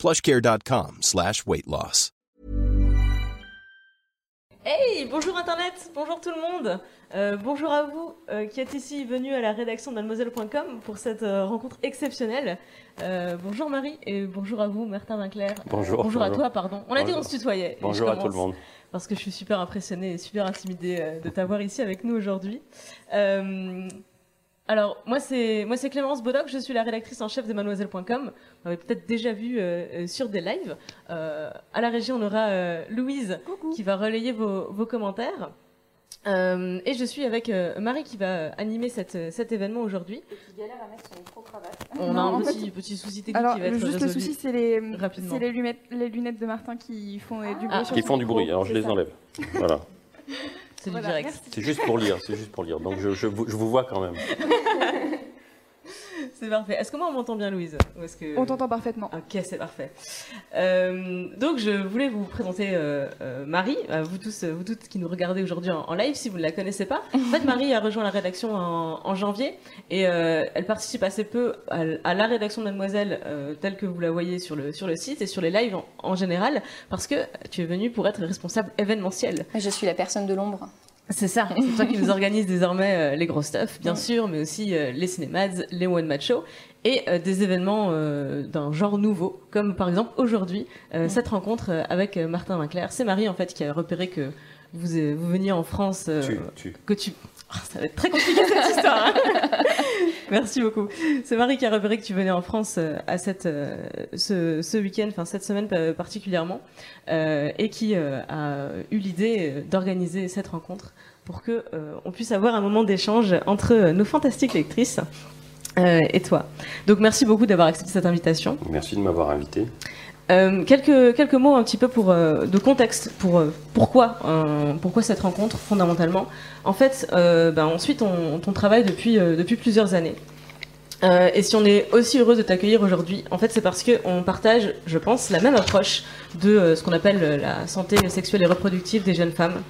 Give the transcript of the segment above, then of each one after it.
plushcare.com slash weight loss. Hey, bonjour Internet, bonjour tout le monde. Euh, bonjour à vous euh, qui êtes ici venus à la rédaction de mademoiselle.com pour cette euh, rencontre exceptionnelle. Euh, bonjour Marie et bonjour à vous Martin Vinclair. Bonjour. Bonjour à toi, pardon. On a dit on se tutoyait. Bonjour à tout le monde. Parce que je suis super impressionnée et super intimidée euh, de t'avoir ici avec nous aujourd'hui. Alors, moi c'est moi c'est Clémence Bodoc, je suis la rédactrice en chef de mademoiselle.com. Vous m'avez peut-être déjà vu euh, euh, sur des lives. Euh, à la régie, on aura euh, Louise qui va relayer vos, vos commentaires. Euh, et je suis avec euh, Marie qui va euh, animer cette, cet événement aujourd'hui. On a un petit, petit souci technique Alors, qui va être juste le souci, c'est les, c'est les lunettes, les lunettes de Martin qui font du bruit. Ah. sur Qui font du bruit, alors je les ça. enlève. Voilà. C'est du direct. C'est juste pour lire, c'est juste pour lire. Donc je, je, vous, je vous vois quand même. C'est parfait. Est-ce que moi on m'entend bien, Louise Ou est-ce que... On t'entend parfaitement. Ok, c'est parfait. Euh, donc, je voulais vous présenter euh, euh, Marie, euh, vous tous, vous toutes qui nous regardez aujourd'hui en, en live, si vous ne la connaissez pas. En fait, Marie a rejoint la rédaction en, en janvier et euh, elle participe assez peu à, la rédaction de Mademoiselle euh, telle que vous la voyez sur le sur le site et sur les lives en, en général, parce que tu es venue pour être responsable événementiel. Je suis la personne de l'ombre. C'est ça. C'est toi qui nous organise désormais euh, les gros stuff, bien sûr, mais aussi euh, les cinémads, les one match shows et euh, des événements euh, d'un genre nouveau, comme par exemple aujourd'hui euh, cette rencontre avec Martin Vinclair. C'est Marie en fait qui a repéré que vous vous veniez en France, euh, Tu, tu. que tu Ah, ça va être très compliqué cette histoire. hein. Merci beaucoup. C'est Marie qui a repéré que tu venais en France euh, à cette euh, ce, week-end, enfin cette semaine euh, particulièrement, et qui a eu l'idée d'organiser cette rencontre pour que on puisse avoir un moment d'échange entre nos fantastiques lectrices et toi. Donc merci beaucoup d'avoir accepté cette invitation. Merci de m'avoir invité. Euh, quelques quelques mots un petit peu pour euh, de contexte pour euh, pourquoi pourquoi cette rencontre fondamentalement. En fait, ben, ensuite on, on travaille depuis depuis plusieurs années. Et si on est aussi heureuse de t'accueillir aujourd'hui, en fait, c'est parce que on partage, je pense, la même approche de ce qu'on appelle la santé sexuelle et reproductive des jeunes femmes.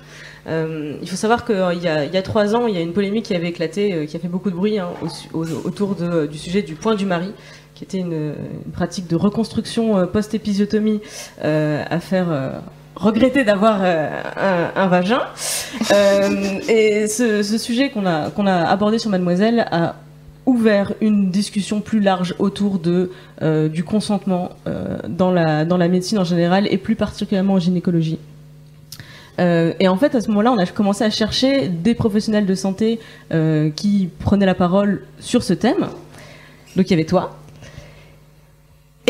Il faut savoir qu'il y, y a trois ans, il y a une polémique qui avait éclaté, qui a fait beaucoup de bruit hein, autour du sujet du point du mari, qui était une, pratique de reconstruction euh, post-épisiotomie euh, à faire euh, regretter d'avoir un, vagin. Et ce, sujet qu'on a, qu'on a abordé sur Mademoiselle a ouvert une discussion plus large autour de du consentement dans la dans la médecine en général et plus particulièrement en gynécologie. Et en fait, à ce moment-là, on a commencé à chercher des professionnels de santé qui prenaient la parole sur ce thème. Donc il y avait toi.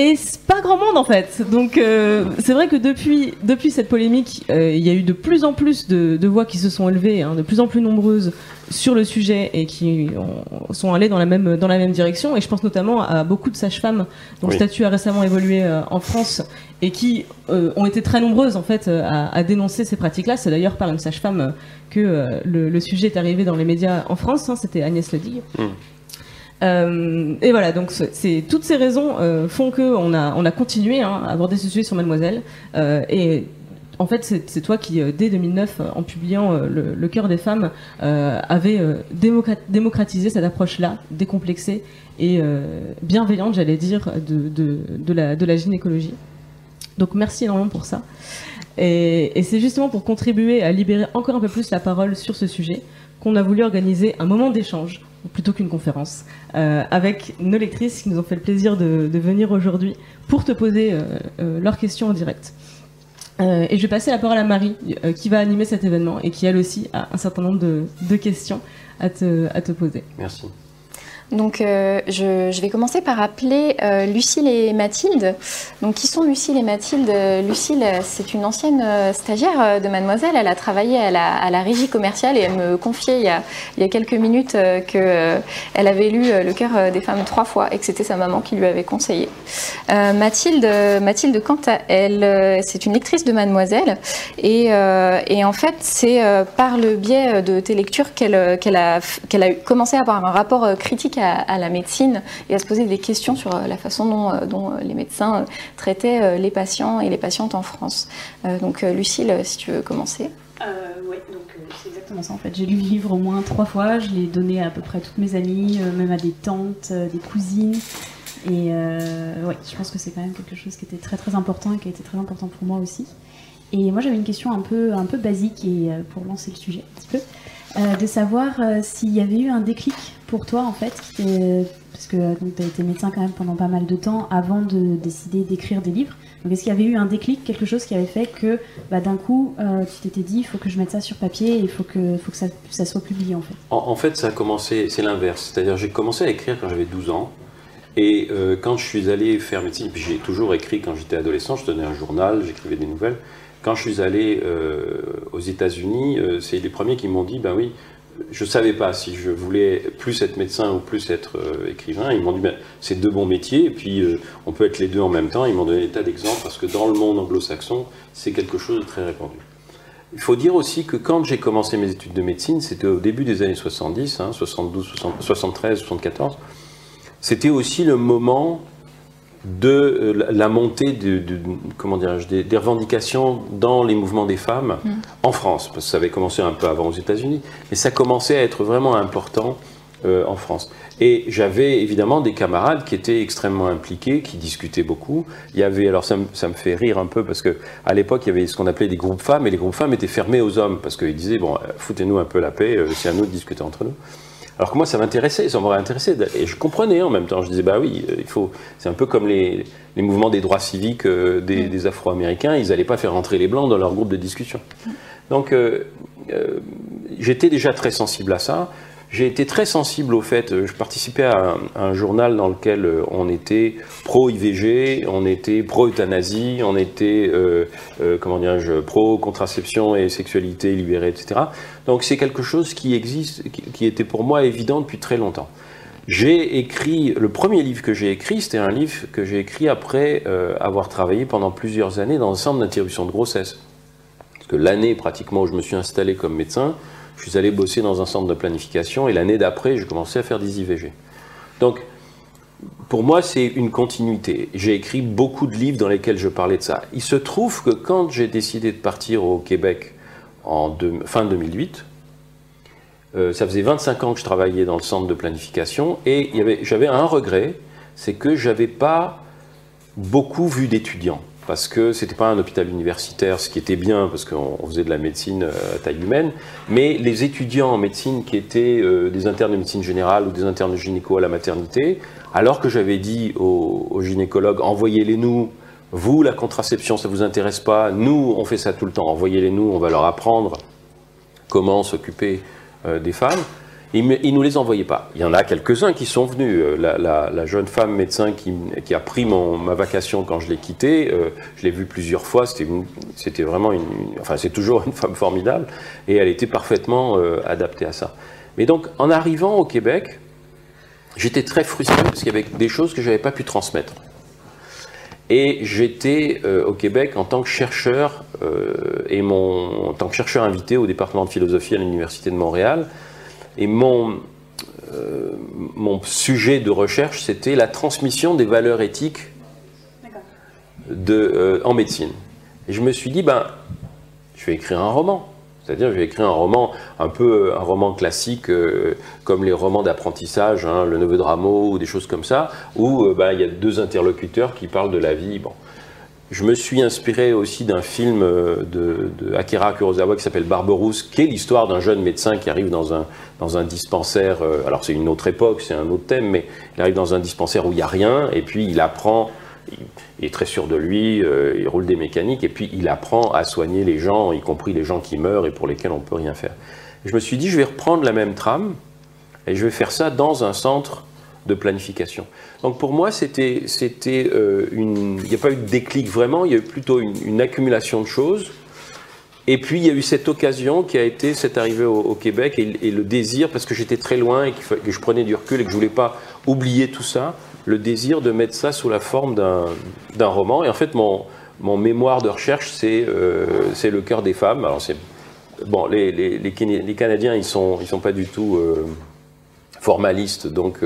Et c'est pas grand monde en fait. Donc euh, c'est vrai que depuis, depuis cette polémique, euh, il y a eu de plus en plus de, de voix qui se sont élevées, hein, de plus en plus nombreuses sur le sujet et qui ont- sont allées dans la même dans la même direction. Et je pense notamment à beaucoup de sages-femmes dont le statut a récemment évolué euh, en France et qui ont été très nombreuses en fait à, à dénoncer ces pratiques-là. C'est d'ailleurs par une sage-femme que le, le sujet est arrivé dans les médias en France. hein, C'était Agnès Ledig. Mm. Euh, et voilà, donc c'est- toutes ces raisons euh, font que on a on a continué hein, à aborder ce sujet sur Mademoiselle. Euh, et en fait, c'est toi qui, dès 2009, euh, en publiant le, cœur des femmes, avait démocra- démocratisé cette approche-là, décomplexée et bienveillante, j'allais dire, de, la, gynécologie. Donc merci énormément pour ça. Et c'est justement pour contribuer à libérer encore un peu plus la parole sur ce sujet qu'on a voulu organiser un moment d'échange, plutôt qu'une conférence, euh, avec nos lectrices qui nous ont fait le plaisir de, venir aujourd'hui pour te poser euh, euh, leurs questions en direct. Et je vais passer la parole à Marie, qui va animer cet événement et qui elle aussi a un certain nombre de, questions à te poser. Merci. Donc, euh, je, vais commencer par appeler euh, Lucille et Mathilde. Donc, qui sont Lucille et Mathilde? Lucille, c'est une ancienne euh, stagiaire euh, de Mademoiselle. Elle a travaillé à la, régie commerciale et elle me confiait il y a, quelques minutes euh, que euh, elle avait lu Le cœur des femmes trois fois et que c'était sa maman qui lui avait conseillé. Mathilde, Mathilde, quant à elle, c'est une lectrice de Mademoiselle et, en fait, c'est par le biais de tes lectures qu'elle qu'elle a, qu'elle commencé à avoir un rapport critique à la médecine et à se poser des questions sur euh, la façon dont, euh, euh, les médecins traitaient les patients et les patientes en France. Donc, Lucille, si tu veux commencer. oui, donc c'est exactement ça en fait. J'ai lu le livre au moins trois fois, je l'ai donné à à peu près toutes mes amies, même à des tantes, des cousines. Et euh, ouais, je pense que c'est quand même quelque chose qui était très très important et qui a été très important pour moi aussi. Et moi j'avais une question un peu, un peu basique et pour lancer le sujet un petit peu, euh, de savoir euh, s'il y avait eu un déclic pour toi en fait, t'est- parce que tu as été médecin quand même pendant pas mal de temps avant de décider d'écrire des livres. Donc est-ce qu'il y avait eu un déclic, quelque chose qui avait fait que bah, d'un coup euh, tu t'étais dit il faut que je mette ça sur papier et il faut que, faut que ça, soit publié en fait? En, fait, ça a commencé, c'est l'inverse. C'est-à-dire, j'ai commencé à écrire quand j'avais 12 ans. Et euh, quand je suis allé faire médecine, puis j'ai toujours écrit quand j'étais adolescent, je tenais un journal, j'écrivais des nouvelles. Quand je suis allé euh, aux États-Unis, euh, c'est les premiers qui m'ont dit ben oui, je ne savais pas si je voulais plus être médecin ou plus être euh, écrivain. Ils m'ont dit ben, c'est deux bons métiers, et puis on peut être les deux en même temps. Ils m'ont donné des tas d'exemples parce que dans le monde anglo-saxon, c'est quelque chose de très répandu. Il faut dire aussi que quand j'ai commencé mes études de médecine, c'était au début des années 70, hein, 72, 60 73, 74. C'était aussi le moment de euh, la- montée de, de- comment dirais-je, des, des revendications dans les mouvements des femmes en France, parce que ça avait commencé un peu avant aux États-Unis, mais ça commençait à être vraiment important euh, en France. Et j'avais évidemment des camarades qui étaient extrêmement impliqués, qui discutaient beaucoup. Il y avait, alors ça me, ça me fait rire un peu parce que à l'époque il y avait ce qu'on appelait des groupes femmes, et les groupes femmes étaient fermés aux hommes parce qu'ils disaient bon, euh, foutez-nous un peu la paix, c'est à nous de discuter entre nous. Alors que moi, ça m'intéressait, ça m'aurait intéressé. Et je comprenais en même temps. Je disais, bah oui, euh, il faut. C'est un peu comme les, les mouvements des droits civiques euh, des, des Afro-Américains. Ils n'allaient pas faire entrer les Blancs dans leur groupe de discussion. Donc, euh, euh, j'étais déjà très sensible à ça. J'ai été très sensible au fait, euh, je participais à un, journal dans lequel euh, on était pro-IVG, on était pro-euthanasie, on était, euh, comment dirais-je, pro-contraception et sexualité libérée, etc. Donc c'est quelque chose qui existe, qui, était pour moi évident depuis très longtemps. J'ai écrit, le premier livre que j'ai écrit, c'était un livre que j'ai écrit après avoir travaillé pendant plusieurs années dans un centre d'interruption de grossesse. Parce que l'année pratiquement où je me suis installé comme médecin, je suis allé bosser dans un centre de planification et l'année d'après, j'ai commencé à faire des IVG. Donc, pour moi, c'est une continuité. J'ai écrit beaucoup de livres dans lesquels je parlais de ça. Il se trouve que quand j'ai décidé de partir au Québec en fin 2008, euh, ça faisait 25 ans que je travaillais dans le centre de planification et j'avais un regret, c'est que j'avais pas beaucoup vu d'étudiants parce que c'était pas un hôpital universitaire, ce qui était bien parce qu'on on faisait de la médecine euh, à taille humaine, mais les étudiants en médecine qui étaient euh, des internes de médecine générale ou des internes de gynéco à la maternité, alors que j'avais dit aux, aux gynécologues envoyez-les nous, vous la contraception ça vous intéresse pas, nous on fait ça tout le temps, envoyez-les nous, on va leur apprendre comment s'occuper euh, des femmes. Ils ne nous les envoyaient pas. Il y en a quelques-uns qui sont venus. Euh, La, jeune femme médecin qui, a pris mon, ma vacation quand je l'ai quittée, euh, je l'ai vue plusieurs fois. C'était vraiment une, Enfin, c'est toujours une femme formidable. Et elle était parfaitement euh, adaptée à ça. Mais donc, en arrivant au Québec, j'étais très frustré parce qu'il y avait des choses que je n'avais pas pu transmettre. Et j'étais au Québec en tant que chercheur et mon, en tant que chercheur invité au département de philosophie à l'université de Montréal. Et mon, euh, mon sujet de recherche, c'était la transmission des valeurs éthiques de, euh, en médecine. Et je me suis dit, ben, je vais écrire un roman. C'est-à-dire, je vais écrire un roman, un peu un roman classique, euh, comme les romans d'apprentissage, hein, Le Neveu de Rameau, ou des choses comme ça, où euh, ben, il y a deux interlocuteurs qui parlent de la vie. Bon. Je me suis inspiré aussi d'un film euh, de, Akira Kurosawa qui s'appelle Barberousse, qui est l'histoire d'un jeune médecin qui arrive dans un, dispensaire. euh, alors, c'est une autre époque, c'est un autre thème, mais il arrive dans un dispensaire où il n'y a rien, et puis il apprend il, il est très sûr de lui, euh, il roule des mécaniques, et puis il apprend à soigner les gens, y compris les gens qui meurent et pour lesquels on ne peut rien faire. Et je me suis dit, je vais reprendre la même trame, et je vais faire ça dans un centre de planification. Donc pour moi, c'était, c'était euh, une, il n'y a pas eu de déclic vraiment, il y a eu plutôt une, accumulation de choses. Et puis il y a eu cette occasion qui a été cette arrivée au, Québec et, le désir, parce que j'étais très loin et que je prenais du recul et que je voulais pas oublier tout ça, le désir de mettre ça sous la forme d'un, d'un roman. Et en fait, mon, mon mémoire de recherche, c'est, euh, c'est le cœur des femmes. Alors c'est bon, les, les, les, Canadiens, ils sont, ils sont pas du tout euh, formalistes, donc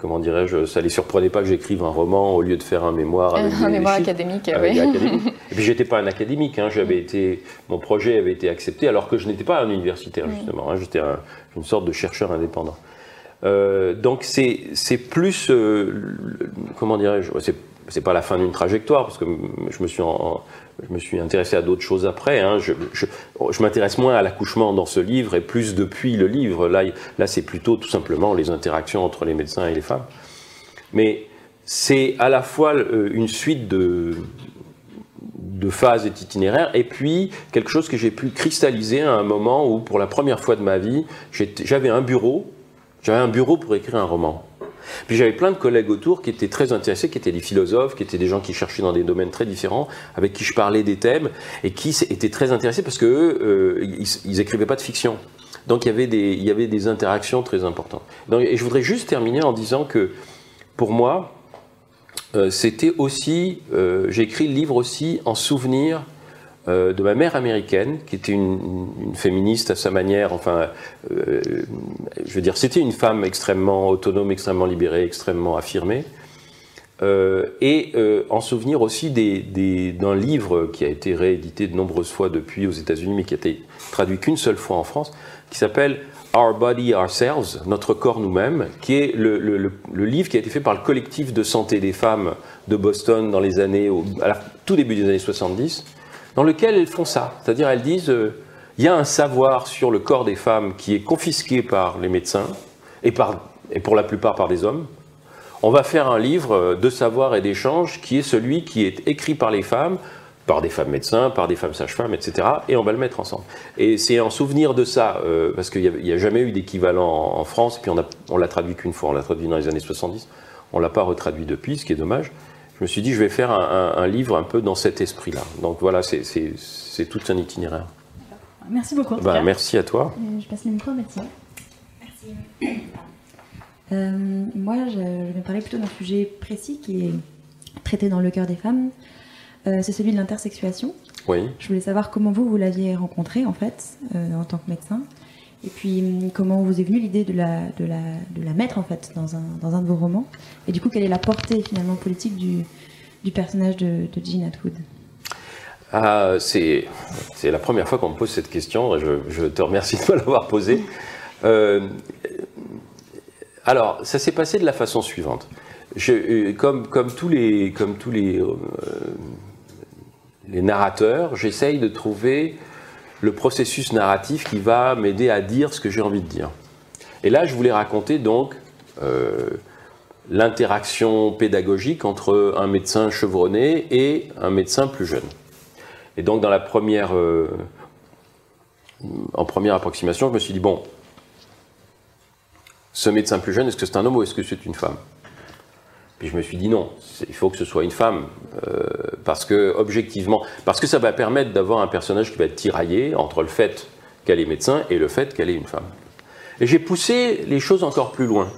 comment dirais-je, ça les surprenait pas que j'écrive un roman au lieu de faire un mémoire avec Un mémoire chiffres. académique, Euh, oui. académique. Et puis j'étais pas un académique, hein, j'avais été, mon projet avait été accepté alors que je n'étais pas un universitaire justement, hein, j'étais un- une sorte de chercheur indépendant. Euh, donc c'est plus, euh, comment dirais-je, c'est c'est pas la fin d'une trajectoire parce que je me suis en- je me suis intéressé à d'autres choses après. hein. Je, je, m'intéresse moins à l'accouchement dans ce livre et plus depuis le livre. Là, là c'est plutôt tout simplement les interactions entre les médecins et les femmes. Mais c'est à la fois euh, une suite de, de phases et d'itinéraires, et puis quelque chose que j'ai pu cristalliser à un moment où, pour la première fois de ma vie, j'avais un bureau, j'avais un bureau pour écrire un roman. Puis j'avais plein de collègues autour qui étaient très intéressés, qui étaient des philosophes, qui étaient des gens qui cherchaient dans des domaines très différents, avec qui je parlais des thèmes, et qui étaient très intéressés parce que euh, ils, ils écrivaient pas de fiction. Donc il y avait des, il y avait des interactions très importantes. Et je voudrais juste terminer en disant que, pour moi, euh, c'était aussi, euh, j'ai écrit le livre aussi en souvenir euh, de ma mère américaine, qui était une, féministe à sa manière, enfin, euh, je veux dire, c'était une femme extrêmement autonome, extrêmement libérée, extrêmement affirmée. Euh, et en souvenir aussi d'un livre qui a été réédité de nombreuses fois depuis aux États-Unis, mais qui a été traduit qu'une seule fois en France, qui s'appelle Our Body Ourselves, Notre corps nous-mêmes, qui est le, livre qui a été fait par le collectif de santé des femmes de Boston dans les années, tout début des années 70, dans lequel elles font ça. C'est-à-dire, elles disent, euh, il y a un savoir sur le corps des femmes qui est confisqué par les médecins, et, par, et pour la plupart par des hommes. On va faire un livre euh, de savoir et d'échange qui est celui qui est écrit par les femmes, par des femmes médecins, par des femmes sages-femmes, etc. Et on va le mettre ensemble. Et c'est en souvenir de ça, euh, parce qu'il n'y a, jamais eu d'équivalent en, en France, puis on, l'a traduit qu'une fois, on l'a traduit dans les années 70, on l'a pas retraduit depuis, ce qui est dommage. Je me suis dit, je vais faire un, un- un livre un peu dans cet esprit-là. Donc voilà, c'est- tout un itinéraire. Merci beaucoup. en tout cas. merci à toi. Euh, je passe le micro à Mathilde. Merci. moi, je, je vais parler plutôt d'un sujet précis qui est traité dans Le cœur des femmes. Euh, c'est celui de l'intersexuation. Oui. Je voulais savoir comment vous, vous l'aviez rencontré, en fait, euh, en tant que médecin. Et puis, hum, comment vous est venue l'idée de la, de, la, de la mettre, en fait, dans un, dans un de vos romans. Et du coup, quelle est la portée, finalement, politique du, du personnage de, de Jean Atwood? Ah, c'est c'est la première fois qu'on me pose cette question. Je, je te remercie de me l'avoir posée. Euh, alors, ça s'est passé de la façon suivante. Euh, comme, comme tous les, comme tous les, euh, les narrateurs, j'essaye de trouver le processus narratif qui va m'aider à dire ce que j'ai envie de dire. Et là, je voulais raconter donc euh, l'interaction pédagogique entre un médecin chevronné et un médecin plus jeune. Et donc, dans la première, euh, en première approximation, je me suis dit bon, ce médecin plus jeune, est-ce que c'est un homme ou est-ce que c'est une femme? Puis je me suis dit non, il faut que ce soit une femme, euh, parce que objectivement, parce que ça va permettre d'avoir un personnage qui va être tiraillé entre le fait qu'elle est médecin et le fait qu'elle est une femme. Et j'ai poussé les choses encore plus loin.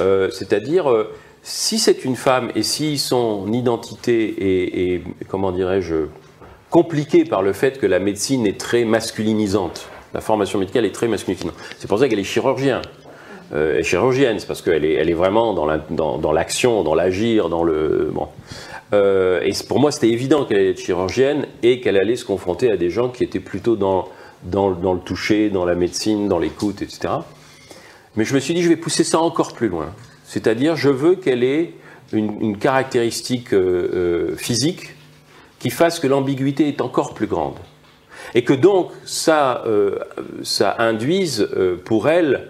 Euh, C'est-à-dire, euh, si c'est une femme et si son identité est, comment dirais-je, compliquée par le fait que la médecine est très masculinisante, la formation médicale est très masculinisante. C'est pour ça qu'elle est chirurgien. Euh, est chirurgienne, c'est parce qu'elle est, elle est vraiment dans la- dans dans l'action, dans l'agir, dans le. Bon. Euh, et pour moi, c'était évident qu'elle allait être chirurgienne et qu'elle allait se confronter à des gens qui étaient plutôt dans, le toucher, dans la médecine, dans l'écoute, etc. Mais je me suis dit, je vais pousser ça encore plus loin. C'est-à-dire, je veux qu'elle ait une, caractéristique euh, euh, physique qui fasse que l'ambiguïté est encore plus grande. Et que donc, ça, euh, ça induise euh, pour elle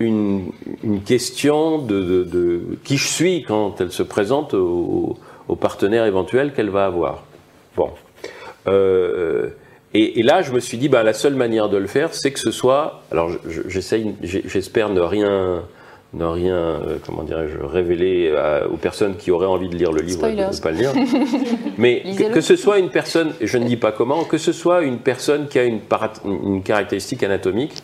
une, une question de, de- de qui je suis quand elle se présente au, au partenaire éventuel qu'elle va avoir. Bon. Euh, et, et là, je me suis dit, bah, la seule manière de le faire, c'est que ce soit. Alors, je- je- j'essaye, j'espère ne rien, ne rien, euh, comment dirais-je, révéler à- aux personnes qui auraient envie de lire le livre et de ne Spoilers. pas le lire. Mais que, ce soit une personne, je ne dis pas comment, que ce soit une personne qui a une caractéristique anatomique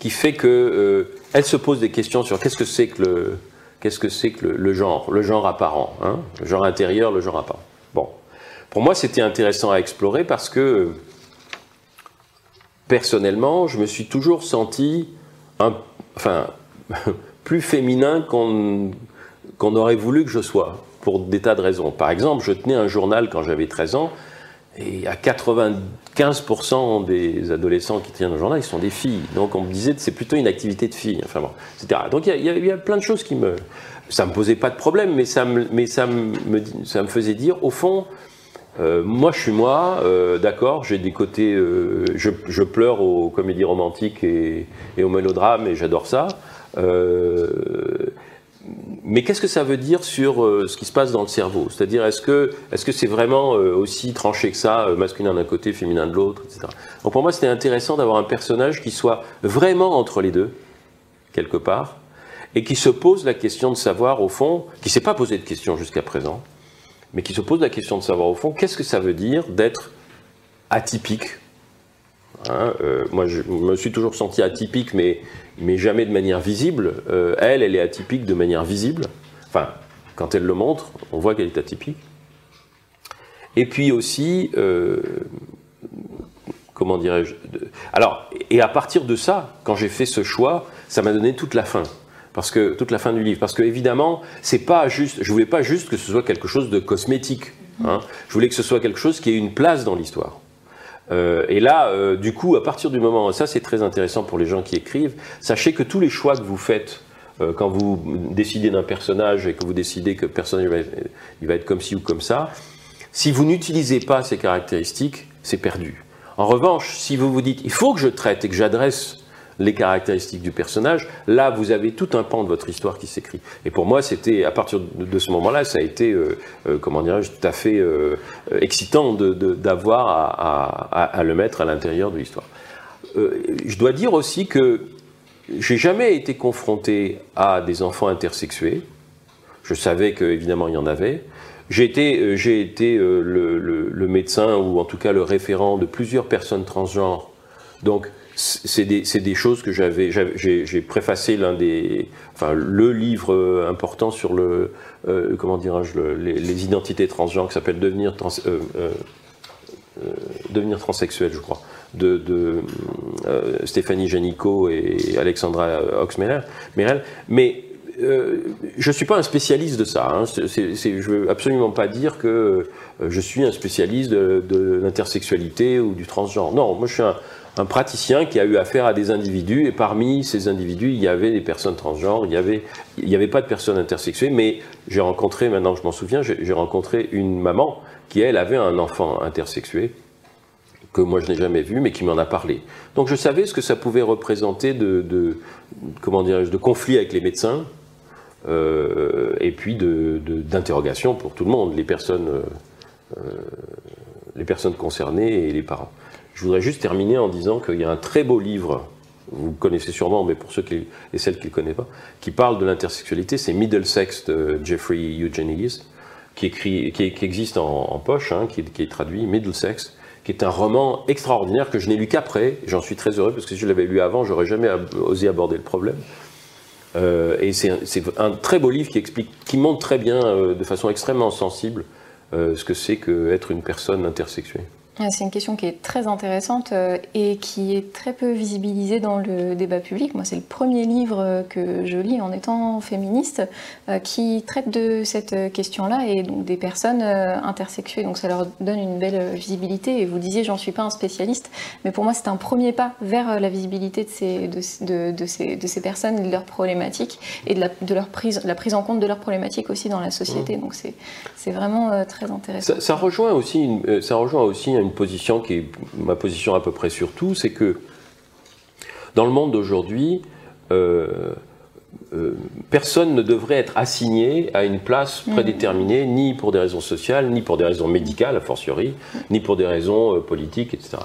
qui fait que euh, elle se pose des questions sur qu'est-ce que c'est que le qu'est-ce que c'est que le, genre, le genre apparent, hein, le genre intérieur, le genre apparent. Bon, pour moi c'était intéressant à explorer parce que personnellement je me suis toujours senti un, enfin plus féminin qu'on qu'on aurait voulu que je sois pour des tas de raisons. Par exemple, je tenais un journal quand j'avais 13 ans et à 95% des adolescents qui tiennent un journal, ils sont des filles. Donc on me disait que c'est plutôt une activité de filles. Enfin bon, etc. Donc il y a- il y, a- il y a plein de choses qui me... Ça me posait pas de problème, mais ça me, mais ça me, ça me faisait dire, au fond, euh, moi je suis moi, euh, d'accord, j'ai des côtés... euh, je, je pleure aux comédies romantiques et, et aux mélodrames, et j'adore ça. Mais qu'est-ce que ça veut dire sur euh, ce qui se passe dans le cerveau? C'est-à-dire, est-ce que c'est vraiment euh, aussi tranché que ça, euh, masculin d'un côté, féminin de l'autre, etc. Donc pour moi, c'était intéressant d'avoir un personnage qui soit vraiment entre les deux, quelque part, et qui se pose la question de savoir, au fond, qui s'est pas posé de question jusqu'à présent, mais qui se pose la question de savoir, au fond, qu'est-ce que ça veut dire d'être atypique Hein, euh, moi, je me suis toujours senti atypique, mais, mais jamais de manière visible. Euh, elle, elle est atypique de manière visible. Enfin, quand elle le montre, on voit qu'elle est atypique. Et puis aussi, euh, comment dirais-je Alors, et à partir de ça, quand j'ai fait ce choix, ça m'a donné toute la fin. Parce que toute la fin du livre, parce que évidemment, c'est pas juste. Je voulais pas juste que ce soit quelque chose de cosmétique. hein. Je voulais que ce soit quelque chose qui ait une place dans l'histoire. Euh, et là, euh, du coup, à partir du moment, ça c'est très intéressant pour les gens qui écrivent, sachez que tous les choix que vous faites euh, quand vous décidez d'un personnage et que vous décidez que le personnage va il va être comme ci ou comme ça, si vous n'utilisez pas ces caractéristiques, c'est perdu. En revanche, si vous vous dites, il faut que je traite et que j'adresse les caractéristiques du personnage, là, vous avez tout un pan de votre histoire qui s'écrit. Et pour moi, c'était, à partir de, ce moment-là, ça a été, euh, euh, comment dirais-je, tout à fait euh, excitant d'avoir à, à- le mettre à l'intérieur de l'histoire. Je dois dire aussi que j'ai jamais été confronté à des enfants intersexués. Je savais qu'évidemment il y en avait. J'ai été, été le, le- le médecin ou en tout cas le référent de plusieurs personnes transgenres. Donc c'est des, choses que j'avais. J'ai préfacé l'un des, enfin le livre euh, important sur le, euh, comment dirais-je, le- les, identités transgenres qui s'appelle Devenir trans, euh, devenir transsexuel, je crois, de, Stéphanie Janico et Alexandra Oxmeyer. Merel. Mais je ne suis pas un spécialiste de ça. Hein. Je ne veux absolument pas dire que je suis un spécialiste de, de l'intersexualité ou du transgenre. Non, moi je suis un, un praticien qui a eu affaire à des individus et parmi ces individus, il y avait des personnes transgenres, il n'y avait, pas de personnes intersexuées, mais j'ai rencontré, maintenant je m'en souviens, j'ai rencontré une maman qui, elle, avait un enfant intersexué que moi je n'ai jamais vu, mais qui m'en a parlé. Donc je savais ce que ça pouvait représenter de, de conflit avec les médecins, euh, et puis d'interrogation pour tout le monde, les personnes, euh, euh, les personnes concernées et les parents. Je voudrais juste terminer en disant qu'il y a un très beau livre, vous connaissez sûrement, mais pour ceux et celles qui ne le connaissent pas, qui parle de l'intersexualité, c'est Middlesex de Jeffrey Eugenides, qui, qui, existe en, poche, hein, qui, est- traduit, Middlesex, qui est un roman extraordinaire que je n'ai lu qu'après. J'en suis très heureux parce que si je l'avais lu avant, j'aurais jamais osé aborder le problème. Euh, et c'est un, très beau livre qui explique, montre très bien, euh, de façon extrêmement sensible, euh, ce que c'est qu'être une personne intersexuée. Ouais, C'est une question qui est très intéressante euh, et qui est très peu visibilisée dans le débat public. Moi, c'est le premier livre euh, que je lis en étant féministe euh, qui traite de cette question-là et donc des personnes intersexuées. Donc ça leur donne une belle visibilité. Et vous disiez, j'en suis pas un spécialiste, mais pour moi, c'est un premier pas vers la visibilité de ces, de, de- de ces, de ces personnes, de leurs problématiques et de la, de leur prise, la prise en compte de leurs problématiques aussi dans la société. Donc c'est vraiment très intéressant. Ça, ça rejoint aussi une, ça rejoint aussi une position qui est ma position à peu près sur tout, c'est que dans le monde d'aujourd'hui, euh, euh, personne ne devrait être assigné à une place prédéterminée, ni pour des raisons sociales, ni pour des raisons médicales, a fortiori, ni pour des raisons euh, politiques, etc.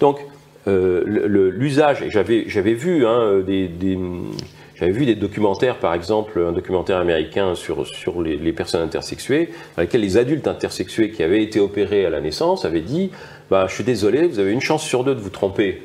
Donc, l'usage, et j'avais, j'avais vu hein, des, des- j'avais vu des documentaires, par exemple, un documentaire américain sur, sur les, les personnes intersexuées, dans lequel les adultes intersexués qui avaient été opérés à la naissance avaient dit bah, Je suis désolé, vous avez une chance sur deux de vous tromper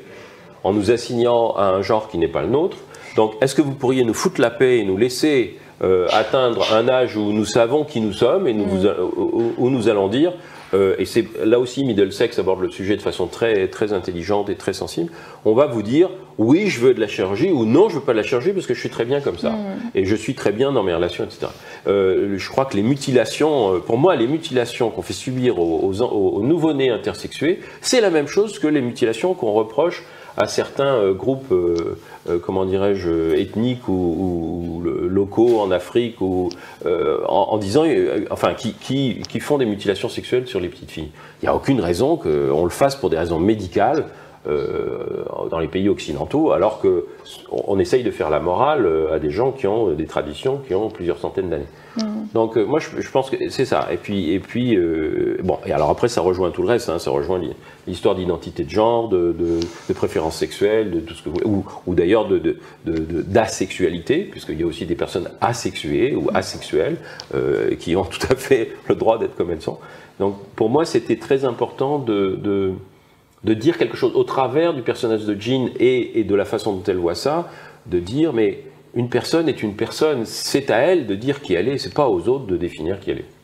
en nous assignant à un genre qui n'est pas le nôtre. Donc, est-ce que vous pourriez nous foutre la paix et nous laisser euh, atteindre un âge où nous savons qui nous sommes et nous, vous- où, où nous allons dire euh, et c'est là aussi Middlesex aborde le sujet de façon très très intelligente et très sensible. On va vous dire oui, je veux de la chirurgie ou non, je veux pas de la chirurgie parce que je suis très bien comme ça et je suis très bien dans mes relations, etc. Euh, je crois que les mutilations, euh, pour moi, les mutilations qu'on fait subir aux, aux, aux nouveau-nés intersexués, c'est la même chose que les mutilations qu'on reproche à certains euh, groupes, euh, euh, comment dirais-je, ethniques ou, locaux en Afrique, en, disant, enfin, qui, font des mutilations sexuelles sur les petites filles. Il n'y a aucune raison qu'on le fasse pour des raisons médicales dans les pays occidentaux, alors que on, essaye de faire la morale euh, à des gens qui ont euh, des traditions qui ont plusieurs centaines d'années. Donc euh, moi je, je pense que c'est ça. Et puis et puis euh, bon et alors après ça rejoint tout le reste. hein, ça rejoint l'hi- l'histoire d'identité de genre, de, de, de préférence sexuelle, de tout ce que vous ou, ou d'ailleurs de d'asexualité, puisqu'il y a aussi des personnes asexuées ou asexuelles euh, qui ont tout à fait le droit d'être comme elles sont. Donc pour moi c'était très important de, de dire quelque chose au travers du personnage de Jean et, et de la façon dont elle voit ça, de dire mais une personne est une personne, c'est à elle de dire qui elle est, c'est pas aux autres de définir qui elle est.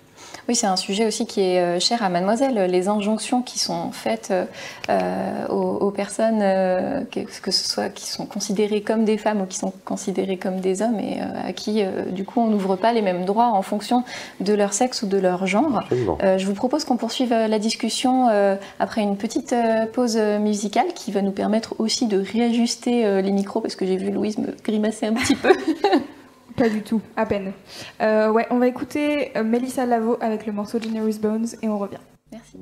Oui, c'est un sujet aussi qui est euh, cher à Mademoiselle. Les injonctions qui sont faites euh, euh, aux, aux personnes, euh, que, que ce soit qui sont considérées comme des femmes ou qui sont considérées comme des hommes, et euh, à qui, du coup, on n'ouvre pas les mêmes droits en fonction de leur sexe ou de leur genre. Je vous propose qu'on poursuive la discussion après une petite pause musicale qui va nous permettre aussi de réajuster les micros parce que j'ai vu Louise me grimacer un petit peu. Pas du tout, à peine. Euh, ouais, on va écouter euh, Melissa Lavo avec le morceau Generous Bones et on revient. Merci.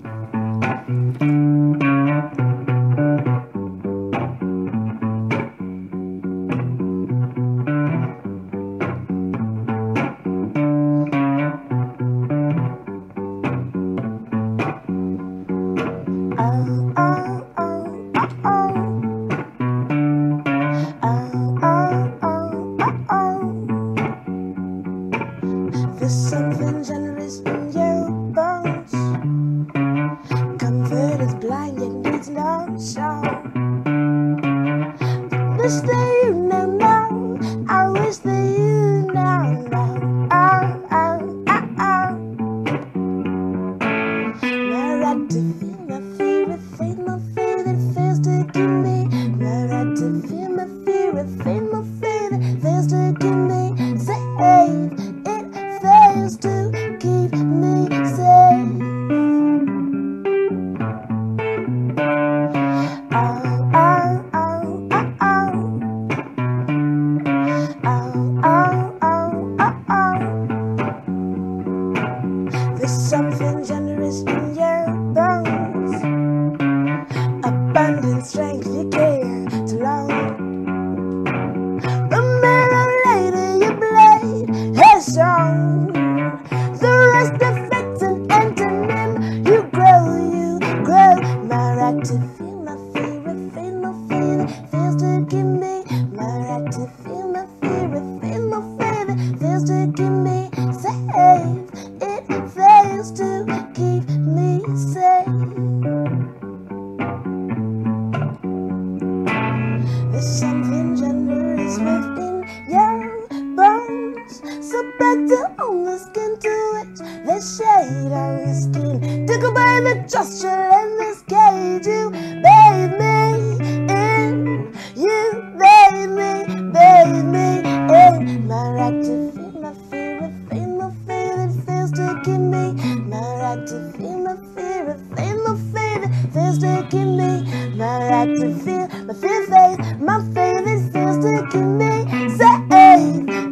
Not right to feel my fear, feel my fear, feels taking me. Not right to feel my fear face, my fear is feels taking me. Say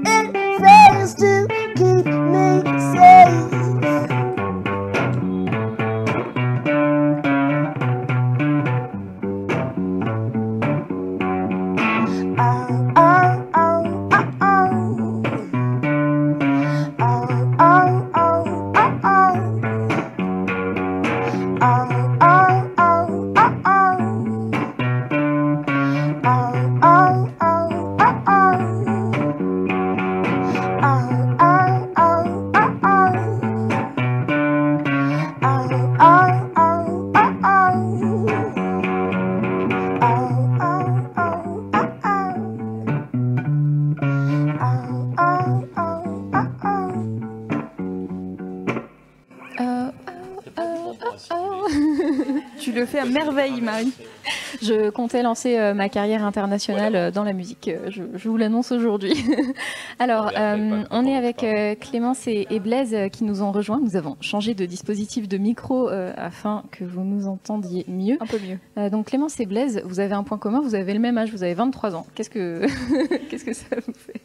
it feels to Je comptais lancer euh, ma carrière internationale euh, dans la musique. euh, je, je vous l'annonce aujourd'hui. Alors, euh, on est avec euh, Clémence et, et Blaise euh, qui nous ont rejoints. Nous avons changé de dispositif de micro euh, afin que vous nous entendiez mieux. Un peu mieux. Euh, donc Clémence et Blaise, vous avez un point commun, vous avez le même âge, vous avez 23 ans. Qu'est-ce que, qu'est-ce que ça vous fait?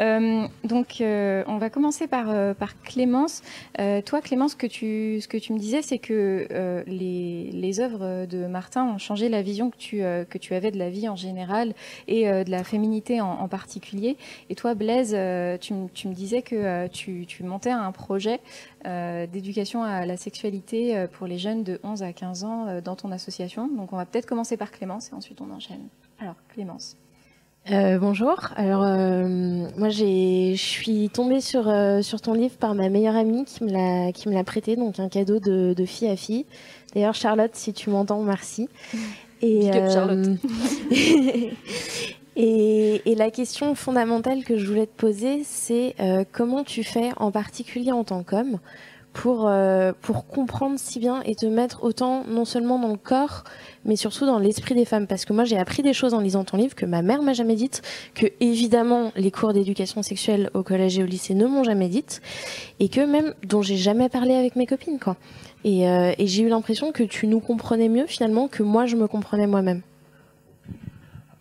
Euh, Donc euh, on va commencer par, euh, par Clémence. Euh, toi Clémence, ce que tu, ce que tu me disais, c'est que euh, les, les œuvres de Martin ont changé la vision que tu, euh, que tu avais de la vie en général et euh, de la féminité en, en particulier. Et toi Blaise, euh, tu, me- tu me disais que tu, tu montais un projet d'éducation à la sexualité pour les jeunes de 11 à 15 ans dans ton association. Donc on va peut-être commencer par Clémence et ensuite on enchaîne. Alors Clémence. Euh, bonjour. Alors euh, moi je suis tombée sur euh, sur ton livre par ma meilleure amie qui me l'a qui me l'a prêté donc un cadeau de, de fille à fille. D'ailleurs Charlotte si tu m'entends merci. Et Charlotte. et, et la question fondamentale que je voulais te poser c'est euh, comment tu fais en particulier en tant qu'homme pour euh, pour comprendre si bien et te mettre autant non seulement dans le corps mais surtout dans l'esprit des femmes parce que moi j'ai appris des choses en lisant ton livre que ma mère m'a jamais dites que évidemment les cours d'éducation sexuelle au collège et au lycée ne m'ont jamais dites et que même dont j'ai jamais parlé avec mes copines quoi et, euh, j'ai eu l'impression que tu nous comprenais mieux finalement que moi je me comprenais moi-même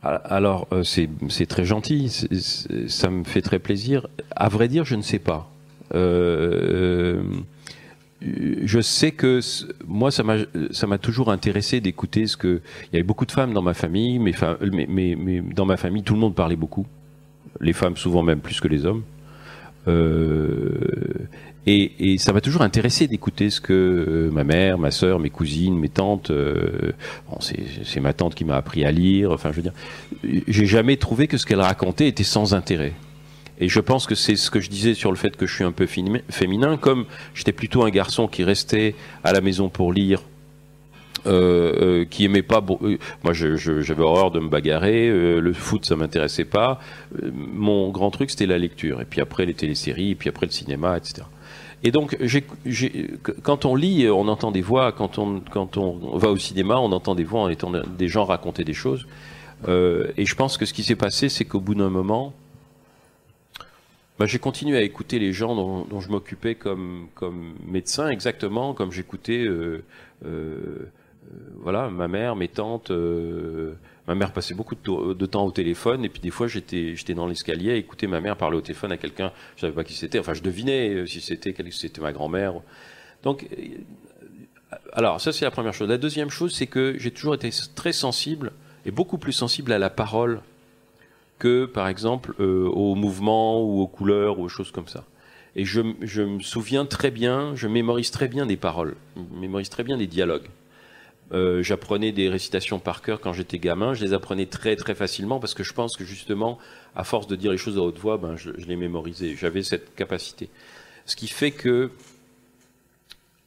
Alors, euh, c'est très gentil, ça me fait très plaisir. À vrai dire, je ne sais pas. Euh, je sais que moi, ça m'a toujours intéressé d'écouter ce que. Il y avait beaucoup de femmes dans ma famille, mais, dans ma famille, tout le monde parlait beaucoup. Les femmes, souvent même plus que les hommes. Euh, et, ça m'a toujours intéressé d'écouter ce que euh, ma mère, ma sœur, mes cousines, mes tantes. euh, c'est ma tante qui m'a appris à lire. Enfin, je veux dire, j'ai jamais trouvé que ce qu'elle racontait était sans intérêt. Et je pense que c'est ce que je disais sur le fait que je suis un peu féminin, comme j'étais plutôt un garçon qui restait à la maison pour lire. Euh, euh, qui aimait pas euh, moi j'avais horreur de me bagarrer le foot ça m'intéressait pas mon grand truc c'était la lecture et puis après les téléséries et puis après le cinéma etc et donc, quand on lit, on entend des voix. Quand on, quand on va au cinéma, on entend des voix, on entend des gens raconter des choses. Et je pense que ce qui s'est passé, c'est qu'au bout d'un moment, bah, j'ai continué à écouter les gens dont, dont je m'occupais comme, comme médecin, exactement comme j'écoutais, euh, euh, voilà, ma mère, mes tantes. euh, ma mère passait beaucoup de, temps au téléphone, et puis des fois j'étais, j'étais dans l'escalier à écouter ma mère parler au téléphone à quelqu'un. Je savais pas qui c'était. Enfin, je devinais euh, si c'était, si c'était ma grand-mère. Donc, euh, alors ça c'est la première chose. La deuxième chose, c'est que j'ai toujours été très sensible et beaucoup plus sensible à la parole que, par exemple, euh, aux mouvements ou aux couleurs ou aux choses comme ça. Et je, me souviens très bien, je mémorise très bien des paroles, je mémorise très bien des dialogues. Euh, J'apprenais des récitations par cœur quand j'étais gamin, je les apprenais très très facilement parce que je pense que justement, à force de dire les choses à haute voix, ben, je, je les mémorisais, j'avais cette capacité. Ce qui fait que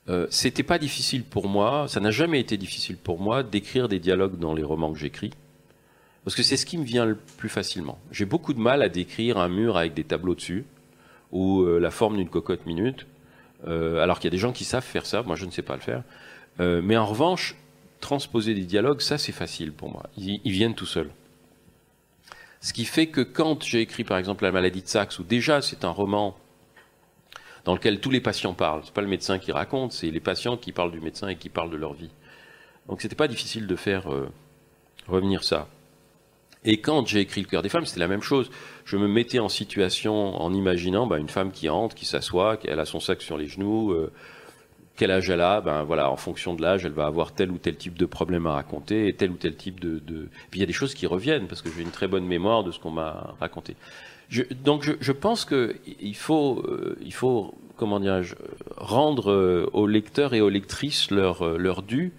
euh, c'était pas difficile pour moi, ça n'a jamais été difficile pour moi d'écrire des dialogues dans les romans que j'écris. Parce que c'est ce qui me vient le plus facilement. J'ai beaucoup de mal à décrire un mur avec des tableaux dessus, ou euh, la forme d'une cocotte minute, euh, alors qu'il y a des gens qui savent faire ça, moi je ne sais pas le faire. Euh, mais en revanche, transposer des dialogues, ça c'est facile pour moi. Ils, viennent tout seuls. Ce qui fait que quand j'ai écrit par exemple La maladie de Saxe, où déjà c'est un roman dans lequel tous les patients parlent, c'est pas le médecin qui raconte, c'est les patients qui parlent du médecin et qui parlent de leur vie. Donc c'était pas difficile de faire revenir ça. Et quand j'ai écrit Le cœur des femmes, c'était la même chose. Je me mettais en situation en imaginant bah, une femme qui entre, qui s'assoit, qui elle a son sac sur les genoux, euh, quel âge elle a, ben voilà, en fonction de l'âge, elle va avoir tel ou tel type de problème à raconter, et tel ou tel type de. Puis il y a des choses qui reviennent parce que j'ai une très bonne mémoire de ce qu'on m'a raconté. Donc je, pense que il faut, euh, il faut, comment dirais-je, rendre euh, aux lecteurs et aux lectrices leur leur dû.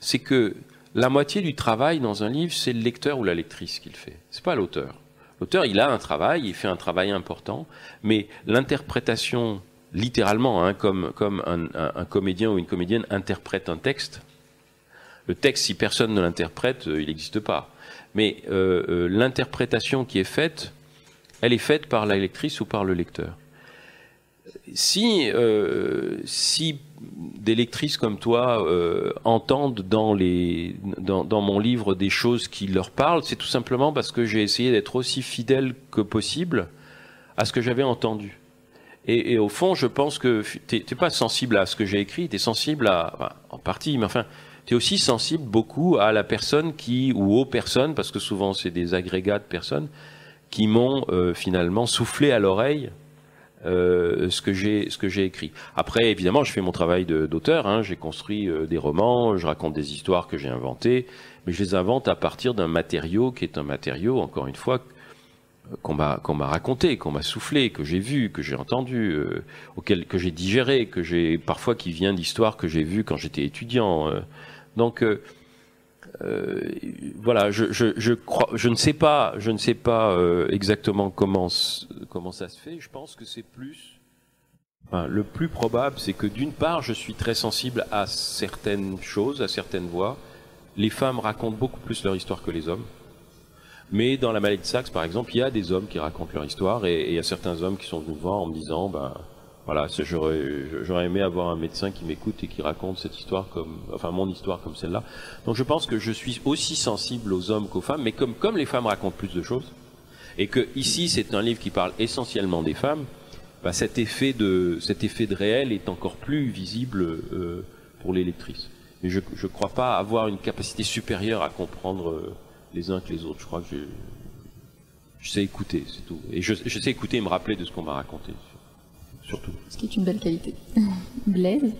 C'est que la moitié du travail dans un livre, c'est le lecteur ou la lectrice qui le fait. C'est pas l'auteur. L'auteur, il a un travail, il fait un travail important, mais l'interprétation, littéralement, hein, comme, un, comédien ou une comédienne interprète un texte, Le texte, si personne ne l'interprète, il n'existe pas. Mais l'interprétation qui est faite, elle est faite par la lectrice ou par le lecteur. Si des lectrices comme toi euh, entendent dans, les, dans, mon livre des choses qui leur parlent, c'est tout simplement parce que j'ai essayé d'être aussi fidèle que possible à ce que j'avais entendu. Et, au fond, je pense que tu n'es pas sensible à ce que j'ai écrit, tu es sensible à, en partie, mais enfin, tu es aussi sensible beaucoup à la personne qui, ou aux personnes, parce que souvent c'est des agrégats de personnes, qui m'ont euh, finalement soufflé à l'oreille euh, ce que j'ai ce que j'ai écrit. Après, évidemment, je fais mon travail d'auteur. Hein, j'ai construit euh, des romans, je raconte des histoires que j'ai inventées, mais je les invente à partir d'un matériau qui est un matériau, encore une fois, qu'on m'a qu'on m'a raconté, qu'on m'a soufflé, que j'ai vu, que j'ai entendu, euh, auquel que j'ai digéré, que j'ai parfois qui vient d'histoires que j'ai vues quand j'étais étudiant. donc euh, voilà, je, je, je, crois, je ne sais pas, je ne sais pas euh, exactement comment comment ça se fait. Je pense que c'est plus, le plus probable, c'est que d'une part, je suis très sensible à certaines choses, à certaines voix. Les femmes racontent beaucoup plus leur histoire que les hommes. Mais dans la maladie de Saxe, par exemple, il y a des hommes qui racontent leur histoire et, il y a certains hommes qui sont venus voir en me disant, ben voilà, j'aurais aimé avoir un médecin qui m'écoute et qui raconte cette histoire comme, enfin mon histoire comme celle-là. Donc je pense que je suis aussi sensible aux hommes qu'aux femmes, mais comme comme les femmes racontent plus de choses et que ici c'est un livre qui parle essentiellement des femmes, bah, cet effet de cet effet de réel est encore plus visible euh, pour les lectrices. Mais je ne crois pas avoir une capacité supérieure à comprendre euh, les uns que les autres. Je crois que je, je sais écouter, c'est tout. Et je sais écouter et me rappeler de ce qu'on m'a raconté surtout. Ce qui est une belle qualité. Blaise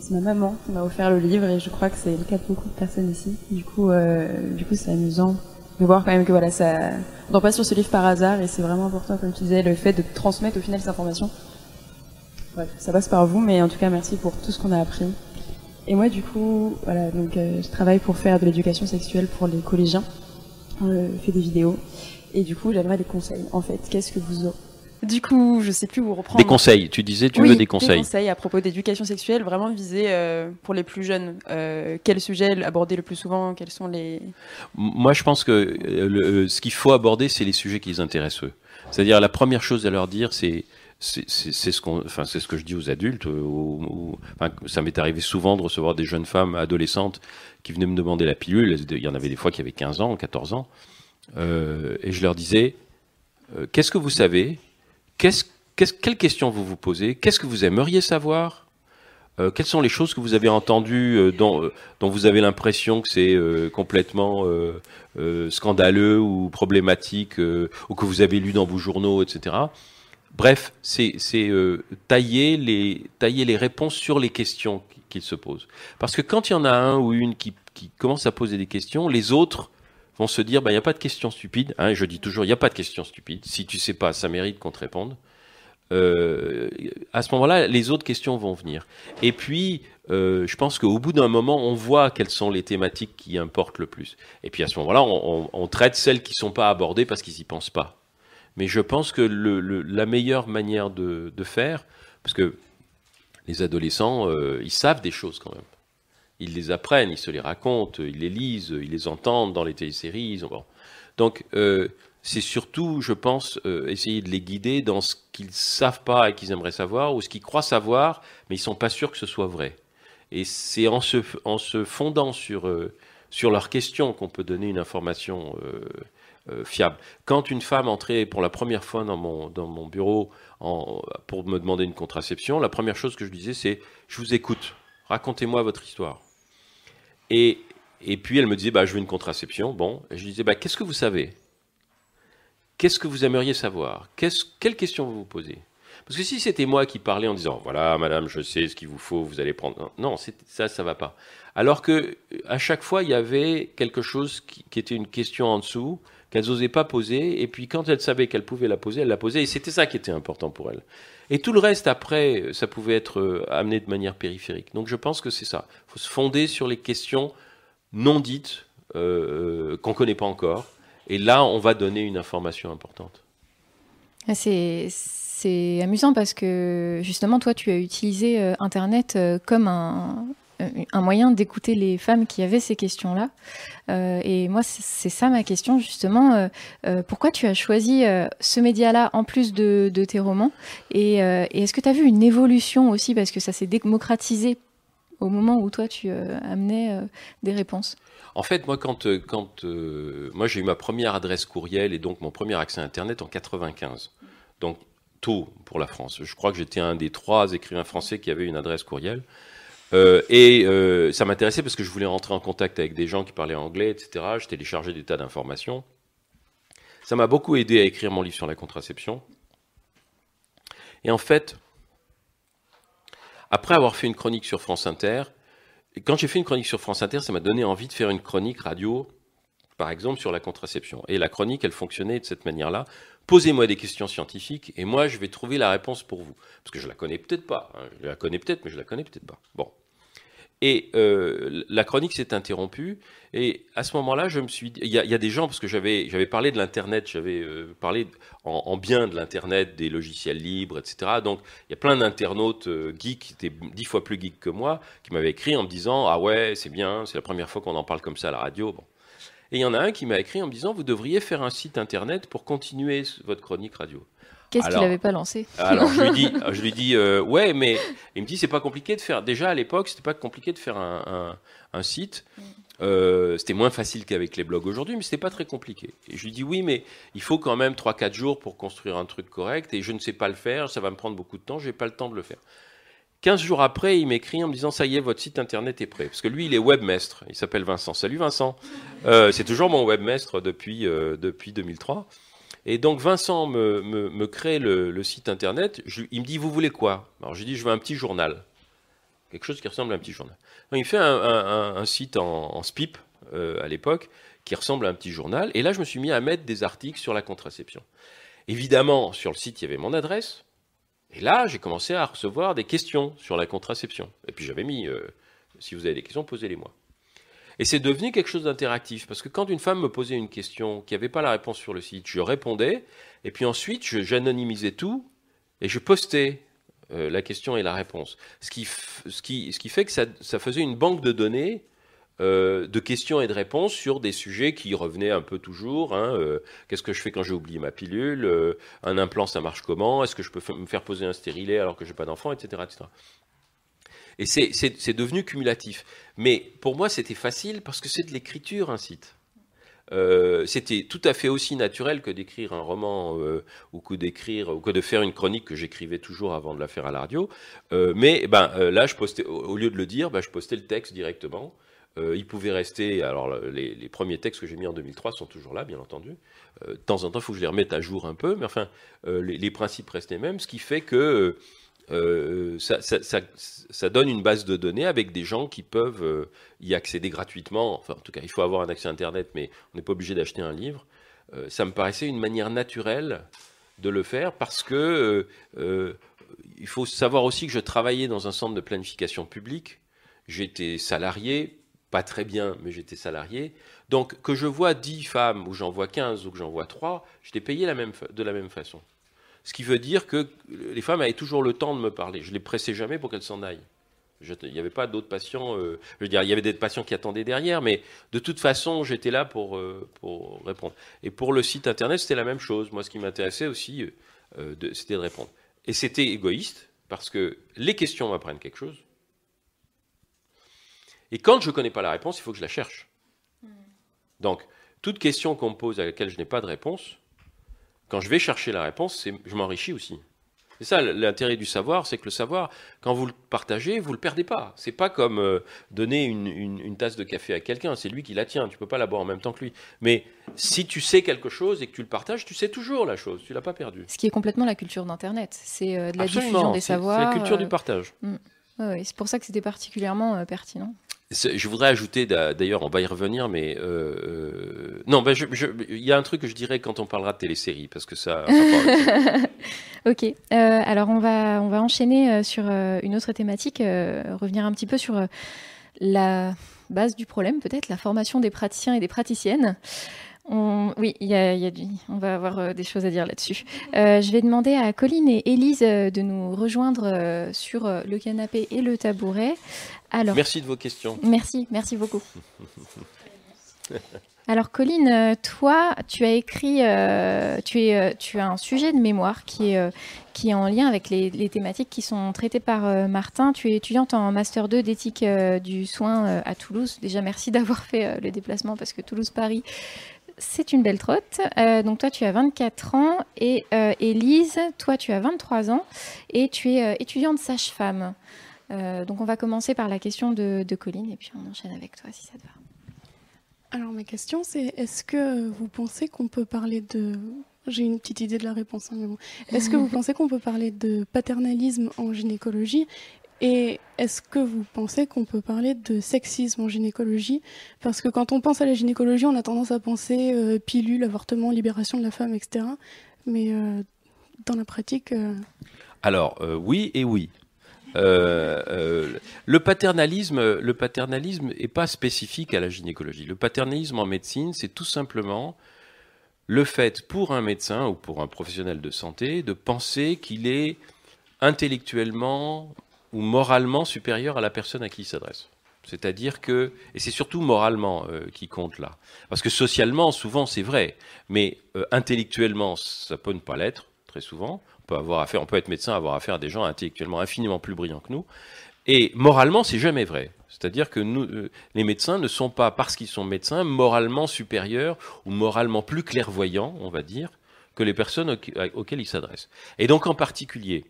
c'est ma maman qui m'a offert le livre et je crois que c'est le cas de beaucoup de personnes ici. Du coup, euh, du coup, c'est amusant de voir quand même que voilà, ça, on tombe pas sur ce livre par hasard et c'est vraiment important, comme tu disais, le fait de transmettre au final ces informations. Bref, ça passe par vous, mais en tout cas, merci pour tout ce qu'on a appris. Et moi, du coup, voilà, donc euh, je travaille pour faire de l'éducation sexuelle pour les collégiens. Je fais des vidéos et du coup, j'aimerais des conseils. En fait, qu'est-ce que vous du coup, je sais plus où reprendre. Des conseils, tu disais, tu veux des conseils. Des conseils à propos d'éducation sexuelle, vraiment visés euh, pour les plus jeunes. Euh, quel sujet aborder le plus souvent? Quels sont les. Moi, je pense que euh, ce qu'il faut aborder, c'est les sujets qui les intéressent eux. C'est-à-dire, la première chose à leur dire, c'est. C'est ce, qu'on, enfin, c'est ce que je dis aux adultes. enfin, ça m'est arrivé souvent de recevoir des jeunes femmes adolescentes qui venaient me demander la pilule. Il y en avait des fois qui avaient 15 ans, 14 ans. et je leur disais, qu'est-ce que vous savez quelles questions vous vous posez? Qu'est-ce que vous aimeriez savoir? Euh, Quelles sont les choses que vous avez entendues euh, dont, euh, dont, vous avez l'impression que c'est complètement scandaleux ou problématique ou que vous avez lu dans vos journaux, etc. Bref, c'est tailler, les, réponses sur les questions qu'ils se posent. Parce que quand il y en a un ou une qui commence à poser des questions, les autres vont se dire, bah, il n'y a pas de questions stupides. Hein, je dis toujours, il n'y a pas de questions stupides. Si tu sais pas, ça mérite qu'on te réponde. Euh, à ce moment-là, les autres questions vont venir. Et puis, euh, je pense qu'au bout d'un moment, on voit quelles sont les thématiques qui importent le plus. Et puis à ce moment-là, on, traite celles qui ne sont pas abordées parce qu'ils n'y pensent pas. Mais je pense que la meilleure manière de, faire, parce que les adolescents, euh, ils savent des choses quand même ils les apprennent, ils se les racontent, ils les lisent, ils les entendent dans les téléséries. Donc, euh, c'est surtout, je pense, euh, essayer de les guider dans ce qu'ils savent pas et qu'ils aimeraient savoir, ou ce qu'ils croient savoir, mais ils sont pas sûrs que ce soit vrai. Et c'est en se, fondant sur, euh, sur leurs questions qu'on peut donner une information fiable. Quand une femme entrait pour la première fois dans mon, dans mon bureau pour me demander une contraception, la première chose que je disais, c'est Je vous écoute, racontez-moi votre histoire. Et, et puis elle me disait, bah, je veux une contraception. Bon, je lui disais, bah, qu'est-ce que vous savez? Qu'est-ce que vous aimeriez savoir? Quelles questions vous vous posez? Parce que si c'était moi qui parlais en disant, voilà, madame, je sais ce qu'il vous faut, vous allez prendre. Non, ça, ça va pas. Alors que à chaque fois, il y avait quelque chose qui, qui était une question en dessous qu'elles n'osaient pas poser. Et puis quand elles savaient qu'elles pouvaient la poser, elles la posaient. Et c'était ça qui était important pour elles. Et tout le reste, après, ça pouvait être euh, amené de manière périphérique. Donc je pense que c'est ça. Il faut se fonder sur les questions non dites, euh, qu'on ne connaît pas encore. Et là, on va donner une information importante. Ah, c'est amusant parce que justement, toi, tu as utilisé euh, Internet comme un, un moyen d'écouter les femmes qui avaient ces questions-là. Euh, et moi, c'est ça ma question, justement. Euh, euh, pourquoi tu as choisi euh, ce média-là en plus de, tes romans? Et, euh, est-ce que tu as vu une évolution aussi? Parce que ça s'est démocratisé au moment où toi, tu euh, amenais euh, des réponses. En fait, moi, quand, euh, quand euh, j'ai eu ma première adresse courriel et donc mon premier accès à Internet en 95, donc tôt pour la France. Je crois que j'étais un des trois écrivains français qui avait une adresse courriel. Euh, et euh, ça m'intéressait parce que je voulais rentrer en contact avec des gens qui parlaient anglais, etc. Je téléchargeais des tas d'informations. Ça m'a beaucoup aidé à écrire mon livre sur la contraception. Et en fait, après avoir fait une chronique sur France Inter, quand j'ai fait une chronique sur France Inter, ça m'a donné envie de faire une chronique radio, par exemple, sur la contraception. Et la chronique, elle fonctionnait de cette manière-là. Posez-moi des questions scientifiques et moi, je vais trouver la réponse pour vous. Parce que je la connais peut-être pas. hein. Je la connais peut-être, mais je la connais peut-être pas. Bon. Et euh, la chronique s'est interrompue. Et à ce moment-là, je me suis dit, il y, a- des gens, parce que j'avais parlé de l'Internet, j'avais euh, parlé en, en bien de l'Internet, des logiciels libres, etc. Donc, il y a plein d'internautes euh, geeks, qui étaient dix fois plus geeks que moi, qui m'avaient écrit en me disant Ah ouais, c'est bien, c'est la première fois qu'on en parle comme ça à la radio. Bon. Et il y en a un qui m'a écrit en me disant Vous devriez faire un site Internet pour continuer votre chronique radio. Qu'est-ce qu'il n'avait pas lancé? Alors je lui dis, je lui dis euh, ouais, mais il me dit c'est pas compliqué de faire. Déjà à l'époque, c'était pas compliqué de faire un, un- un site. Euh, c'était moins facile qu'avec les blogs aujourd'hui, mais c'était pas très compliqué. Et je lui dis oui, mais il faut quand même 3-4 jours pour construire un truc correct, et je ne sais pas le faire, ça va me prendre beaucoup de temps, j'ai pas le temps de le faire. 15 jours après, il m'écrit en me disant ça y est, votre site internet est prêt. Parce que lui, il est webmestre. Il s'appelle Vincent. Salut Vincent. Euh, c'est toujours mon webmestre depuis, euh, depuis 2003. Et donc Vincent me, crée le, site internet. Il me dit Vous voulez quoi? Alors je lui dis Je veux un petit journal. Quelque chose qui ressemble à un petit journal. Il fait un, site en, en SPIP euh, à l'époque qui ressemble à un petit journal. Et là, je me suis mis à mettre des articles sur la contraception. Évidemment, sur le site, il y avait mon adresse. Et là, j'ai commencé à recevoir des questions sur la contraception. Et puis j'avais mis euh, Si vous avez des questions, posez-les-moi. Et c'est devenu quelque chose d'interactif, parce que quand une femme me posait une question qui n'avait pas la réponse sur le site, je répondais, et puis ensuite je- j'anonymisais tout, et je postais euh, la question et la réponse. Ce qui, ce qui, ce qui fait que ça, ça faisait une banque de données euh, de questions et de réponses sur des sujets qui revenaient un peu toujours. hein, euh, Qu'est-ce que je fais quand j'ai oublié ma pilule Un implant, ça marche comment Est-ce que je peux me faire poser un stérilet alors que j'ai pas d'enfant, etc. Et c'est- devenu cumulatif. Mais pour moi, c'était facile parce que c'est de l'écriture, un site. Euh, c'était tout à fait aussi naturel que d'écrire un roman euh, ou que d'écrire ou que de faire une chronique que j'écrivais toujours avant de la faire à la radio. Euh, mais ben euh, là, je postais au, lieu de le dire, ben, je postais le texte directement. Il pouvait rester. Alors les, les premiers textes que j'ai mis en 2003 sont toujours là, bien entendu. De temps en temps, il faut que je les remette à jour un peu, mais enfin, les, les principes restent les mêmes, ce qui fait que euh, ça, donne une base de données avec des gens qui peuvent euh, y accéder gratuitement. Enfin, en tout cas, il faut avoir un accès Internet, mais on n'est pas obligé d'acheter un livre. Euh, ça me paraissait une manière naturelle de le faire parce que il faut savoir aussi que je travaillais dans un centre de planification publique. J'étais salarié, pas très bien, mais j'étais salarié. Donc, que je vois 10 femmes, ou j'en vois 15, ou que j'en vois 3, j'étais payé de la même façon. Ce qui veut dire que les femmes avaient toujours le temps de me parler. Je les pressais jamais pour qu'elles s'en aillent. Je- Il n'y avait pas d'autres patients. euh, je veux dire, il y avait des patients qui attendaient derrière, mais de toute façon, j'étais là pour, euh, pour répondre. Et pour le site internet, c'était la même chose. Moi, ce qui m'intéressait aussi, euh, c'était de répondre. Et c'était égoïste, parce que les questions m'apprennent quelque chose. Et quand je ne connais pas la réponse, il faut que je la cherche. Donc, toute question qu'on me pose à laquelle je n'ai pas de réponse, quand je vais chercher la réponse, je m'enrichis aussi. C'est ça l'intérêt du savoir, c'est que le savoir, quand vous le partagez, vous le perdez pas. C'est pas comme euh, donner une, une- une tasse de café à quelqu'un, c'est lui qui la tient. Tu peux pas la boire en même temps que lui. Mais si tu sais quelque chose et que tu le partages, tu sais toujours la chose. Tu l'as pas perdue. Ce qui est complètement la culture d'Internet. C'est euh, de la Absolument, diffusion des c'est- c'est la savoirs. culture du euh, partage. mm. C'est pour ça que c'était particulièrement pertinent. Je voudrais ajouter, d'a- d'ailleurs, on va y revenir, mais euh, euh, non, ben il y a un truc que je dirais quand on parlera de télésérie, parce que ça. Ok, euh, alors on va, on va enchaîner euh, sur une autre thématique, euh, revenir un petit peu sur la base du problème, peut-être la formation des praticiens et des praticiennes. On- oui, y a, y a du- on va avoir euh, des choses à dire là-dessus. Euh, je vais demander à Colline et Élise euh, de nous rejoindre sur le canapé et le tabouret. Alors, Merci de vos questions. Merci, merci beaucoup. Alors Colline, toi, tu as écrit, euh, tu, es, tu as un sujet de mémoire qui est, euh, qui est en lien avec les, les thématiques qui sont traitées par euh, Martin. Tu es étudiante en Master 2 d'éthique du soin à Toulouse. Déjà, merci d'avoir fait le déplacement parce que Toulouse-Paris, c'est une belle trotte. Euh, donc toi, tu as 24 ans et euh, Élise, toi, tu as 23 ans et tu es euh, étudiante sage-femme. Euh, donc on va commencer par la question de, de Colline et puis on enchaîne avec toi si ça te va. Alors ma question c'est est-ce que vous pensez qu'on peut parler de j'ai une petite idée de la réponse hein, mais bon. Est-ce que vous pensez qu'on peut parler de paternalisme en gynécologie et est-ce que vous pensez qu'on peut parler de sexisme en gynécologie? Parce que quand on pense à la gynécologie, on a tendance à penser euh, pilule, avortement, libération de la femme, etc. Mais euh, dans la pratique, euh, Alors, oui et oui. Le paternalisme, le paternalisme est pas spécifique à la gynécologie. Le paternalisme en médecine, c'est tout simplement le fait pour un médecin ou pour un professionnel de santé de penser qu'il est intellectuellement ou moralement supérieur à la personne à qui il s'adresse. C'est-à-dire que, et c'est surtout moralement euh, qui compte là, parce que socialement, souvent c'est vrai, mais euh, intellectuellement, ça peut ne pas l'être, très souvent. On peut, avoir affaire, on peut être médecin, avoir affaire à des gens intellectuellement infiniment plus brillants que nous. Et moralement, c'est jamais vrai. C'est-à-dire que nous, euh, les médecins ne sont pas, parce qu'ils sont médecins, moralement supérieurs ou moralement plus clairvoyants, on va dire, que les personnes auxque- auxquelles ils s'adressent. Et donc en particulier,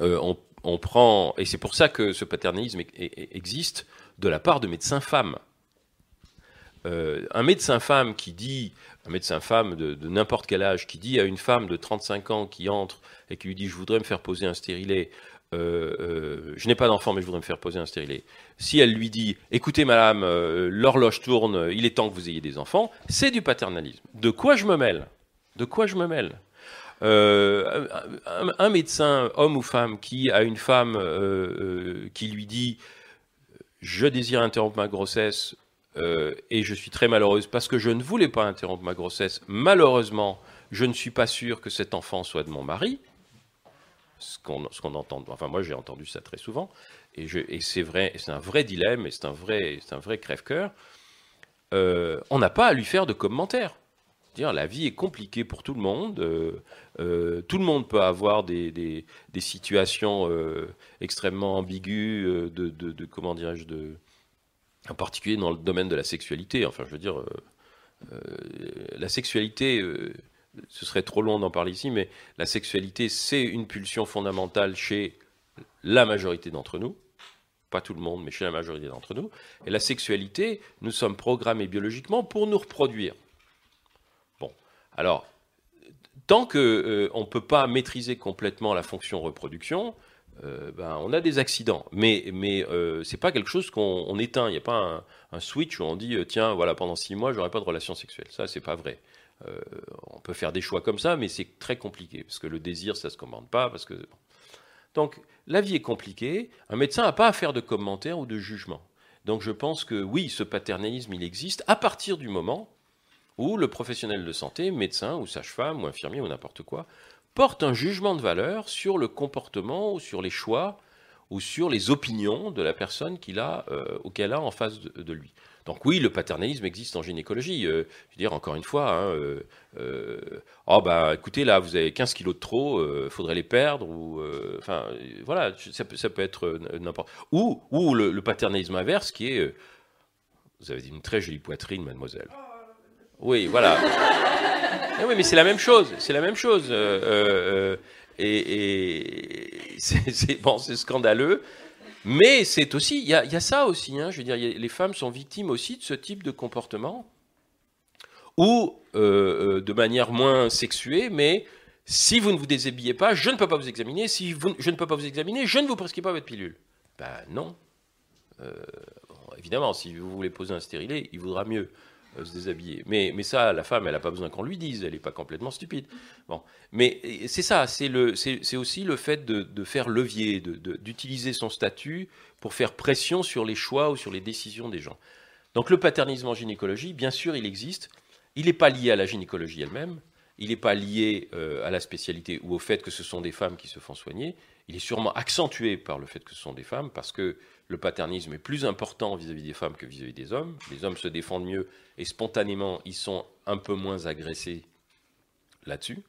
euh, on, on prend, et c'est pour ça que ce paternalisme e- e- existe de la part de médecins femmes. Euh, un médecin femme qui dit, un médecin femme de, n'importe quel âge, qui dit à une femme de 35 ans qui entre et qui lui dit je voudrais me faire poser un stérilet, euh, euh, je n'ai pas d'enfant mais je voudrais me faire poser un stérilet. Si elle lui dit écoutez madame, l'horloge tourne, il est temps que vous ayez des enfants, c'est du paternalisme. De quoi je me mêle? De quoi je me mêle? Euh, un, médecin, homme ou femme, qui a une femme euh, euh, qui lui dit je désire interrompre ma grossesse et je suis très malheureuse parce que je ne voulais pas interrompre ma grossesse. Malheureusement, je ne suis pas sûr que cet enfant soit de mon mari. Ce qu'on entend, enfin moi j'ai entendu ça très souvent, et, c'est vrai, c'est un vrai dilemme, et c'est un vrai, un vrai crève-cœur. On n'a pas à lui faire de commentaires. La vie est compliquée pour tout le monde. euh, euh, tout le monde peut avoir des, situations euh, extrêmement ambiguës de, comment dirais-je en particulier dans le domaine de la sexualité. Enfin, je veux dire, la sexualité, ce serait trop long d'en parler ici, mais la sexualité, c'est une pulsion fondamentale chez la majorité d'entre nous. Pas tout le monde, mais chez la majorité d'entre nous. Et la sexualité, nous sommes programmés biologiquement pour nous reproduire. Alors, tant qu'on ne peut pas maîtriser complètement la fonction reproduction, euh, ben, on a des accidents. Mais, mais euh, c'est pas quelque chose qu'on on éteint. Il n'y a pas un, switch où on dit euh, tiens, voilà, pendant six mois, j'aurai pas de relation sexuelle. Ça, c'est pas vrai. Euh, on peut faire des choix comme ça, mais c'est très compliqué parce que le désir, ça se commande pas. Donc la vie est compliquée. Un médecin n'a pas à faire de commentaires ou de jugements. Donc je pense que oui, ce paternalisme, il existe à partir du moment où le professionnel de santé, médecin ou sage-femme ou infirmier ou n'importe quoi, porte un jugement de valeur sur le comportement ou sur les choix ou sur les opinions de la personne qu'il a, euh, auquel a en face de, lui. Donc oui, le paternalisme existe en gynécologie. Euh, je veux dire, encore une fois, hein, euh, oh bah écoutez, là, vous avez 15 kilos de trop, faudrait les perdre, ou enfin, voilà, ça peut, être n'importe. Ou, ou le, paternalisme inverse qui est, vous avez une très jolie poitrine, mademoiselle. Oui, voilà. Eh oui, mais c'est la même chose. C'est la même chose. euh, euh, et c'est bon, scandaleux. Mais c'est aussi, il y, a- ça aussi. hein, je veux dire, les femmes sont victimes aussi de ce type de comportement, ou euh, de manière moins sexuée, mais si vous ne vous déshabillez pas, je ne peux pas vous examiner. Si je ne peux pas vous examiner, je ne vous prescris pas votre pilule. Ben non. Évidemment, si vous voulez poser un stérilet, il vaudra mieux se déshabiller. Mais, mais ça, la femme, elle n'a pas besoin qu'on lui dise, elle n'est pas complètement stupide. Bon. Mais euh, c'est ça, c'est aussi le fait de, de faire levier, de- d'utiliser son statut pour faire pression sur les choix ou sur les décisions des gens. Donc le paternisme en gynécologie, bien sûr, il existe. il n'est pas lié à la gynécologie elle-même, il n'est pas lié euh, à la spécialité ou au fait que ce sont des femmes qui se font soigner, il est sûrement accentué par le fait que ce sont des femmes, parce que le paternisme est plus important vis-à-vis des femmes que vis-à-vis des hommes. Les hommes se défendent mieux et spontanément, ils sont un peu moins agressés là-dessus.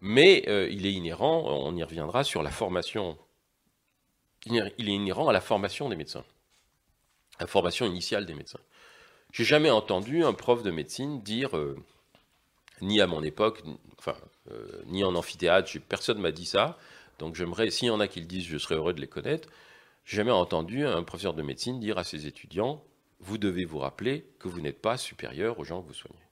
Mais euh, il est inhérent, on y reviendra, sur la formation. Il est inhérent à la formation des médecins, la formation initiale des médecins. J'ai jamais entendu un prof de médecine dire, euh, ni à mon époque, euh, ni en amphithéâtre, personne m'a dit ça. Donc j'aimerais, s'il y en a qui le disent, je serais heureux de les connaître. J'ai jamais entendu un professeur de médecine dire à ses étudiants, vous devez vous rappeler que vous n'êtes pas supérieur aux gens que vous soignez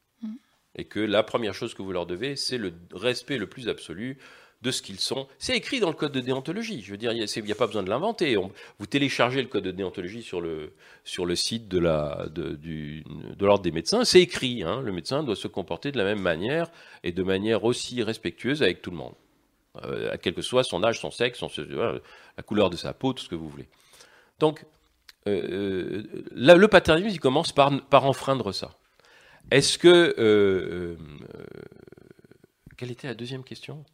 et que la première chose que vous leur devez, c'est le respect le plus absolu de ce qu'ils sont. C'est écrit dans le code de déontologie. Je veux dire, il n'y a, pas besoin de l'inventer. Vous téléchargez le code de déontologie sur le, sur le site de l'ordre de, de des médecins. C'est écrit. Hein. le médecin doit se comporter de la même manière et de manière aussi respectueuse avec tout le monde. Euh, quel que soit son âge, son sexe, son, euh, la couleur de sa peau, tout ce que vous voulez. Donc, euh, le paternisme, il commence par, par enfreindre ça. Est-ce que. Euh, euh, quelle était la deuxième question?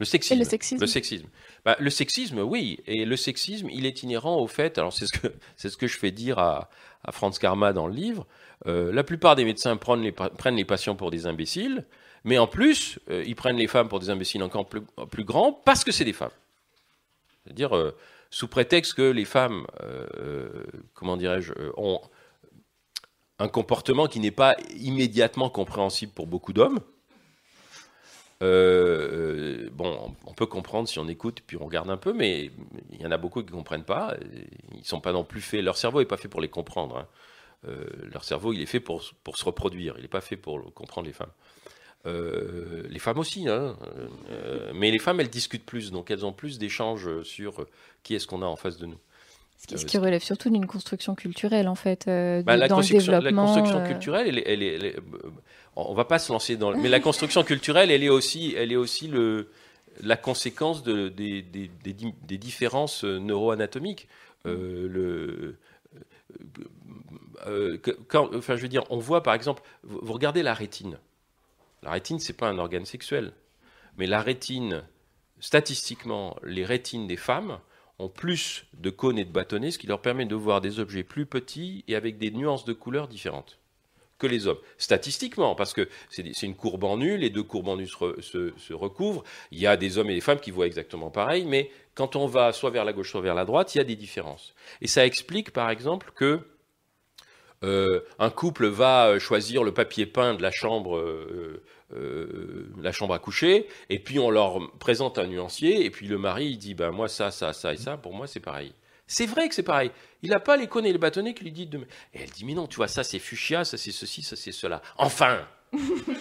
Le sexisme. le sexisme. Le sexisme. Bah, le sexisme, oui. Et le sexisme, il est inhérent au fait. Alors, c'est ce que, c'est ce que je fais dire à, à Franz Karma dans le livre. Euh, la plupart des médecins prennent les, prennent les patients pour des imbéciles. Mais en plus, ils prennent les femmes pour des imbéciles encore plus, grands parce que c'est des femmes. C'est-à-dire, sous prétexte que les femmes, comment dirais-je, ont un comportement qui n'est pas immédiatement compréhensible pour beaucoup d'hommes. Euh, bon, on peut comprendre si on écoute puis on regarde un peu, mais il y en a beaucoup qui ne comprennent pas. Ils sont pas non plus faits. Leur cerveau n'est pas fait pour les comprendre. Hein. Euh, leur cerveau, il est fait pour, pour se reproduire. Il n'est pas fait pour comprendre les femmes. Euh, les femmes aussi, hein. mais les femmes, elles discutent plus, donc elles ont plus d'échanges sur qui est-ce qu'on a en face de nous. Ce qui, relève surtout d'une construction culturelle, en fait, euh, bah, la dans le développement. La construction euh, culturelle, elle, elle, est, on va pas se lancer dans... Mais la construction culturelle, elle est aussi, elle est aussi le, la conséquence de, des, des, des, différences neuroanatomiques. Euh, le, quand, enfin, je veux dire, on voit par exemple, vous, regardez la rétine. La rétine, c'est pas un organe sexuel, mais la rétine, statistiquement, les rétines des femmes ont plus de cônes et de bâtonnets, ce qui leur permet de voir des objets plus petits et avec des nuances de couleurs différentes que les hommes. Statistiquement, parce que c'est une courbe en nu, les deux courbes en nu se, recouvrent, il y a des hommes et des femmes qui voient exactement pareil, mais quand on va soit vers la gauche, soit vers la droite, il y a des différences. Et ça explique par exemple que euh, un couple va choisir le papier peint de la chambre euh, euh, la chambre à coucher, et puis on leur présente un nuancier, et puis le mari il dit ben moi ça, ça, ça et ça, pour moi c'est pareil. C'est vrai que c'est pareil. Il n'a pas les cônes et les bâtonnets qui lui dit de. Et elle dit mais non, tu vois ça c'est fuchsia, ça c'est ceci, ça c'est cela. Enfin.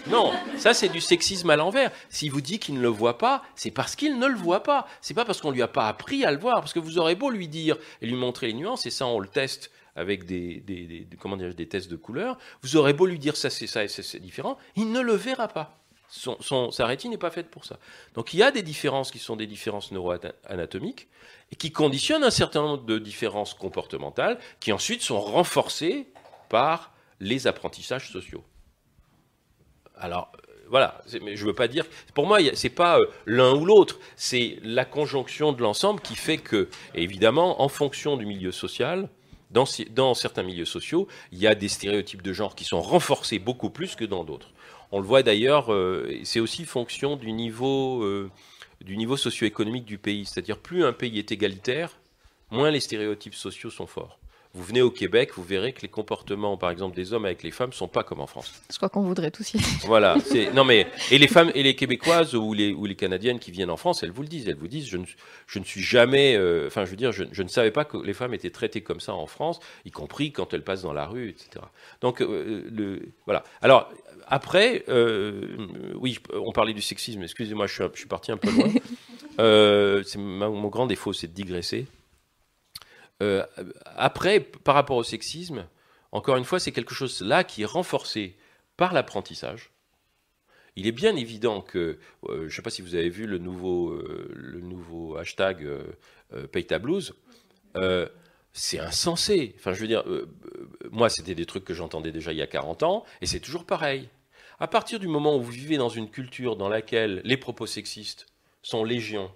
Non, ça c'est du sexisme à l'envers. S'il vous dit qu'il ne le voit pas, c'est parce qu'il ne le voit pas. C'est pas parce qu'on lui a pas appris à le voir. Parce que vous aurez beau lui dire et lui montrer les nuances, et ça on le teste avec des, des, des tests de couleurs, vous aurez beau lui dire ça c'est ça et c'est différent, il ne le verra pas. Son, sa rétine n'est pas faite pour ça. Donc il y a des différences qui sont des différences neuroanatomiques et qui conditionnent un certain nombre de différences comportementales qui ensuite sont renforcées par les apprentissages sociaux. Alors euh, voilà, mais je veux pas dire. Pour moi, c'est pas euh, l'un ou l'autre, c'est la conjonction de l'ensemble qui fait que, évidemment, en fonction du milieu social, dans, certains milieux sociaux, il y a des stéréotypes de genre qui sont renforcés beaucoup plus que dans d'autres. On le voit d'ailleurs, euh, c'est aussi fonction du niveau, euh, du niveau socio-économique du pays. C'est-à-dire plus un pays est égalitaire, moins les stéréotypes sociaux sont forts. Vous venez au Québec, vous verrez que les comportements, par exemple, des hommes avec les femmes, sont pas comme en France. Je crois qu'on voudrait tous y Voilà. Non mais et les femmes et les Québécoises ou les ou les Canadiennes qui viennent en France, elles vous le disent, elles vous disent, je ne, je ne suis jamais, euh, enfin, je veux dire, je, je, ne savais pas que les femmes étaient traitées comme ça en France, y compris quand elles passent dans la rue, etc. Donc euh, le voilà. Alors après, euh, oui, on parlait du sexisme. Excusez-moi, je suis, je suis parti un peu loin. c'est mon grand défaut, c'est de digresser. Euh, après, par rapport au sexisme, encore une fois, c'est quelque chose là qui est renforcé par l'apprentissage. Il est bien évident que, euh, je ne sais pas si vous avez vu le nouveau, euh, le nouveau hashtag Blues, c'est insensé. Enfin, je veux dire, moi, c'était des trucs que j'entendais déjà il y a 40 ans, et c'est toujours pareil. À partir du moment où vous vivez dans une culture dans laquelle les propos sexistes sont légion,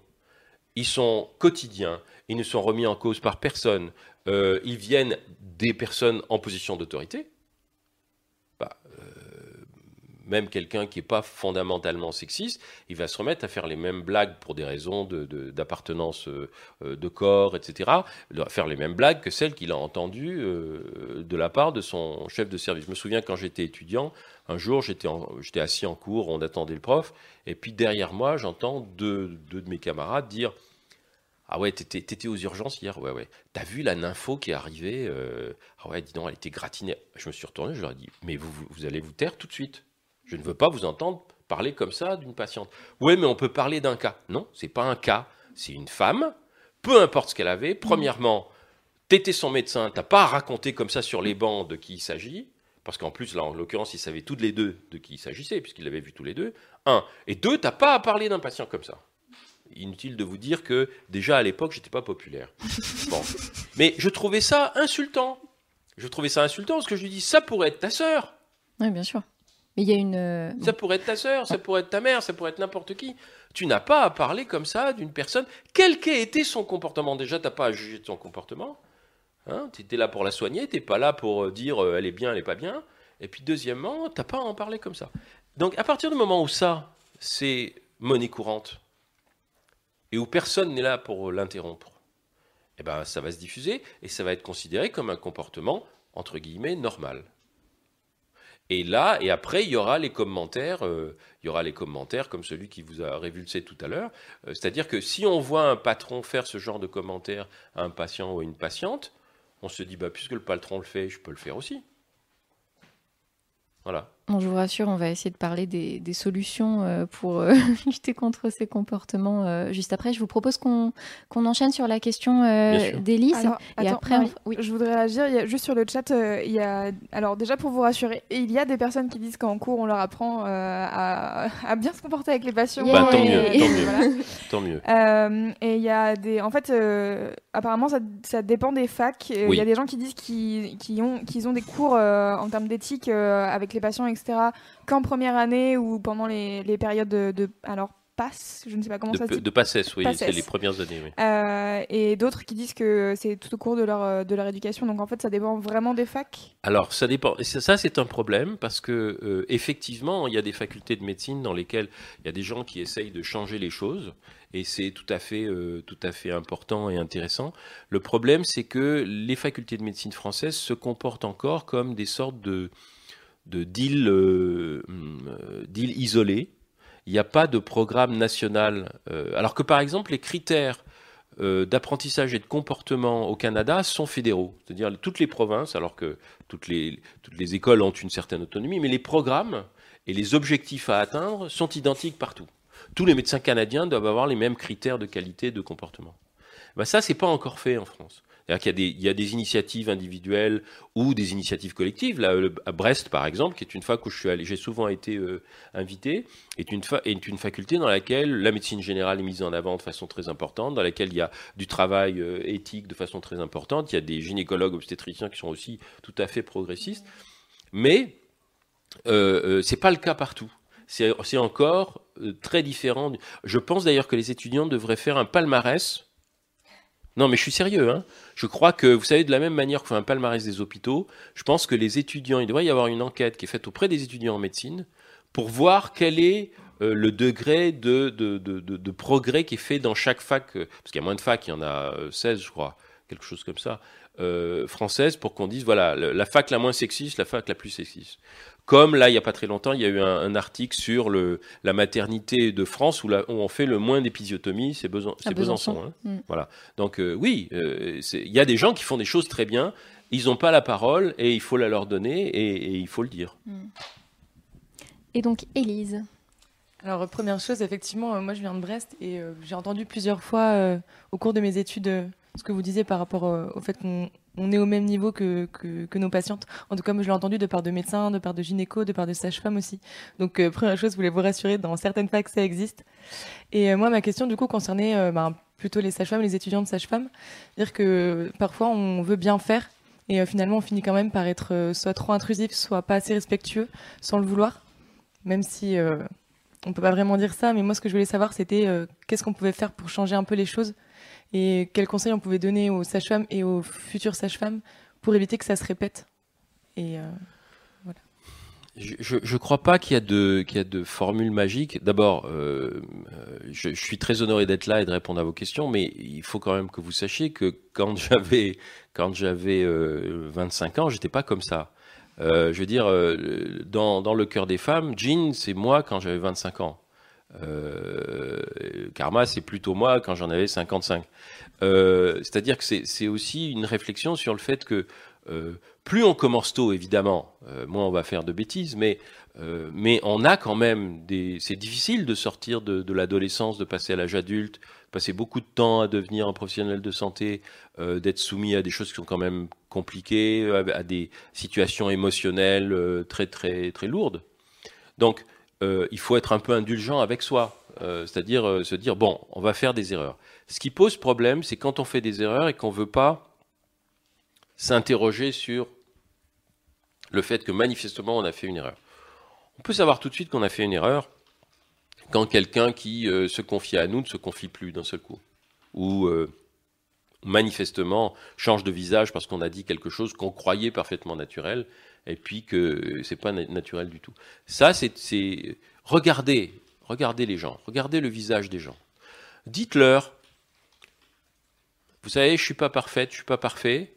ils sont quotidiens, ils ne sont remis en cause par personne, euh, ils viennent des personnes en position d'autorité, bah, euh, même quelqu'un qui n'est pas fondamentalement sexiste, il va se remettre à faire les mêmes blagues pour des raisons de- de- d'appartenance euh, de, corps, etc., faire les mêmes blagues que celles qu'il a entendues de la part de son chef de service. Je me souviens quand j'étais étudiant, un jour j'étais assis en cours, on attendait le prof, et puis derrière moi j'entends deux de mes camarades dire ah ouais, t'étais, t'étais aux urgences hier Ouais, ouais. T'as vu la nympho qui est arrivée euh, Ah ouais, dis donc, elle était gratinée. Je me suis retourné, je leur ai dit Mais vous, vous, allez vous taire tout de suite. Je ne veux pas vous entendre parler comme ça d'une patiente. Ouais, mais on peut parler d'un cas. Non, c'est pas un cas. C'est une femme, peu importe ce qu'elle avait. Premièrement, t'étais son médecin, t'as pas à raconter comme ça sur les bancs de qui il s'agit. Parce qu'en plus, là, en l'occurrence, ils savaient toutes les deux de qui il s'agissait, puisqu'ils l'avaient vu tous les deux. Un. Et deux, t'as pas à parler d'un patient comme ça. Inutile de vous dire que déjà à l'époque, j'étais pas populaire. Bon. Mais je trouvais ça insultant. Je trouvais ça insultant parce que je lui dis ça pourrait être ta sœur, Oui, bien sûr. Mais il y a une. euh, ça pourrait être ta sœur, ça pourrait être ta mère, ça pourrait être n'importe qui. Tu n'as pas à parler comme ça d'une personne, quel qu'ait été son comportement. Déjà, t'as pas à juger de son comportement. Hein tu étais là pour la soigner, t'es pas là pour euh, dire euh, elle est bien, elle est pas bien. Et puis deuxièmement, t'as pas à en parler comme ça. Donc à partir du moment où ça, c'est monnaie courante, et où personne n'est là pour l'interrompre, eh ben, ça va se diffuser et ça va être considéré comme un comportement, entre guillemets, normal. Et là, et après, il y aura les commentaires, euh, il y aura les commentaires comme celui qui vous a révulsé tout à l'heure. Euh, C'est-à-dire que si on voit un patron faire ce genre de commentaires à un patient ou à une patiente, on se dit, bah, puisque le patron le fait, je peux le faire aussi. Voilà. Bon, je vous rassure, on va essayer de parler des, des solutions euh, pour euh, lutter contre ces comportements euh, juste après. Je vous propose qu'on qu'on enchaîne sur la question euh, d'Élise. Et après, on- Marie, je voudrais réagir. Il y a, juste sur le chat, euh, il y a. Alors, déjà pour vous rassurer, il y a des personnes qui disent qu'en cours, on leur apprend euh, à, à bien se comporter avec les patients. Bah, tant mieux, Et- tant mieux. voilà. Tant mieux. Euh, et il y a des. En fait, euh, apparemment, ça, ça dépend des facs. Il Oui. y a des gens qui disent qu'ils ont, qu'ils ont des cours euh, en termes d'éthique euh, avec les patients, etc., qu'en première année ou pendant les, les périodes de, de- Alors, passe, je ne sais pas comment De, ça se dit. de passesse, oui, c'est les premières années. Oui. Euh, et d'autres qui disent que c'est tout au cours de leur, de leur éducation. Donc, en fait, ça dépend vraiment des facs. Alors, ça dépend. Et ça, ça, c'est un problème parce que, euh, effectivement, il y a des facultés de médecine dans lesquelles il y a des gens qui essayent de changer les choses. Et c'est tout à fait, euh, tout à fait important et intéressant. Le problème, c'est que les facultés de médecine françaises se comportent encore comme des sortes de, de deals, euh, hum, euh, isolés. Il n'y a pas de programme national. euh, alors que, par exemple, les critères d'apprentissage et de comportement au Canada sont fédéraux. C'est-à-dire toutes les provinces, alors que toutes les, toutes les écoles ont une certaine autonomie, mais les programmes et les objectifs à atteindre sont identiques partout. Tous les médecins canadiens doivent avoir les mêmes critères de qualité de comportement. Ben ça, c'est pas encore fait en France. C'est-à-dire qu'il y il y a des initiatives individuelles ou des initiatives collectives. Là, à Brest, par exemple, qui est une fac où je suis allé, j'ai souvent été euh, invité, est une, faculté dans laquelle la médecine générale est mise en avant de façon très importante, dans laquelle il y a du travail euh, éthique de façon très importante. Il y a des gynécologues obstétriciens qui sont aussi tout à fait progressistes. Mais euh, euh, c'est pas le cas partout. C'est encore euh, très différent. Je pense d'ailleurs que les étudiants devraient faire un palmarès. Non, mais je suis sérieux. Hein. Je crois que, vous savez, de la même manière qu'on fait un palmarès des hôpitaux, je pense que les étudiants, il devrait y avoir une enquête qui est faite auprès des étudiants en médecine pour voir quel est euh, le degré de, de, de, de- progrès qui est fait dans chaque fac, euh, parce qu'il y a moins de facs, il y en a euh, 16, je crois, quelque chose comme ça, euh, française, pour qu'on dise, voilà, la fac la moins sexiste, la fac la plus sexiste. Comme là, il n'y a pas très longtemps, il y a eu un, un article sur le, la maternité de France où, la- où on fait le moins d'épisiotomie, c'est Besan- Besançon. Besançon. hein. Mm. Voilà. Donc euh, oui, euh, il y a des gens qui font des choses très bien, ils n'ont pas la parole et il faut la leur donner et, et il faut le dire. Et donc, Élise. Alors, euh, première chose, effectivement, moi je viens de Brest et euh, j'ai entendu plusieurs fois euh, au cours de mes études euh, ce que vous disiez par rapport euh, au fait qu'on on est au même niveau que, nos patientes. En tout cas, moi je l'ai entendu de part de médecins, de part de gynéco, de part de sages-femmes aussi. Donc, euh, première chose, je voulais vous rassurer, dans certaines facs ça existe. Et euh, moi, ma question du coup concernait euh, ben, plutôt les sages-femmes, les étudiants de sages-femmes. Dire que parfois on veut bien faire et finalement on finit quand même par être soit trop intrusif, soit pas assez respectueux sans le vouloir. même si on peut pas vraiment dire ça, mais moi ce que je voulais savoir c'était qu'est-ce qu'on pouvait faire pour changer un peu les choses et quels conseils on pouvait donner aux sages-femmes et aux futures sages-femmes pour éviter que ça se répète. Et euh, Je ne crois pas qu'il y, a de- formule magique. D'abord, euh, je, suis très honoré d'être là et de répondre à vos questions, mais il faut quand même que vous sachiez que quand j'avais quand j'avais euh, 25 ans, j'étais pas comme ça. Je veux dire, dans, dans le cœur des femmes, Jean, c'est moi quand j'avais 25 ans. Euh, Karma, c'est plutôt moi quand j'en avais 55. Euh, C'est-à-dire que c'est aussi une réflexion sur le fait que euh, plus on commence tôt, évidemment, moins on va faire de bêtises, mais, mais on a quand même des. C'est difficile de sortir de, l'adolescence, de passer à l'âge adulte, passer beaucoup de temps à devenir un professionnel de santé, d'être soumis à des choses qui sont quand même compliquées, à, à des situations émotionnelles très, très, très lourdes. Donc, euh, il faut être un peu indulgent avec soi, euh, c'est-à-dire euh, se dire bon, on va faire des erreurs. Ce qui pose problème, c'est quand on fait des erreurs et qu'on veut pas s'interroger sur le fait que manifestement on a fait une erreur. On peut savoir tout de suite qu'on a fait une erreur quand quelqu'un qui se confie à nous ne se confie plus d'un seul coup, ou manifestement change de visage parce qu'on a dit quelque chose qu'on croyait parfaitement naturel et puis que c'est pas na- naturel du tout. Ça, c'est c'est- regardez, regardez les gens, regardez le visage des gens. Dites-leur, vous savez, je suis pas parfaite, je suis pas parfait.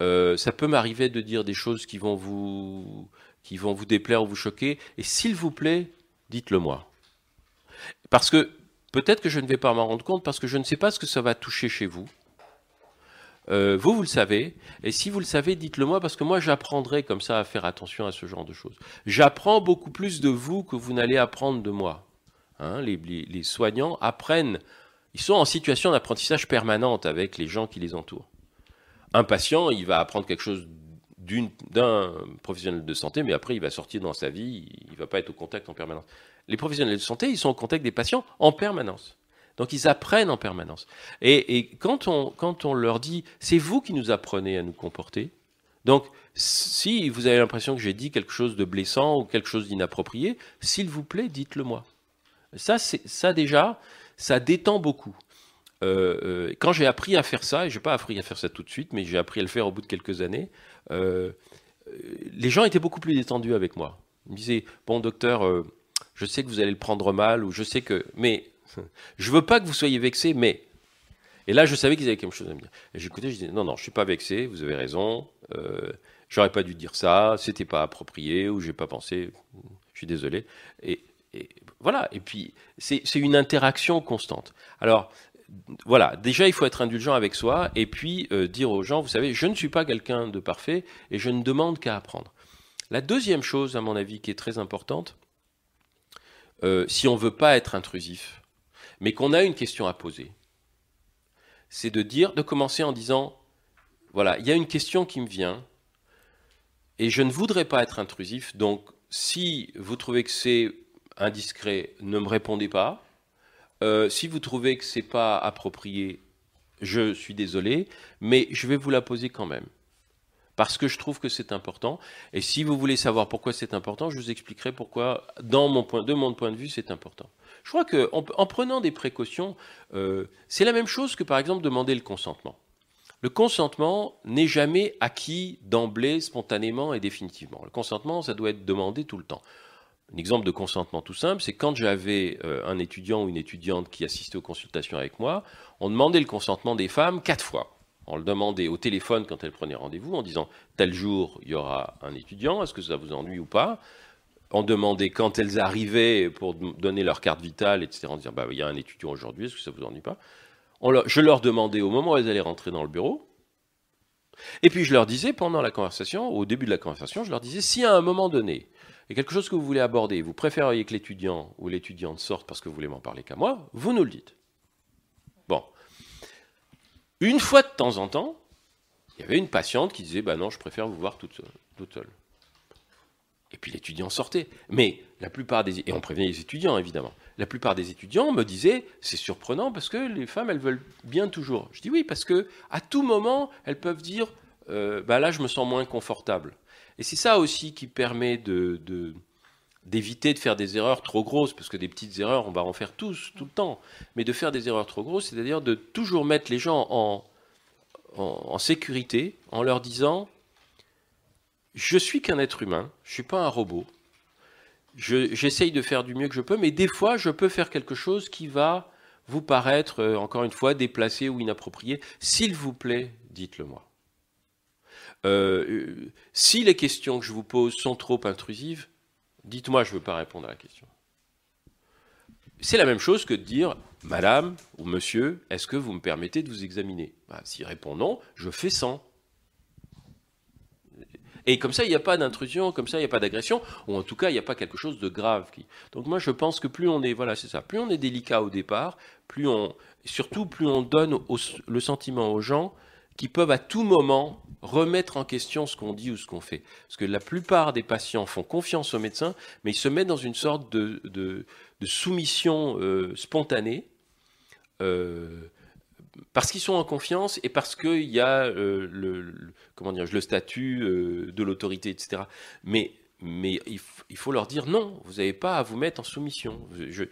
Euh, ça peut m'arriver de dire des choses qui vont vous qui vont vous déplaire ou vous choquer. Et s'il vous plaît, dites-le moi. Parce que peut-être que je ne vais pas m'en rendre compte parce que je ne sais pas ce que ça va toucher chez vous. Euh, vous, vous le savez. Et si vous le savez, dites-le moi parce que moi, j'apprendrai comme ça à faire attention à ce genre de choses. J'apprends beaucoup plus de vous que vous n'allez apprendre de moi. Hein, les, les- soignants apprennent. Ils sont en situation d'apprentissage permanente avec les gens qui les entourent. Un patient, il va apprendre quelque chose d'un professionnel de santé, mais après, il va sortir dans sa vie, il ne va pas être au contact en permanence. Les professionnels de santé, ils sont au contact des patients en permanence. Donc, ils apprennent en permanence. Et, quand, on, quand on leur dit, c'est vous qui nous apprenez à nous comporter, donc, si vous avez l'impression que j'ai dit quelque chose de blessant ou quelque chose d'inapproprié, s'il vous plaît, dites-le moi. Ça, ça déjà, ça détend beaucoup. Euh, euh, quand j'ai appris à faire ça, et j'ai pas appris à faire ça tout de suite, mais j'ai appris à le faire au bout de quelques années, euh, les gens étaient beaucoup plus détendus avec moi. Ils me disaient, bon docteur, je sais que vous allez le prendre mal, ou je sais que... Mais je veux pas que vous soyez vexé, mais... Et là, je savais qu'ils avaient quelque chose à me dire. Et j'écoutais, je disais, non, non, je suis pas vexé, vous avez raison, euh, j'aurais pas dû dire ça, c'était pas approprié, ou j'ai pas pensé, je suis désolé. Et, voilà, et puis c'est c'est une interaction constante. Alors, voilà, déjà il faut être indulgent avec soi et puis euh, dire aux gens, vous savez, je ne suis pas quelqu'un de parfait et je ne demande qu'à apprendre. La deuxième chose, à mon avis, qui est très importante, euh, si on ne veut pas être intrusif, mais qu'on a une question à poser, c'est de dire, de commencer en disant, voilà, il y a une question qui me vient et je ne voudrais pas être intrusif, donc si vous trouvez que c'est indiscret, ne me répondez pas. Euh, si vous trouvez que c'est pas approprié, je suis désolé, mais je vais vous la poser quand même. Parce que je trouve que c'est important. Et si vous voulez savoir pourquoi c'est important, je vous expliquerai pourquoi, de mon point de vue, c'est important. Je crois qu'en en prenant des précautions, euh, c'est la même chose que par exemple demander le consentement. Le consentement n'est jamais acquis d'emblée, spontanément et définitivement. Le consentement, ça doit être demandé tout le temps. Un exemple de consentement tout simple, c'est quand j'avais euh, un étudiant ou une étudiante qui assistait aux consultations avec moi, on demandait le consentement des femmes quatre fois. On le demandait au téléphone quand elles prenaient rendez-vous en disant tel jour il y aura un étudiant, est-ce que ça vous ennuie ou pas? On demandait quand elles arrivaient pour donner leur carte vitale, etc. En disant bah, il y a un étudiant aujourd'hui, est-ce que ça vous ennuie pas? Je leur demandais au moment où elles allaient rentrer dans le bureau. Et puis je leur disais pendant la conversation, au début de la conversation, je leur disais si à un moment donné, il y a quelque chose que vous voulez aborder, vous préfériez que l'étudiant ou l'étudiante sorte parce que vous voulez m'en parler qu'à moi, vous nous le dites. Bon. Une fois de temps en temps, il y avait une patiente qui disait bah non, je préfère vous voir. Toute seule. Et puis l'étudiant sortait. Mais la plupart des et on prévenait les étudiants évidemment. La plupart des étudiants me disaient c'est surprenant parce que les femmes elles veulent bien toujours. Je dis oui parce que à tout moment elles peuvent dire euh, bah là je me sens moins confortable. Et c'est ça aussi qui permet de, d'éviter de faire des erreurs trop grosses, parce que des petites erreurs, on va en faire tous, tout le temps. Mais de faire des erreurs trop grosses, c'est-à-dire de toujours mettre les gens en, en, en sécurité en leur disant Je suis qu'un être humain, je ne suis pas un robot. Je- J'essaye de faire du mieux que je peux, mais des fois, je peux faire quelque chose qui va vous paraître, euh, encore une fois, déplacé ou inapproprié. S'il vous plaît, dites-le moi. Euh, euh, si les questions que je vous pose sont trop intrusives, dites-moi, je ne veux pas répondre à la question. C'est la même chose que de dire, Madame ou Monsieur, est-ce que vous me permettez de vous examiner? Bah, S'il répond non, je fais 100. Et comme ça, il n'y a pas d'intrusion, comme ça, il n'y a pas d'agression, ou en tout cas, il n'y a pas quelque chose de grave. Donc moi, je pense que plus on est, voilà, c'est ça, plus on est délicat au départ, plus on, surtout plus on donne le sentiment aux gens qui peuvent à tout moment remettre en question ce qu'on dit ou ce qu'on fait. Parce que la plupart des patients font confiance aux médecins, mais ils se mettent dans une sorte de soumission euh, spontanée. euh, parce qu'ils sont en confiance et parce qu'il y a euh, le, le- comment dire, le statut euh, de l'autorité, etc. Mais, mais il, faut leur dire non, vous n'avez pas à vous mettre en soumission. Je-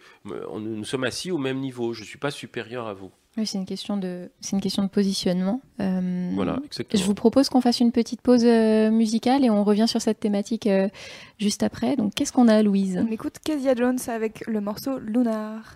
on- nous sommes assis au même niveau, je ne suis pas supérieur à vous. Oui, c'est une question de, c'est une question de positionnement. Euh, Voilà, exactement. Je vous propose qu'on fasse une petite pause musicale et on revient sur cette thématique juste après. Donc, qu'est-ce qu'on a, Louise? On écoute Kezia Jones avec le morceau Lunar.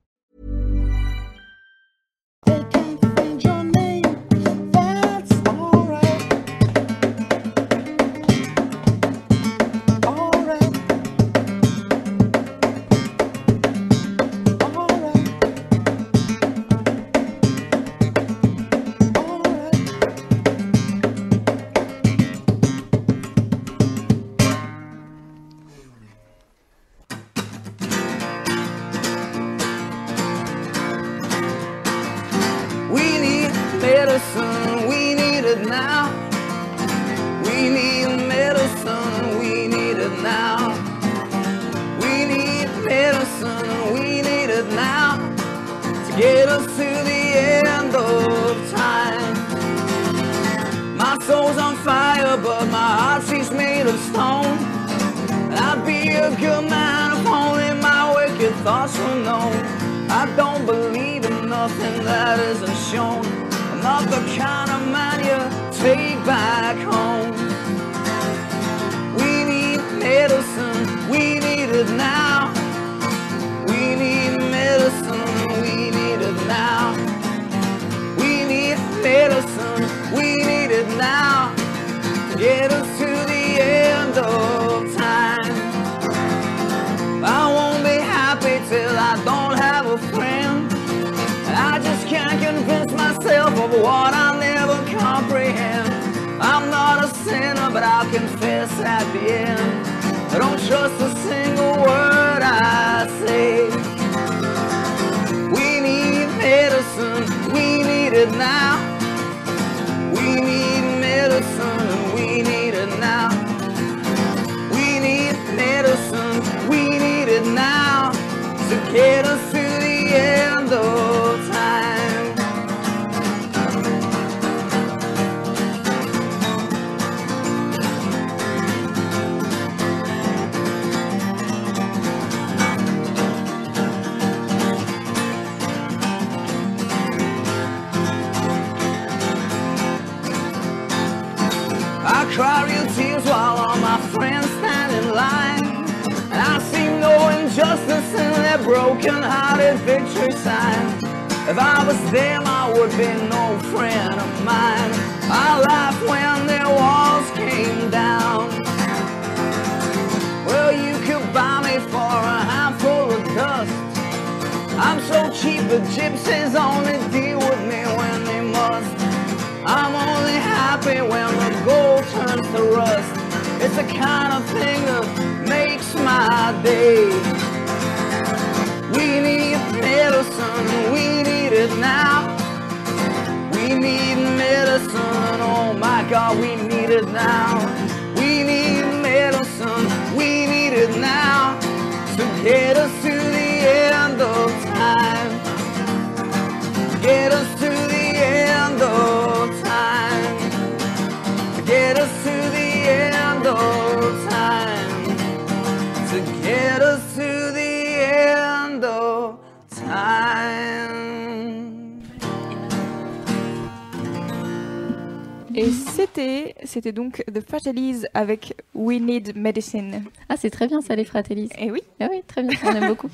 Avec We Need Medicine. Ah, c'est très bien ça, les Fratellis. Et oui. Ah oui, très bien, on aime beaucoup.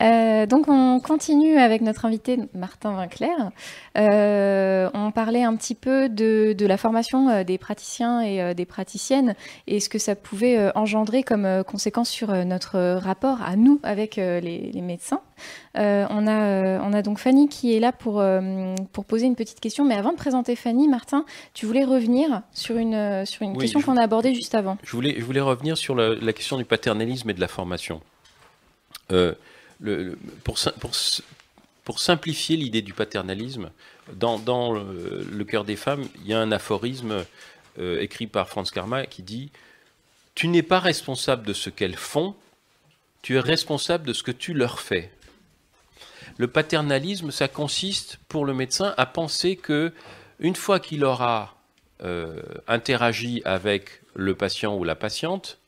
Euh, donc on continue avec notre invité Martin Vinclair. Euh, on parlait un petit peu de, de la formation euh, des praticiens et euh, des praticiennes et ce que ça pouvait engendrer comme conséquence sur notre rapport à nous avec les, les médecins. Euh, on, a, on a donc Fanny qui est là pour, pour poser une petite question. Mais avant de présenter Fanny, Martin, tu voulais revenir sur une, sur une Oui, question qu'on a abordée juste avant. Je voulais, je voulais revenir sur la, la question du paternalisme et de la formation. Euh, pour, simplifier l'idée du paternalisme, dans, le cœur des femmes, il y a un aphorisme euh, écrit par Franz Karma qui dit Tu n'es pas responsable de ce qu'elles font, tu es responsable de ce que tu leur fais. Le paternalisme, ça consiste pour le médecin à penser que une fois qu'il aura euh, interagi avec le patient ou la patiente,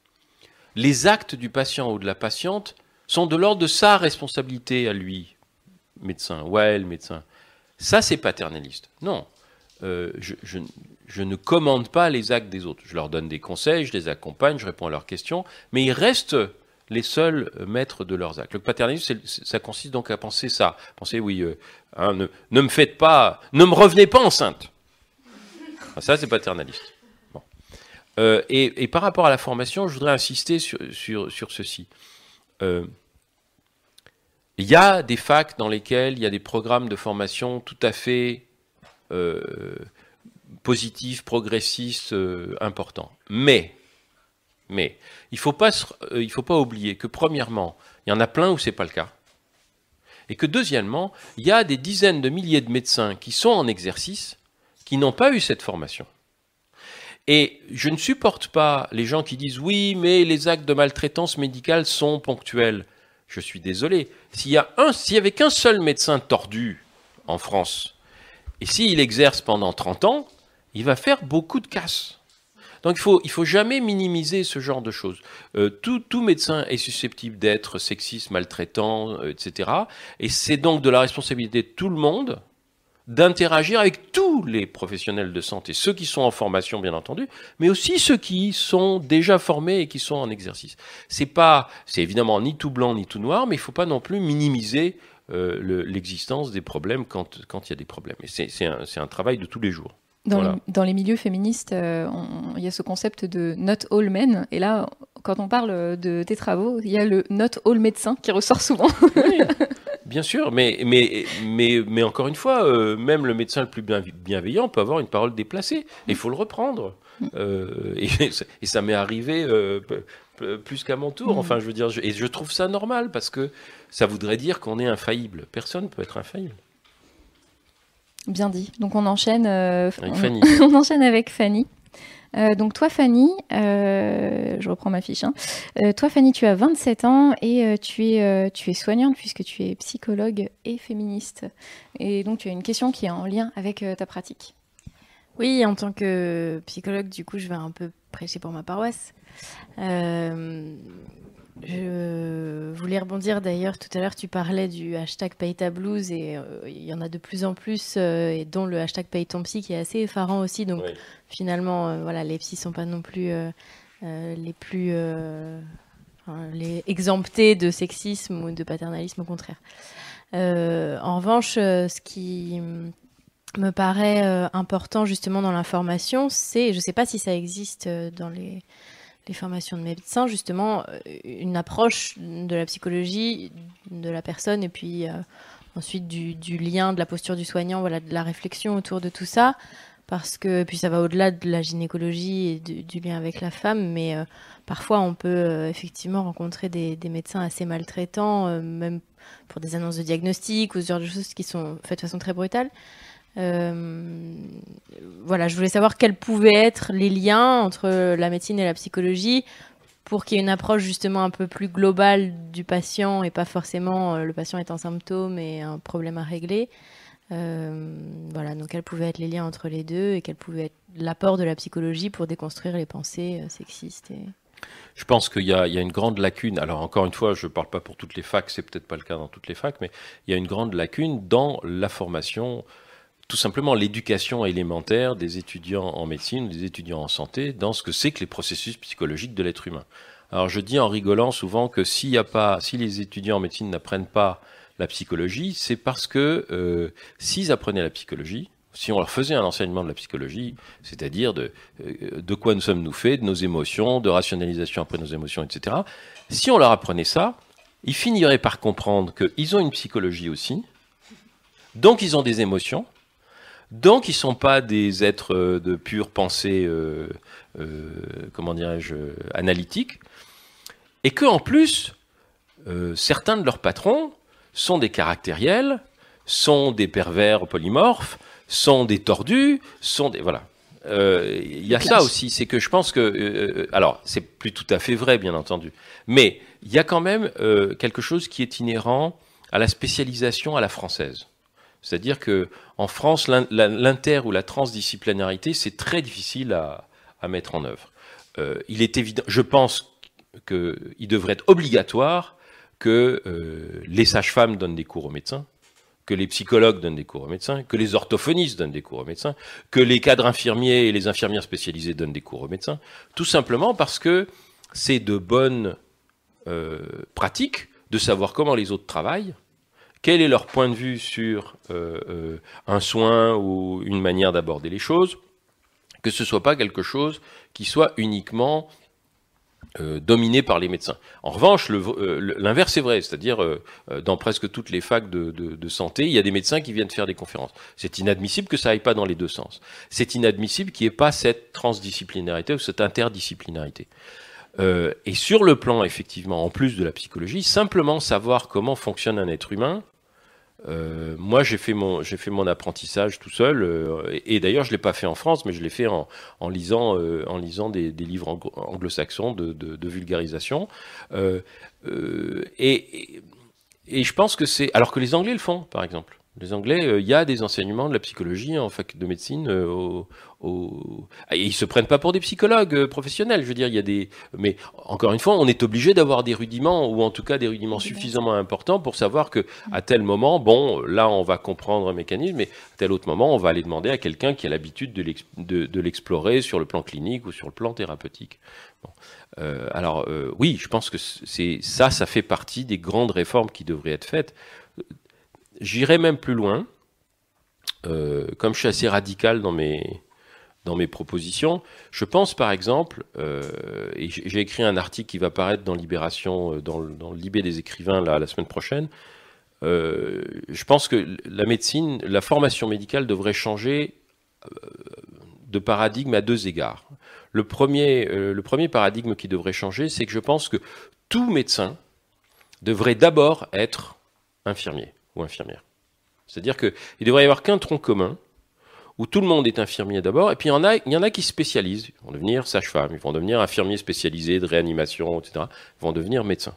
les actes du patient ou de la patiente sont de l'ordre de sa responsabilité à lui, médecin, ou à elle, médecin. Ça, c'est paternaliste. Non, Euh, je, ne commande pas les actes des autres. Je leur donne des conseils, je les accompagne, je réponds à leurs questions, mais ils restent les seuls maîtres de leurs actes. Le paternalisme, ça consiste donc à penser ça. Penser, oui, euh, hein, ne, me faites pas, ne me revenez pas enceinte. Ah, Ça, c'est paternaliste. Euh, et, par rapport à la formation, je voudrais insister sur, sur, sur ceci. Il y a des facs dans lesquels il y a des programmes de formation tout à fait euh, positifs, progressistes, euh, importants. Mais, il ne faut, euh, faut pas oublier que, premièrement, il y en a plein où ce n'est pas le cas. Et que, deuxièmement, il y a des dizaines de milliers de médecins qui sont en exercice qui n'ont pas eu cette formation. Et je ne supporte pas les gens qui disent oui, mais les actes de maltraitance médicale sont ponctuels. Je suis désolé. S'il y a un, y avait qu'un seul médecin tordu en France, et s'il exerce pendant 30 ans, il va faire beaucoup de casse. Donc il faut, il faut jamais minimiser ce genre de choses. Euh, tout, tout médecin est susceptible d'être sexiste, maltraitant, euh, etc. Et c'est donc de la responsabilité de tout le monde d'interagir avec tous les professionnels de santé, ceux qui sont en formation bien entendu, mais aussi ceux qui sont déjà formés et qui sont en exercice. C'est pas, c'est évidemment ni tout blanc ni tout noir, mais il faut pas non plus minimiser euh, le- l'existence des problèmes quand quand il y a des problèmes. Et c'est c'est un, travail de tous les jours. Dans, Voilà. les, dans les milieux féministes, euh, il y a ce concept de not all men. Et là, quand on parle de tes travaux, il y a le not all médecin qui ressort souvent. Bien sûr, mais, mais, mais, mais encore une fois, euh, même le médecin le plus bien- bienveillant peut avoir une parole déplacée. Il faut le reprendre. Euh, et, et ça m'est arrivé euh, plus qu'à mon tour. Enfin, je veux dire, je- et je trouve ça normal parce que ça voudrait dire qu'on est infaillible. Personne ne peut être infaillible. Bien dit. Donc on enchaîne. Avec on, Fanny. on enchaîne avec Fanny. Euh, donc toi, Fanny, euh, je reprends ma fiche. hein. Euh, toi, Fanny, tu as 27 ans et tu, es, tu es soignante puisque tu es psychologue et féministe. Et donc tu as une question qui est en lien avec ta pratique. Oui, en tant que psychologue, du coup, je vais un peu prêcher pour ma paroisse. Je voulais rebondir d'ailleurs, tout à l'heure, tu parlais du hashtag paye ta blouse et euh, il y en a de plus en plus, euh, et dont le hashtag paye ton psy qui est assez effarant aussi. Donc finalement, euh, voilà, les psys sont pas non plus les plus les exemptés de sexisme ou de paternalisme, au contraire. En revanche, ce qui me paraît important justement dans l'information, c'est, je ne sais pas si ça existe dans les, les formations de médecins, justement, euh, une approche de la psychologie de la personne et puis euh, ensuite du, du lien, de la posture du soignant, voilà, de la réflexion autour de tout ça. Parce que puis ça va au-delà de la gynécologie et du, lien avec la femme, mais euh, parfois on peut effectivement rencontrer des, des médecins assez maltraitants, même pour des annonces de diagnostic ou ce genre de choses qui sont faites de façon très brutale. Euh, voilà, je voulais savoir quels pouvaient être les liens entre la médecine et la psychologie pour qu'il y ait une approche justement un peu plus globale du patient et pas forcément euh, le patient est un symptôme et un problème à régler. Euh, voilà, donc quels pouvaient être les liens entre les deux et quel pouvait être l'apport de la psychologie pour déconstruire les pensées sexistes. Je pense qu'il y, y a une grande lacune. Alors encore une fois, je ne parle pas pour toutes les facs, c'est peut-être pas le cas dans toutes les facs, mais il y a une grande lacune dans la formation, tout simplement l'éducation élémentaire des étudiants en médecine, des étudiants en santé, dans ce que c'est que les processus psychologiques de l'être humain. Alors je dis en rigolant souvent que s'il y a pas, si les étudiants en médecine n'apprennent pas la psychologie, c'est parce que euh, s'ils apprenaient la psychologie, si on leur faisait un enseignement de la psychologie, c'est-à-dire de, euh, de quoi nous sommes-nous faits, de nos émotions, de rationalisation après nos émotions, etc., si on leur apprenait ça, ils finiraient par comprendre qu'ils ont une psychologie aussi, donc ils ont des émotions, donc ils ne sont pas des êtres euh, de pure pensée, euh, euh, comment dirais-je, analytique, et qu'en plus, euh, certains de leurs patrons sont des caractériels, sont des pervers polymorphes, sont des tordus, sont des voilà. Il y a ça aussi, c'est que je pense que alors c'est plus tout à fait vrai bien entendu, mais il y a quand même quelque chose qui est inhérent à la spécialisation à la française. C'est-à-dire que en France, l'inter ou la transdisciplinarité, c'est très difficile à, à mettre en œuvre. Euh, il est évident, je pense qu'il devrait être obligatoire que euh, les sages-femmes donnent des cours aux médecins, que les psychologues donnent des cours aux médecins, que les orthophonistes donnent des cours aux médecins, que les cadres infirmiers et les infirmières spécialisées donnent des cours aux médecins, tout simplement parce que c'est de bonnes euh, pratiques de savoir comment les autres travaillent, quel est leur point de vue sur euh, euh, un soin ou une manière d'aborder les choses, que ce soit pas quelque chose qui soit uniquement euh, dominé par les médecins. En revanche, euh, l'inverse est vrai, c'est-à-dire euh, euh, dans presque toutes les facs de, de- santé, il y a des médecins qui viennent faire des conférences. C'est inadmissible que ça aille pas dans les deux sens. C'est inadmissible qu'il n'y ait pas cette transdisciplinarité ou cette interdisciplinarité. Et sur le plan, effectivement, en plus de la psychologie, simplement savoir comment fonctionne un être humain. Euh, moi, j'ai fait mon j'ai fait mon apprentissage tout seul, euh, et, d'ailleurs, je l'ai pas fait en France, mais je l'ai fait en, en lisant euh, en lisant des, des livres anglo- anglo-saxons de, de, de vulgarisation. Euh, euh, et, et, et je pense que c'est alors que les Anglais le font, par exemple. Les Anglais, euh, il y a des enseignements de la psychologie en fac de médecine. euh, au, au- Ah, et ils se prennent pas pour des psychologues euh, professionnels. Je veux dire, il y a des. Mais encore une fois, on est obligé d'avoir des rudiments ou en tout cas des rudiments suffisamment importants pour savoir que à tel moment, bon, là, on va comprendre un mécanisme, mais à tel autre moment, on va aller demander à quelqu'un qui a l'habitude de l'ex- de- de l'explorer sur le plan clinique ou sur le plan thérapeutique. Bon. Euh, alors euh, oui, je pense que c'est ça, ça fait partie des grandes réformes qui devraient être faites. J'irai même plus loin. Euh, comme je suis assez radical dans mes, dans mes propositions, je pense par exemple, euh, et j'ai écrit un article qui va paraître dans Libération, euh, dans, le- dans des écrivains la semaine prochaine, je pense que la médecine, la formation médicale devrait changer de paradigme à deux égards. Le premier, le premier paradigme qui devrait changer, c'est que je pense que tout médecin devrait d'abord être infirmier ou infirmière. C'est-à-dire qu'il devrait y avoir qu'un tronc commun où tout le monde est infirmier d'abord, et puis il y en a, il y en a qui spécialisent. Ils vont devenir sage-femme, ils vont devenir infirmiers spécialisés de réanimation, etc. Ils vont devenir médecins.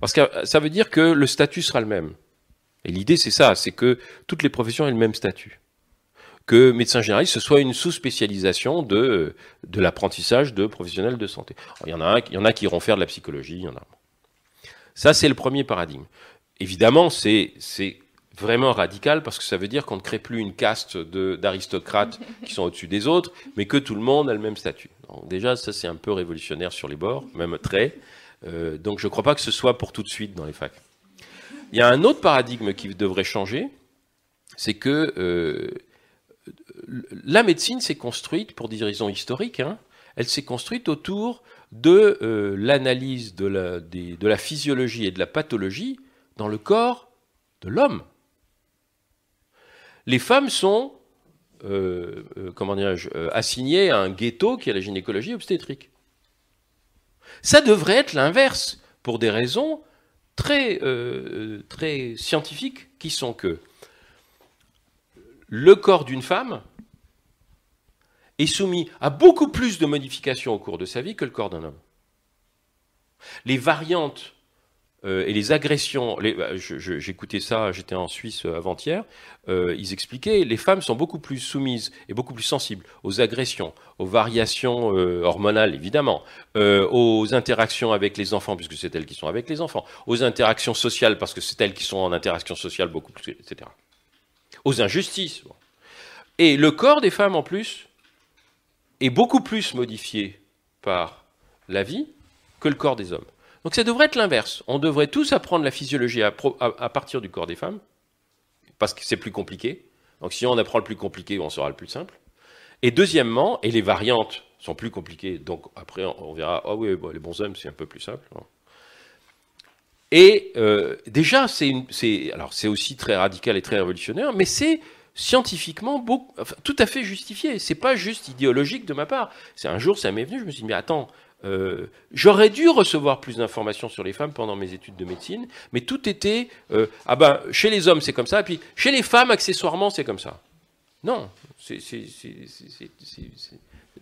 Parce que ça veut dire que le statut sera le même. Et l'idée, c'est ça, c'est que toutes les professions aient le même statut. Que médecin généraliste, ce soit une sous-spécialisation de, de l'apprentissage de professionnels de santé. Il, y en a il y en a qui iront faire de la psychologie, il y en a. Ça, c'est le premier paradigme. Évidemment, c'est vraiment radical parce que ça veut dire qu'on ne crée plus une caste d'aristocrates qui sont au-dessus des autres, mais que tout le monde a le même statut. Donc déjà, ça, c'est un peu révolutionnaire sur les bords, même très. Euh, donc je ne crois pas que ce soit pour tout de suite dans les facs. Il y a un autre paradigme qui devrait changer, c'est que euh, la médecine s'est construite, pour des raisons historiques, hein, elle s'est construite autour de euh, l'analyse de la, des- de la physiologie et de la pathologie dans le corps de l'homme. Les femmes sont, euh, euh, euh, assignées à un ghetto qui est la gynécologie obstétrique. Ça devrait être l'inverse, pour des raisons très scientifiques, qui sont que le corps d'une femme est soumis à beaucoup plus de modifications au cours de sa vie que le corps d'un homme. Les variantes euh, et les agressions, bah, j'écoutais ça, j'étais en Suisse euh, avant-hier, euh, ils expliquaient, les femmes sont beaucoup plus soumises et beaucoup plus sensibles aux agressions, aux variations euh, hormonales évidemment, euh, aux interactions avec les enfants, puisque c'est elles qui sont avec les enfants, aux interactions sociales, parce que c'est elles qui sont en interaction sociale beaucoup plus, etc. Aux injustices. Et le corps des femmes en plus est beaucoup plus modifié par la vie que le corps des hommes. Donc ça devrait être l'inverse. On devrait tous apprendre la physiologie à, partir du corps des femmes, parce que c'est plus compliqué. Donc si on apprend le plus compliqué, on saura le plus simple. Et deuxièmement, et les variantes sont plus compliquées, donc après on verra, ah oui, bon, les bons hommes c'est un peu plus simple. Bon. Et euh, déjà, c'est aussi très radical et très révolutionnaire, mais c'est scientifiquement tout à fait justifié. C'est pas juste idéologique de ma part. Un jour, ça m'est venu, je me suis dit, mais attends, euh, j'aurais dû recevoir plus d'informations sur les femmes pendant mes études de médecine, mais tout était, euh, ah ben, chez les hommes c'est comme ça, et puis chez les femmes accessoirement c'est comme ça. Non, c'est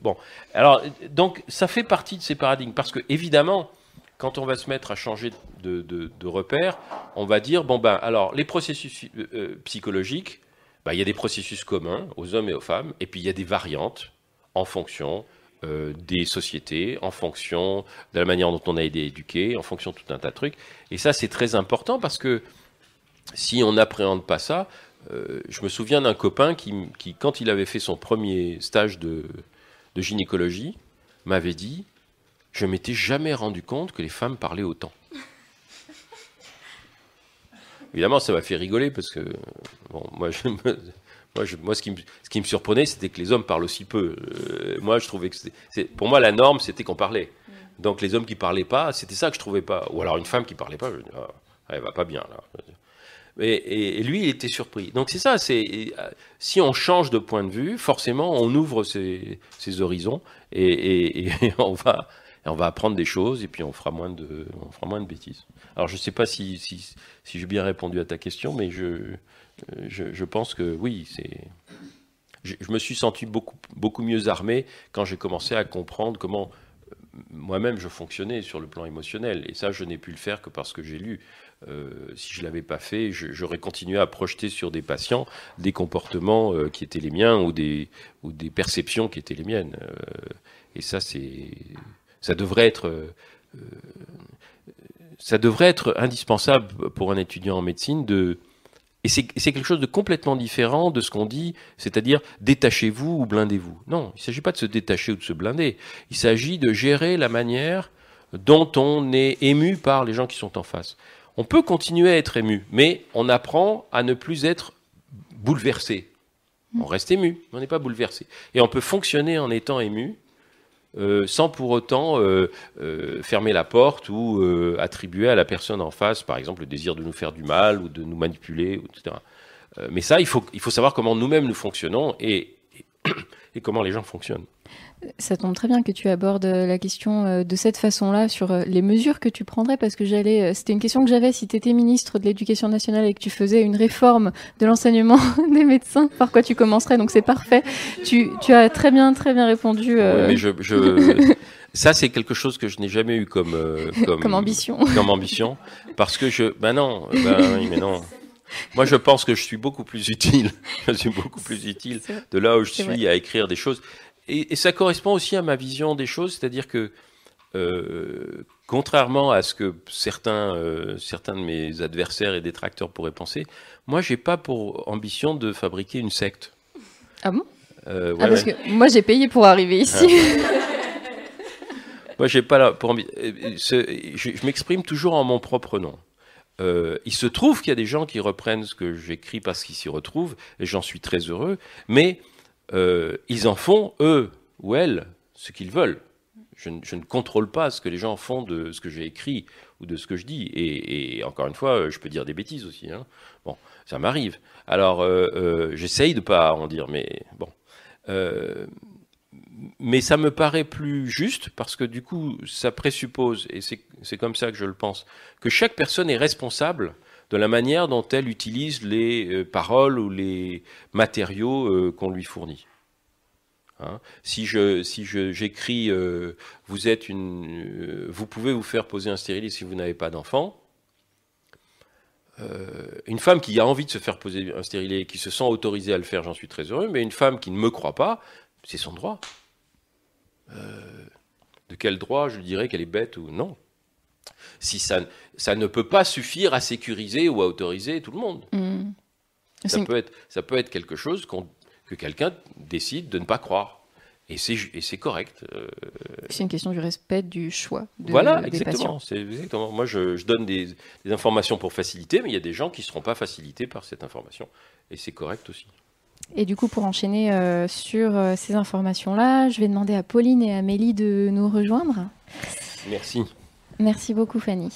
bon. Alors donc ça fait partie de ces paradigmes parce que évidemment quand on va se mettre à changer de, repère, on va dire bon ben alors les processus euh, psychologiques, ben, il y a des processus communs aux hommes et aux femmes, et puis il y a des variantes en fonction euh, des sociétés, en fonction de la manière dont on a été éduqué, en fonction de tout un tas de trucs. Et ça c'est très important parce que si on n'appréhende pas ça, euh, je me souviens d'un copain qui, qui, quand il avait fait son premier stage de, de gynécologie, m'avait dit Je m'étais jamais rendu compte que les femmes parlaient autant. Évidemment, ça m'a fait rigoler parce que bon, moi, je moi, je- moi, ce, qui me, ce qui me surprenait, c'était que les hommes parlent aussi peu. Euh, moi, je trouvais que c'était- c'est- pour moi, la norme, c'était qu'on parlait. Donc, les hommes qui parlaient pas, c'était ça que je trouvais pas. Ou alors une femme qui parlait pas, je me dis, ah, elle va pas bien là. Et, et- et lui, il était surpris. Donc c'est ça, c'est euh, si on change de point de vue, forcément, on ouvre ses, ses horizons et, et- on va on va apprendre des choses et puis on fera moins de on fera moins de bêtises. Alors je sais pas si si, si j'ai bien répondu à ta question, mais je je, je pense que oui, c'est je, me suis senti beaucoup beaucoup mieux armé quand j'ai commencé à comprendre comment moi-même, je fonctionnais sur le plan émotionnel. Et ça, je n'ai pu le faire que parce que j'ai lu. Euh, si je ne l'avais pas fait, j'aurais continué à projeter sur des patients des comportements euh, qui étaient les miens ou des, ou des perceptions qui étaient les miennes. Euh, et ça, c'est, ça devrait être, euh, euh, ça devrait être indispensable pour un étudiant en médecine de, et c'est quelque chose de complètement différent de ce qu'on dit, c'est-à-dire détachez-vous ou blindez-vous. Non, il ne s'agit pas de se détacher ou de se blinder. Il s'agit de gérer la manière dont on est ému par les gens qui sont en face. On peut continuer à être ému, mais on apprend à ne plus être bouleversé. On reste ému, on n'est pas bouleversé. Et on peut fonctionner en étant ému, euh, sans pour autant euh, euh, fermer la porte ou attribuer à la personne en face, par exemple, le désir de nous faire du mal ou de nous manipuler, etc. Mais ça, il faut, savoir comment nous-mêmes nous fonctionnons et comment les gens fonctionnent. Ça tombe très bien que tu abordes euh, la question euh, de cette façon-là sur euh, les mesures que tu prendrais parce que j'allais c'était une question que j'avais si tu étais ministre de l'Éducation nationale et que tu faisais une réforme de l'enseignement des médecins par quoi tu commencerais? Donc c'est parfait. Tu, tu as très bien très bien répondu euh, mais je, je- ça, c'est quelque chose que je n'ai jamais eu comme, euh, comme, Comme ambition. Comme ambition. Parce que je. Ben non, ben oui, mais non. Moi, je pense que je suis beaucoup plus utile. Je suis beaucoup plus utile de là où je suis vrai. à écrire des choses. Et, et ça correspond aussi à ma vision des choses, c'est-à-dire que. euh, contrairement à ce que certains, euh, certains de mes adversaires et détracteurs pourraient penser, moi, j'ai pas pour ambition de fabriquer une secte. Ah bon? Euh, Ah ouais, parce ouais. que moi j'ai payé pour arriver ici. Moi, j'ai pas pour je, je m'exprime toujours en mon propre nom. Euh, il se trouve qu'il y a des gens qui reprennent ce que j'écris parce qu'ils s'y retrouvent, et j'en suis très heureux, mais euh, ils en font, eux ou elles, ce qu'ils veulent. Je, ne- contrôle pas ce que les gens font de ce que j'ai écrit ou de ce que je dis. Et, encore une fois, euh, je peux dire des bêtises aussi. hein. Bon, ça m'arrive. Alors, euh, j'essaye de pas en dire, mais bon. Mais ça me paraît plus juste parce que du coup, ça présuppose, et c'est comme ça que je le pense, que chaque personne est responsable de la manière dont elle utilise les euh, paroles ou les matériaux euh, qu'on lui fournit. Hein si je j'écris euh, vous êtes une vous pouvez vous faire poser un stérilet si vous n'avez pas d'enfant une femme qui a envie de se faire poser un stérilet et qui se sent autorisée à le faire, j'en suis très heureux, mais une femme qui ne me croit pas, c'est son droit. De quel droit je dirais qu'elle est bête ou non? Si ça, ça ne peut pas suffire à sécuriser ou à autoriser tout le monde. Mm. Ça peut, être, ça peut être quelque chose que quelqu'un décide de ne pas croire. Et c'est correct. Euh, C'est une question du respect du choix de, voilà, des exactement. patients. C'est exactement. Moi, je, je donne des, des informations pour faciliter, mais il y a des gens qui ne seront pas facilités par cette information. Et c'est correct aussi. Et du coup, pour enchaîner euh, sur euh, ces informations-là, je vais demander à Pauline et Amélie de nous rejoindre. Merci. Merci beaucoup, Fanny.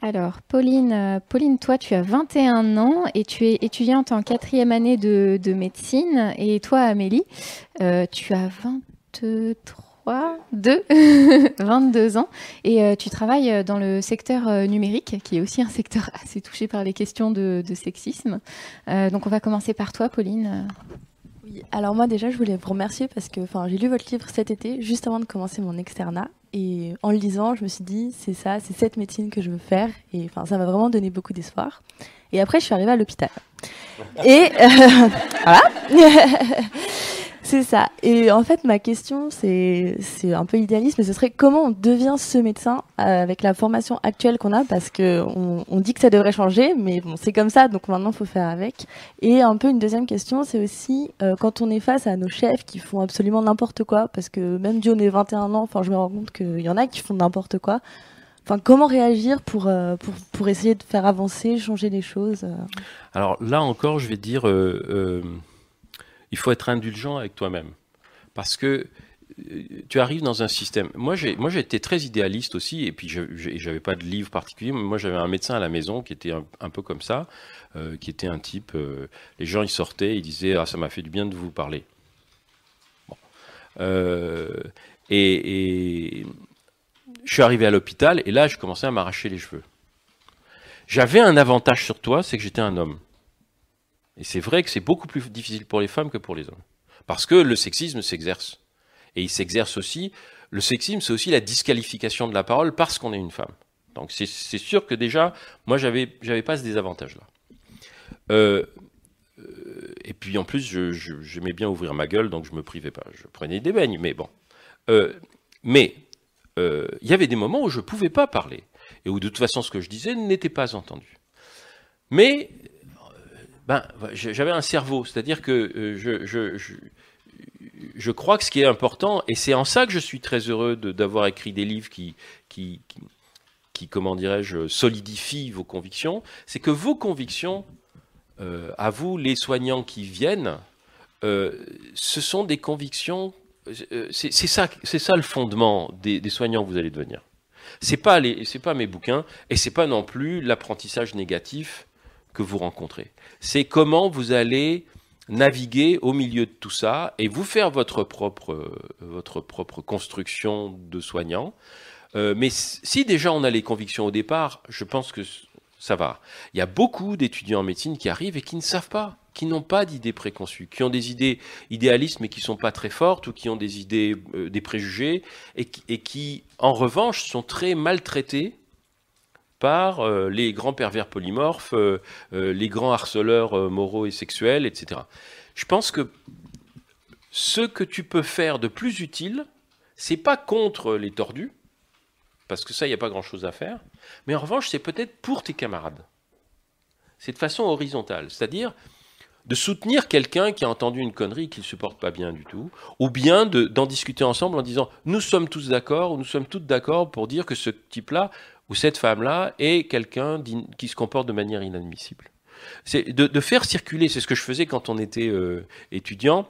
Alors, Pauline, euh, Pauline, toi, tu as 21 ans et tu es étudiante en quatrième année de, de médecine. Et toi, Amélie, euh, tu as 23, 2, 22 ans et euh, tu travailles dans le secteur numérique, qui est aussi un secteur assez touché par les questions de, sexisme. Donc, on va commencer par toi, Pauline. Alors moi déjà je voulais vous remercier parce que j'ai lu votre livre cet été juste avant de commencer mon externat. Et en le lisant je me suis dit c'est ça c'est cette médecine que je veux faire. Et ça m'a vraiment donné beaucoup d'espoir. Et après je suis arrivée à l'hôpital. Et euh, voilà c'est ça. Et en fait ma question c'est un peu idéaliste mais ce serait comment on devient ce médecin euh, avec la formation actuelle qu'on a parce que on, dit que ça devrait changer mais bon c'est comme ça donc maintenant faut faire avec. Et un peu une deuxième question, c'est aussi euh, quand on est face à nos chefs qui font absolument n'importe quoi, parce que même Dieu, on est 21 ans, enfin je me rends compte qu'il y en a qui font n'importe quoi. Enfin, comment réagir pour, euh, pour, pour essayer de faire avancer, changer les choses Alors là encore, je vais dire, il faut être indulgent avec toi-même. Parce que euh, tu arrives dans un système. Moi, j'ai, été très idéaliste aussi, et puis je n'avais pas de livre particulier. Mais moi, j'avais un médecin à la maison qui était un, peu comme ça, euh, qui était un type. euh, les gens, ils sortaient, ils disaient Ah, ça m'a fait du bien de vous parler. Et je suis arrivé à l'hôpital, et là, je commençais à m'arracher les cheveux. J'avais un avantage sur toi, c'est que j'étais un homme. Et c'est vrai que c'est beaucoup plus difficile pour les femmes que pour les hommes. Parce que le sexisme s'exerce. Et il s'exerce aussi le sexisme, c'est aussi la disqualification de la parole parce qu'on est une femme. Donc c'est sûr que déjà, moi, j'avais j'avais pas ce désavantage-là. Euh, euh, et puis en plus, j'aimais bien ouvrir ma gueule, donc je me privais pas. Je prenais des beignes, mais bon. Euh, mais il y avait des moments où je pouvais pas parler et où de toute façon ce que je disais n'était pas entendu. Mais ben, j'avais un cerveau, c'est-à-dire que euh, je, je, je, crois que ce qui est important, et c'est en ça que je suis très heureux d'avoir écrit des livres qui, qui, qui, qui, comment dirais-je, solidifient vos convictions, c'est que vos convictions, euh, à vous, les soignants qui viennent, euh, ce sont des convictions, euh, c'est ça, ça le fondement des, des soignants que vous allez devenir. C'est pas les, pas mes bouquins, et c'est pas non plus l'apprentissage négatif que vous rencontrez. C'est comment vous allez naviguer au milieu de tout ça et vous faire votre propre, euh, votre propre construction de soignant. Euh, mais si déjà on a les convictions au départ, je pense que ça va. Il y a beaucoup d'étudiants en médecine qui arrivent et qui ne savent pas, qui n'ont pas d'idées préconçues, qui ont des idées idéalistes mais qui sont pas très fortes ou qui ont des idées, euh, des préjugés et qui, en revanche, sont très maltraités par euh, les grands pervers polymorphes, euh, euh, les grands harceleurs moraux et sexuels, etc. Je pense que ce que tu peux faire de plus utile, c'est pas contre les tordus, parce que ça, il n'y a pas grand-chose à faire, mais en revanche, c'est peut-être pour tes camarades. C'est de façon horizontale, c'est-à-dire de soutenir quelqu'un qui a entendu une connerie qu'il ne supporte pas bien du tout, ou bien de- d'en discuter ensemble en disant nous sommes tous d'accord, ou nous sommes toutes d'accord pour dire que ce type-là ou cette femme-là est quelqu'un qui se comporte de manière inadmissible. C'est de, de faire circuler, c'est ce que je faisais quand on était euh, étudiant.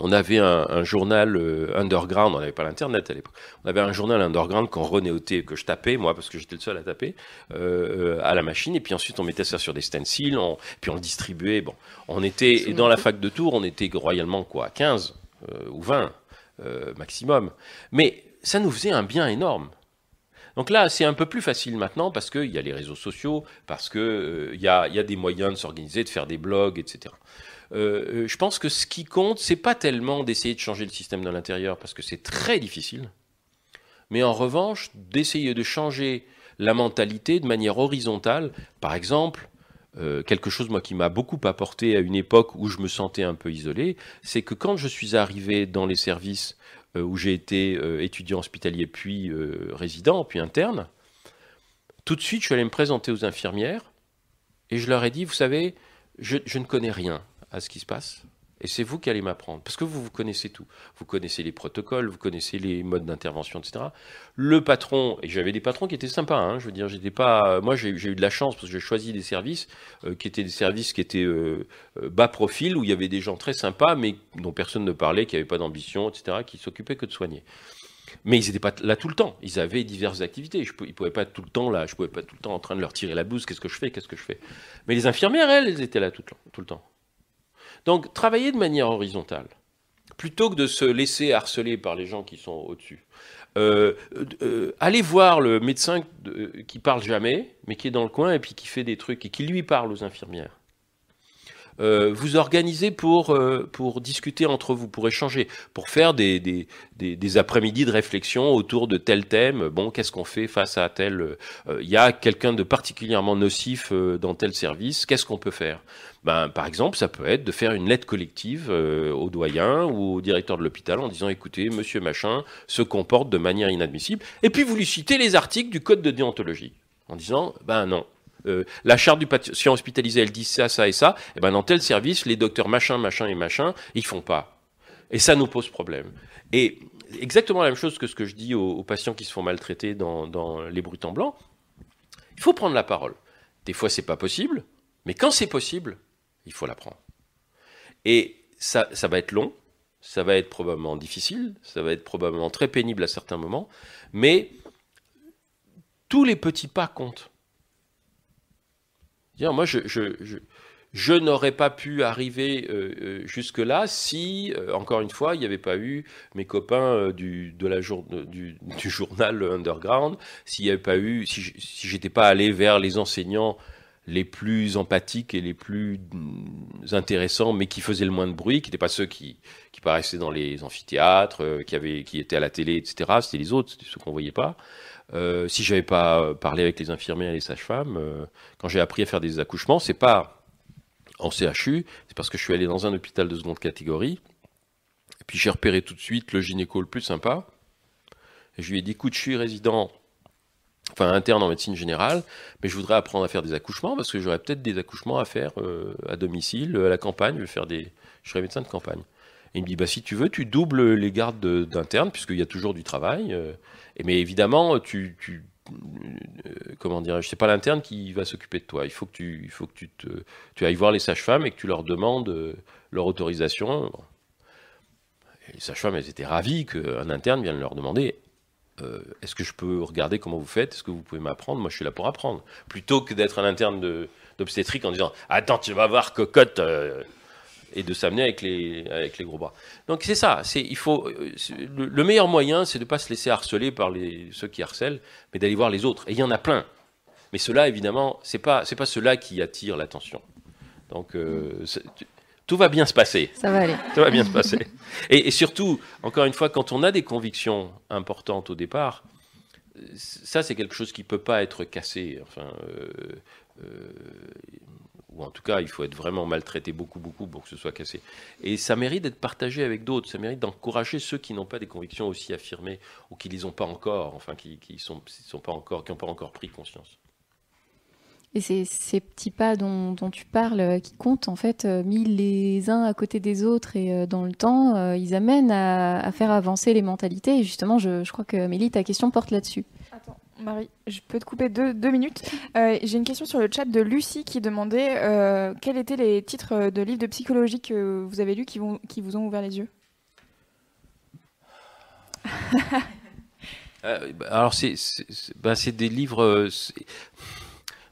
On avait un, un journal euh, underground, on n'avait pas l'internet à l'époque. On avait un journal underground qu'on renéotait, que je tapais moi parce que j'étais le seul à taper euh, à la machine. Et puis ensuite on mettait ça sur des stencils, on, puis on le distribuait. Bon, on était et dans la fac de Tours, on était royalement quoi, 15 euh, ou 20 euh, maximum. Mais ça nous faisait un bien énorme. Donc là, c'est un peu plus facile maintenant parce qu'il y a les réseaux sociaux, parce qu'il il y, a, des moyens de s'organiser, de faire des blogs, etc. Euh, euh, je pense que ce qui compte, c'est pas tellement d'essayer de changer le système de l'intérieur, parce que c'est très difficile, mais en revanche, d'essayer de changer la mentalité de manière horizontale. Par exemple, euh, quelque chose qui m'a beaucoup apporté à une époque où je me sentais un peu isolé, c'est que quand je suis arrivé dans les services euh, où j'ai été euh, étudiant hospitalier puis euh, résident puis interne, tout de suite je suis allé me présenter aux infirmières et je leur ai dit, vous savez, je, je ne connais rien à ce qui se passe. Et c'est vous qui allez m'apprendre. Parce que vous, vous connaissez tout. Vous connaissez les protocoles, vous connaissez les modes d'intervention, etc. Le patron, et j'avais des patrons qui étaient sympas, hein, je veux dire, j'étais pas. Moi, j'ai eu de la chance parce que j'ai choisi des services euh, qui étaient des services qui étaient euh, euh, bas profil, où il y avait des gens très sympas, mais dont personne ne parlait, qui n'avaient pas d'ambition, etc., qui s'occupaient que de soigner. Mais ils n'étaient pas là tout le temps. Ils avaient diverses activités. Je, ils ne pouvaient pas tout le temps là. Je pouvais pas être tout le temps en train de leur tirer la blouse. Qu'est-ce que je fais? Qu'est-ce que je fais? Mais les infirmières, elles, elles étaient là. Tout le temps. Donc, travailler de manière horizontale, plutôt que de se laisser harceler par les gens qui sont au-dessus. Euh, euh, allez voir le médecin de- qui parle jamais, mais qui est dans le coin et qui fait des trucs et qui lui parle aux infirmières. Euh, vous organisez pour, euh, pour discuter entre vous, pour échanger, pour faire des, des, après-midi de réflexion autour de tel thème. Bon, qu'est-ce qu'on fait face à tel... euh, Il y a quelqu'un de particulièrement nocif dans tel service, qu'est-ce qu'on peut faire? Ben, Par exemple, ça peut être de faire une lettre collective au doyen ou au directeur de l'hôpital en disant, écoutez, monsieur machin se comporte de manière inadmissible. Et puis vous lui citez les articles du code de déontologie en disant, ben non, euh, la charte du patient hospitalisé, elle dit ça, ça et ça, et ben dans tel service, les docteurs machin, machin et machin, ils font pas. Et ça nous pose problème. Et exactement la même chose que ce que je dis aux, patients qui se font maltraiter dans, dans les brutes en blanc, il faut prendre la parole. Des fois, c'est pas possible, mais quand c'est possible, il faut la prendre. Et ça, ça va être long, ça va être probablement difficile, ça va être probablement très pénible à certains moments, mais tous les petits pas comptent. Moi, je, n'aurais pas pu arriver euh, euh, jusque-là si, euh, encore une fois, il n'y avait pas eu mes copains du, journal Underground, si, j'étais pas allé vers les enseignants les plus empathiques et les plus mm, intéressants, mais qui faisaient le moins de bruit, qui n'étaient pas ceux qui, paraissaient dans les amphithéâtres, qui, étaient à la télé, etc. C'était les autres, ceux qu'on voyait pas. Euh, si j'avais pas parlé avec les infirmières et les sages-femmes, euh, quand j'ai appris à faire des accouchements, c'est pas en CHU, c'est parce que je suis allé dans un hôpital de seconde catégorie. Et puis j'ai repéré tout de suite le gynéco le plus sympa. Je lui ai dit, écoute, je suis résident enfin interne en médecine générale, mais je voudrais apprendre à faire des accouchements parce que j'aurais peut-être des accouchements à faire euh, à domicile, à la campagne, je vais faire des, je serai médecin de campagne. Et il me dit bah si tu veux, tu doubles les gardes de- d'interne puisqu'il y a toujours du travail. Mais évidemment, tu, tu euh, comment dirais-je, c'est pas l'interne qui va s'occuper de toi. Il faut que tu, il faut que tu tu ailles voir les sages-femmes et que tu leur demandes euh, leur autorisation. Et les sages-femmes, elles étaient ravies qu'un interne vienne leur demander euh, est-ce que je peux regarder comment vous faites? Est-ce que vous pouvez m'apprendre? Moi, je suis là pour apprendre. Plutôt que d'être un interne d'obstétrique en disant Attends, tu vas voir, cocotte Et de s'amener avec les, avec les gros bras. Donc, c'est ça. c'est- Il faut, le, le meilleur moyen, c'est de ne pas se laisser harceler par les, ceux qui harcèlent, mais d'aller voir les autres. Et il y en a plein. Mais ceux-là, évidemment, ce n'est pas, c'est pas ceux-là qui attirent l'attention. Donc, euh, tout va bien se passer. Ça va aller. Tout va bien se passer. Et, et surtout, encore une fois, quand on a des convictions importantes au départ, ça c'est quelque chose qui peut pas être cassé. Enfin, euh, euh, ou en tout cas, il faut être vraiment maltraité beaucoup, beaucoup pour que ce soit cassé. Et ça mérite d'être partagé avec d'autres. Ça mérite d'encourager ceux qui n'ont pas des convictions aussi affirmées ou qui les ont pas encore, enfin qui, sont, pas n'ont pas encore pris conscience. Et ces petits pas dont, tu parles euh, qui comptent, en fait, euh, mis les uns à côté des autres et euh, dans le temps, ils amènent à, faire avancer les mentalités. Et justement, je, je crois que Mélie, ta question porte là-dessus. Marie, je peux te couper deux, deux minutes. Euh, J'ai une question sur le chat de Lucie qui demandait euh, quels étaient les titres de livres de psychologie que vous avez lus qui, vont, qui vous ont ouvert les yeux. Euh, bah, alors c'est bah, c'est des livres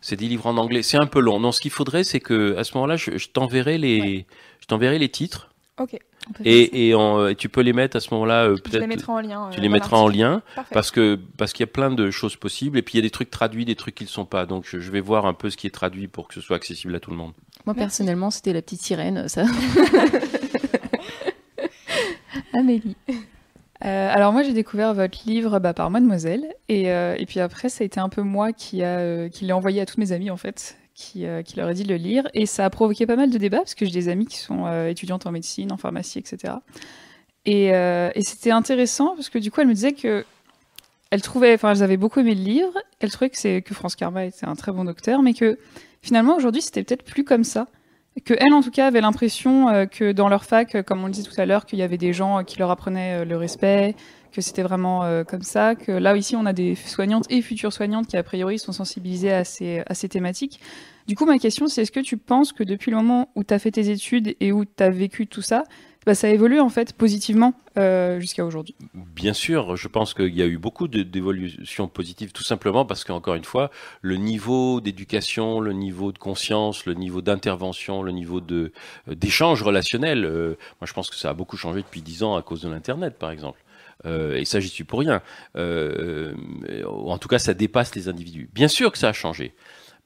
c'est des livres en anglais c'est un peu long non ce qu'il faudrait c'est que à ce moment-là je, je t'enverrai les je t'enverrai les titres Ok. Ça. et, et, en- et tu peux les mettre à ce moment-là euh, Je peut-être les mettrai en lien. euh, tu les mettras en lien Parfait. parce que parce qu'il y a plein de choses possibles et puis il y a des trucs traduits des trucs qui ne le sont pas donc je, je vais voir un peu ce qui est traduit pour que ce soit accessible à tout le monde Moi, personnellement, c'était la petite sirène, ça. Amélie. Euh, alors moi j'ai découvert votre livre bah, par Mademoiselle et, euh, et puis après ça a été un peu moi qui, a, euh, qui l'ai envoyé à tous mes amis en fait, qui, euh, qui leur a dit de le lire et ça a provoqué pas mal de débats parce que j'ai des amis qui sont euh, étudiantes en médecine, en pharmacie, etc. Et, euh, et c'était intéressant parce que du coup elle me disait que elle trouvait, enfin elles avaient beaucoup aimé le livre, elle trouvait que c'est que France Karma était un très bon docteur, mais que finalement aujourd'hui c'était peut-être plus comme ça que elle en tout cas avait l'impression que dans leur fac, comme on le disait tout à l'heure, qu'il y avait des gens qui leur apprenaient le respect, que c'était vraiment euh, comme ça, que là ici on a des soignantes et futures soignantes qui a priori sont sensibilisées à ces, à ces thématiques. Du coup ma question c'est est-ce que tu penses que depuis le moment où tu as fait tes études et où tu as vécu tout ça, bah, ça évolue en fait positivement euh, jusqu'à aujourd'hui? Bien sûr, je pense qu'il y a eu beaucoup d'évolutions positives, tout simplement parce qu'encore une fois, le niveau d'éducation, le niveau de conscience, le niveau d'intervention, le niveau d'échange relationnel, euh, moi je pense que ça a beaucoup changé depuis dix ans à cause de l'Internet, par exemple. Euh, et ça, j'y suis pour rien. Euh, en tout cas, ça dépasse les individus. Bien sûr que ça a changé,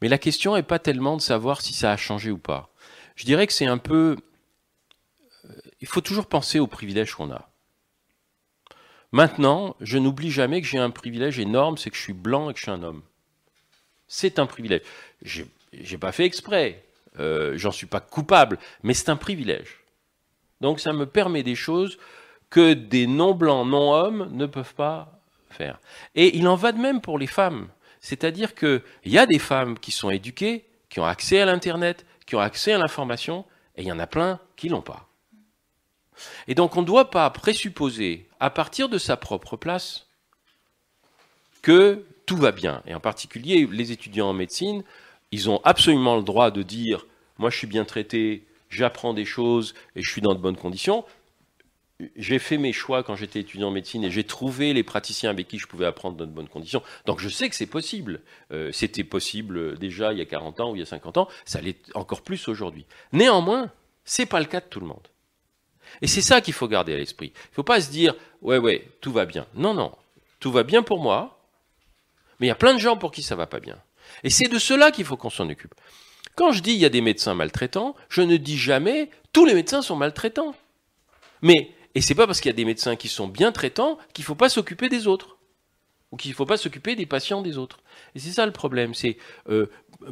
mais la question n'est pas tellement de savoir si ça a changé ou pas. Je dirais que c'est un peu... euh, Il faut toujours penser aux privilèges qu'on a. Maintenant, je n'oublie jamais que j'ai un privilège énorme, c'est que je suis blanc et que je suis un homme. C'est un privilège. J'ai j'ai pas fait exprès, j'en suis pas coupable, mais c'est un privilège. Donc ça me permet des choses que des non-blancs, non-hommes ne peuvent pas faire. Et il en va de même pour les femmes. C'est-à-dire qu'il y a des femmes qui sont éduquées, qui ont accès à l'Internet, qui ont accès à l'information, et il y en a plein qui l'ont pas. Et donc on ne doit pas présupposer, à partir de sa propre place, que tout va bien. Et en particulier, les étudiants en médecine, ils ont absolument le droit de dire, moi je suis bien traité, j'apprends des choses et je suis dans de bonnes conditions. J'ai fait mes choix quand j'étais étudiant en médecine et j'ai trouvé les praticiens avec qui je pouvais apprendre dans de bonnes conditions. Donc je sais que c'est possible. Euh, C'était possible déjà il y a 40 ans ou il y a 50 ans, ça l'est encore plus aujourd'hui. Néanmoins, c'est pas le cas de tout le monde. Et c'est ça qu'il faut garder à l'esprit. Il ne faut pas se dire, ouais, ouais, tout va bien. Non, non, tout va bien pour moi, mais il y a plein de gens pour qui ça va pas bien. Et c'est de cela qu'il faut qu'on s'en occupe. Quand je dis il y a des médecins maltraitants, je ne dis jamais tous les médecins sont maltraitants. Mais, et c'est pas parce qu'il y a des médecins qui sont bien traitants qu'il faut pas s'occuper des autres. Ou qu'il faut pas s'occuper des patients des autres. Et c'est ça le problème. C'est euh,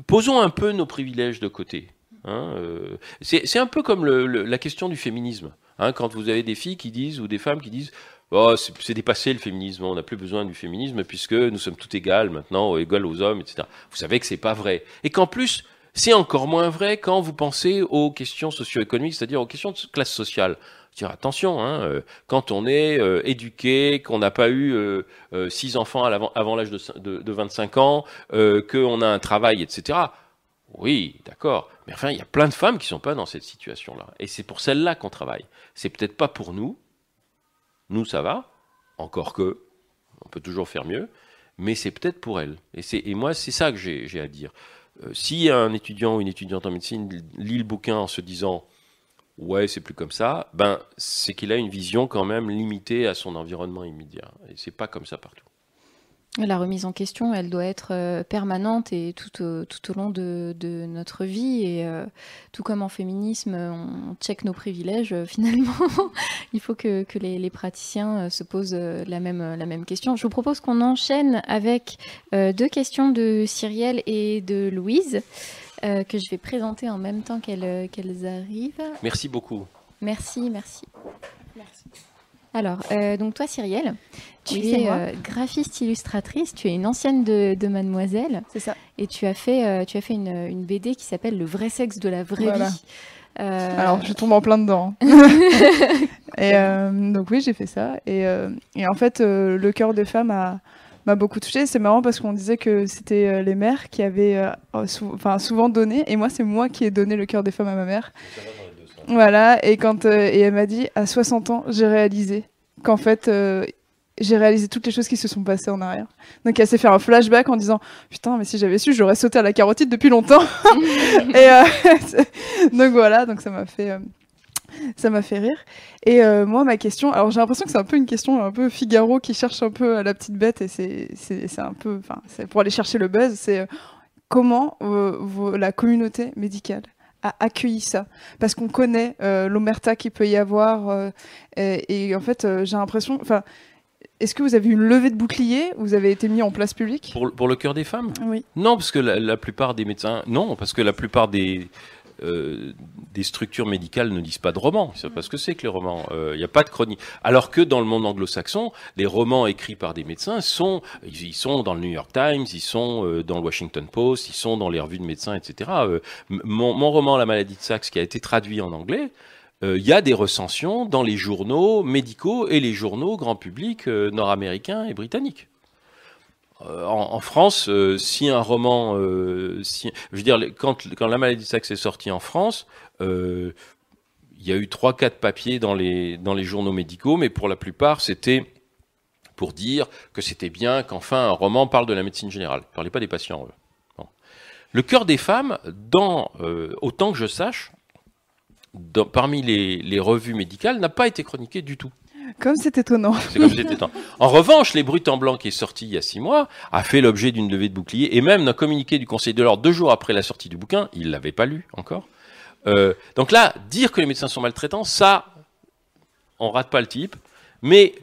posons un peu nos privilèges de côté. hein, euh, c'est un peu comme la question du féminisme. hein, quand vous avez des filles qui disent ou des femmes qui disent oh, c'est dépassé le féminisme, on n'a plus besoin du féminisme puisque nous sommes toutes égales maintenant, égales aux hommes, etc. Vous savez que c'est pas vrai. Et qu'en plus, c'est encore moins vrai quand vous pensez aux questions socio-économiques, c'est-à-dire aux questions de classe sociale. Dire, attention, hein, euh, quand on est euh, éduqué, qu'on n'a pas eu euh, six enfants avant l'âge de, cin- de, de 25 ans, qu'on a un travail, etc. Oui, d'accord. Mais enfin, il y a plein de femmes qui sont pas dans cette situation-là. Et c'est pour celles-là qu'on travaille. C'est peut-être pas pour nous. Nous, ça va. Encore que, on peut toujours faire mieux. Mais c'est peut-être pour elles. Et, et moi, c'est ça que j'ai à dire. Si un étudiant ou une étudiante en médecine lit le bouquin en se disant ouais, c'est plus comme ça, ben c'est qu'il a une vision quand même limitée à son environnement immédiat. Et c'est pas comme ça partout. La remise en question, elle doit être euh, permanente et tout au, long de, notre vie. Et euh, tout comme en féminisme, on check nos privilèges, euh, finalement, il faut que, les, praticiens se posent la même, question. Je vous propose qu'on enchaîne avec deux questions de Cyrielle et de Louise, euh, que je vais présenter en même temps qu'elles euh, qu'elles arrivent. Merci beaucoup. Merci, merci. Alors, euh, donc toi, Cyrielle, tu Oui, es euh, graphiste illustratrice, tu es une ancienne de, de Mademoiselle. C'est ça. Et tu as fait, euh, tu as fait une, une BD qui s'appelle Le vrai sexe de la vraie Voilà. vie. Euh, Alors, je tombe en plein dedans. et euh, donc oui, j'ai fait ça. Et, euh, et en fait, euh, le cœur des femmes a m'a beaucoup touchée. C'est marrant parce qu'on disait que c'était euh, les mères qui avaient euh, sou- enfin, souvent donné. Et moi, c'est moi qui ai donné le cœur des femmes à ma mère. Voilà. Et quand euh, et elle m'a dit à 60 ans, j'ai réalisé qu'en fait. euh, j'ai réalisé toutes les choses qui se sont passées en arrière. Donc elle s'est fait un flashback en disant putain mais si j'avais su j'aurais sauté à la carotide depuis longtemps. et euh, donc voilà donc ça m'a fait euh, ça m'a fait rire. Et euh, moi, ma question, alors j'ai l'impression que c'est un peu une question un peu Figaro qui cherche un peu à la petite bête et c'est un peu, enfin, c'est pour aller chercher le buzz. C'est euh, comment euh, la communauté médicale a accueilli ça? Parce qu'on connaît euh, l'omerta qu'il peut y avoir euh, et, et en fait, euh, j'ai l'impression, enfin. Est-ce que vous avez eu une levée de bouclier? Vous avez été mis en place publique? Pour, pour le cœur des femmes? Oui. Non, parce que la, la plupart des médecins. Non, parce que la plupart des. Euh, des structures médicales ne lisent pas de romans. Ils savent pas ce que c'est que les romans. Il n'y a pas de chronique. Alors que dans le monde anglo-saxon, les romans écrits par des médecins sont, ils, sont dans le New York Times, ils sont euh, dans le Washington Post, ils sont dans les revues de médecins, etc. Euh, mon, roman La maladie de Saxe, qui a été traduit en anglais, euh, il y a des recensions dans les journaux médicaux et les journaux grand public euh, nord-américains et britanniques. Euh, en, France, euh, si un roman, euh, je veux dire, quand, La maladie de Saxe est sortie en France, il y a eu trois, quatre papiers dans les, dans les journaux médicaux, mais pour la plupart, c'était pour dire que c'était bien qu'enfin un roman parle de la médecine générale. Ne parlait pas des patients. eux. Le cœur des femmes, dans, autant que je sache, parmi les, les revues médicales, n'a pas été chroniqué du tout. Comme c'est étonnant. En revanche, Les Brutes en Blanc, qui est sorti il y a six mois, a fait l'objet d'une levée de bouclier et même d'un communiqué du Conseil de l'Ordre deux jours après la sortie du bouquin. Il l'avait pas lu encore. Euh, donc là, dire que les médecins sont maltraitants, ça, on rate pas le type. Mais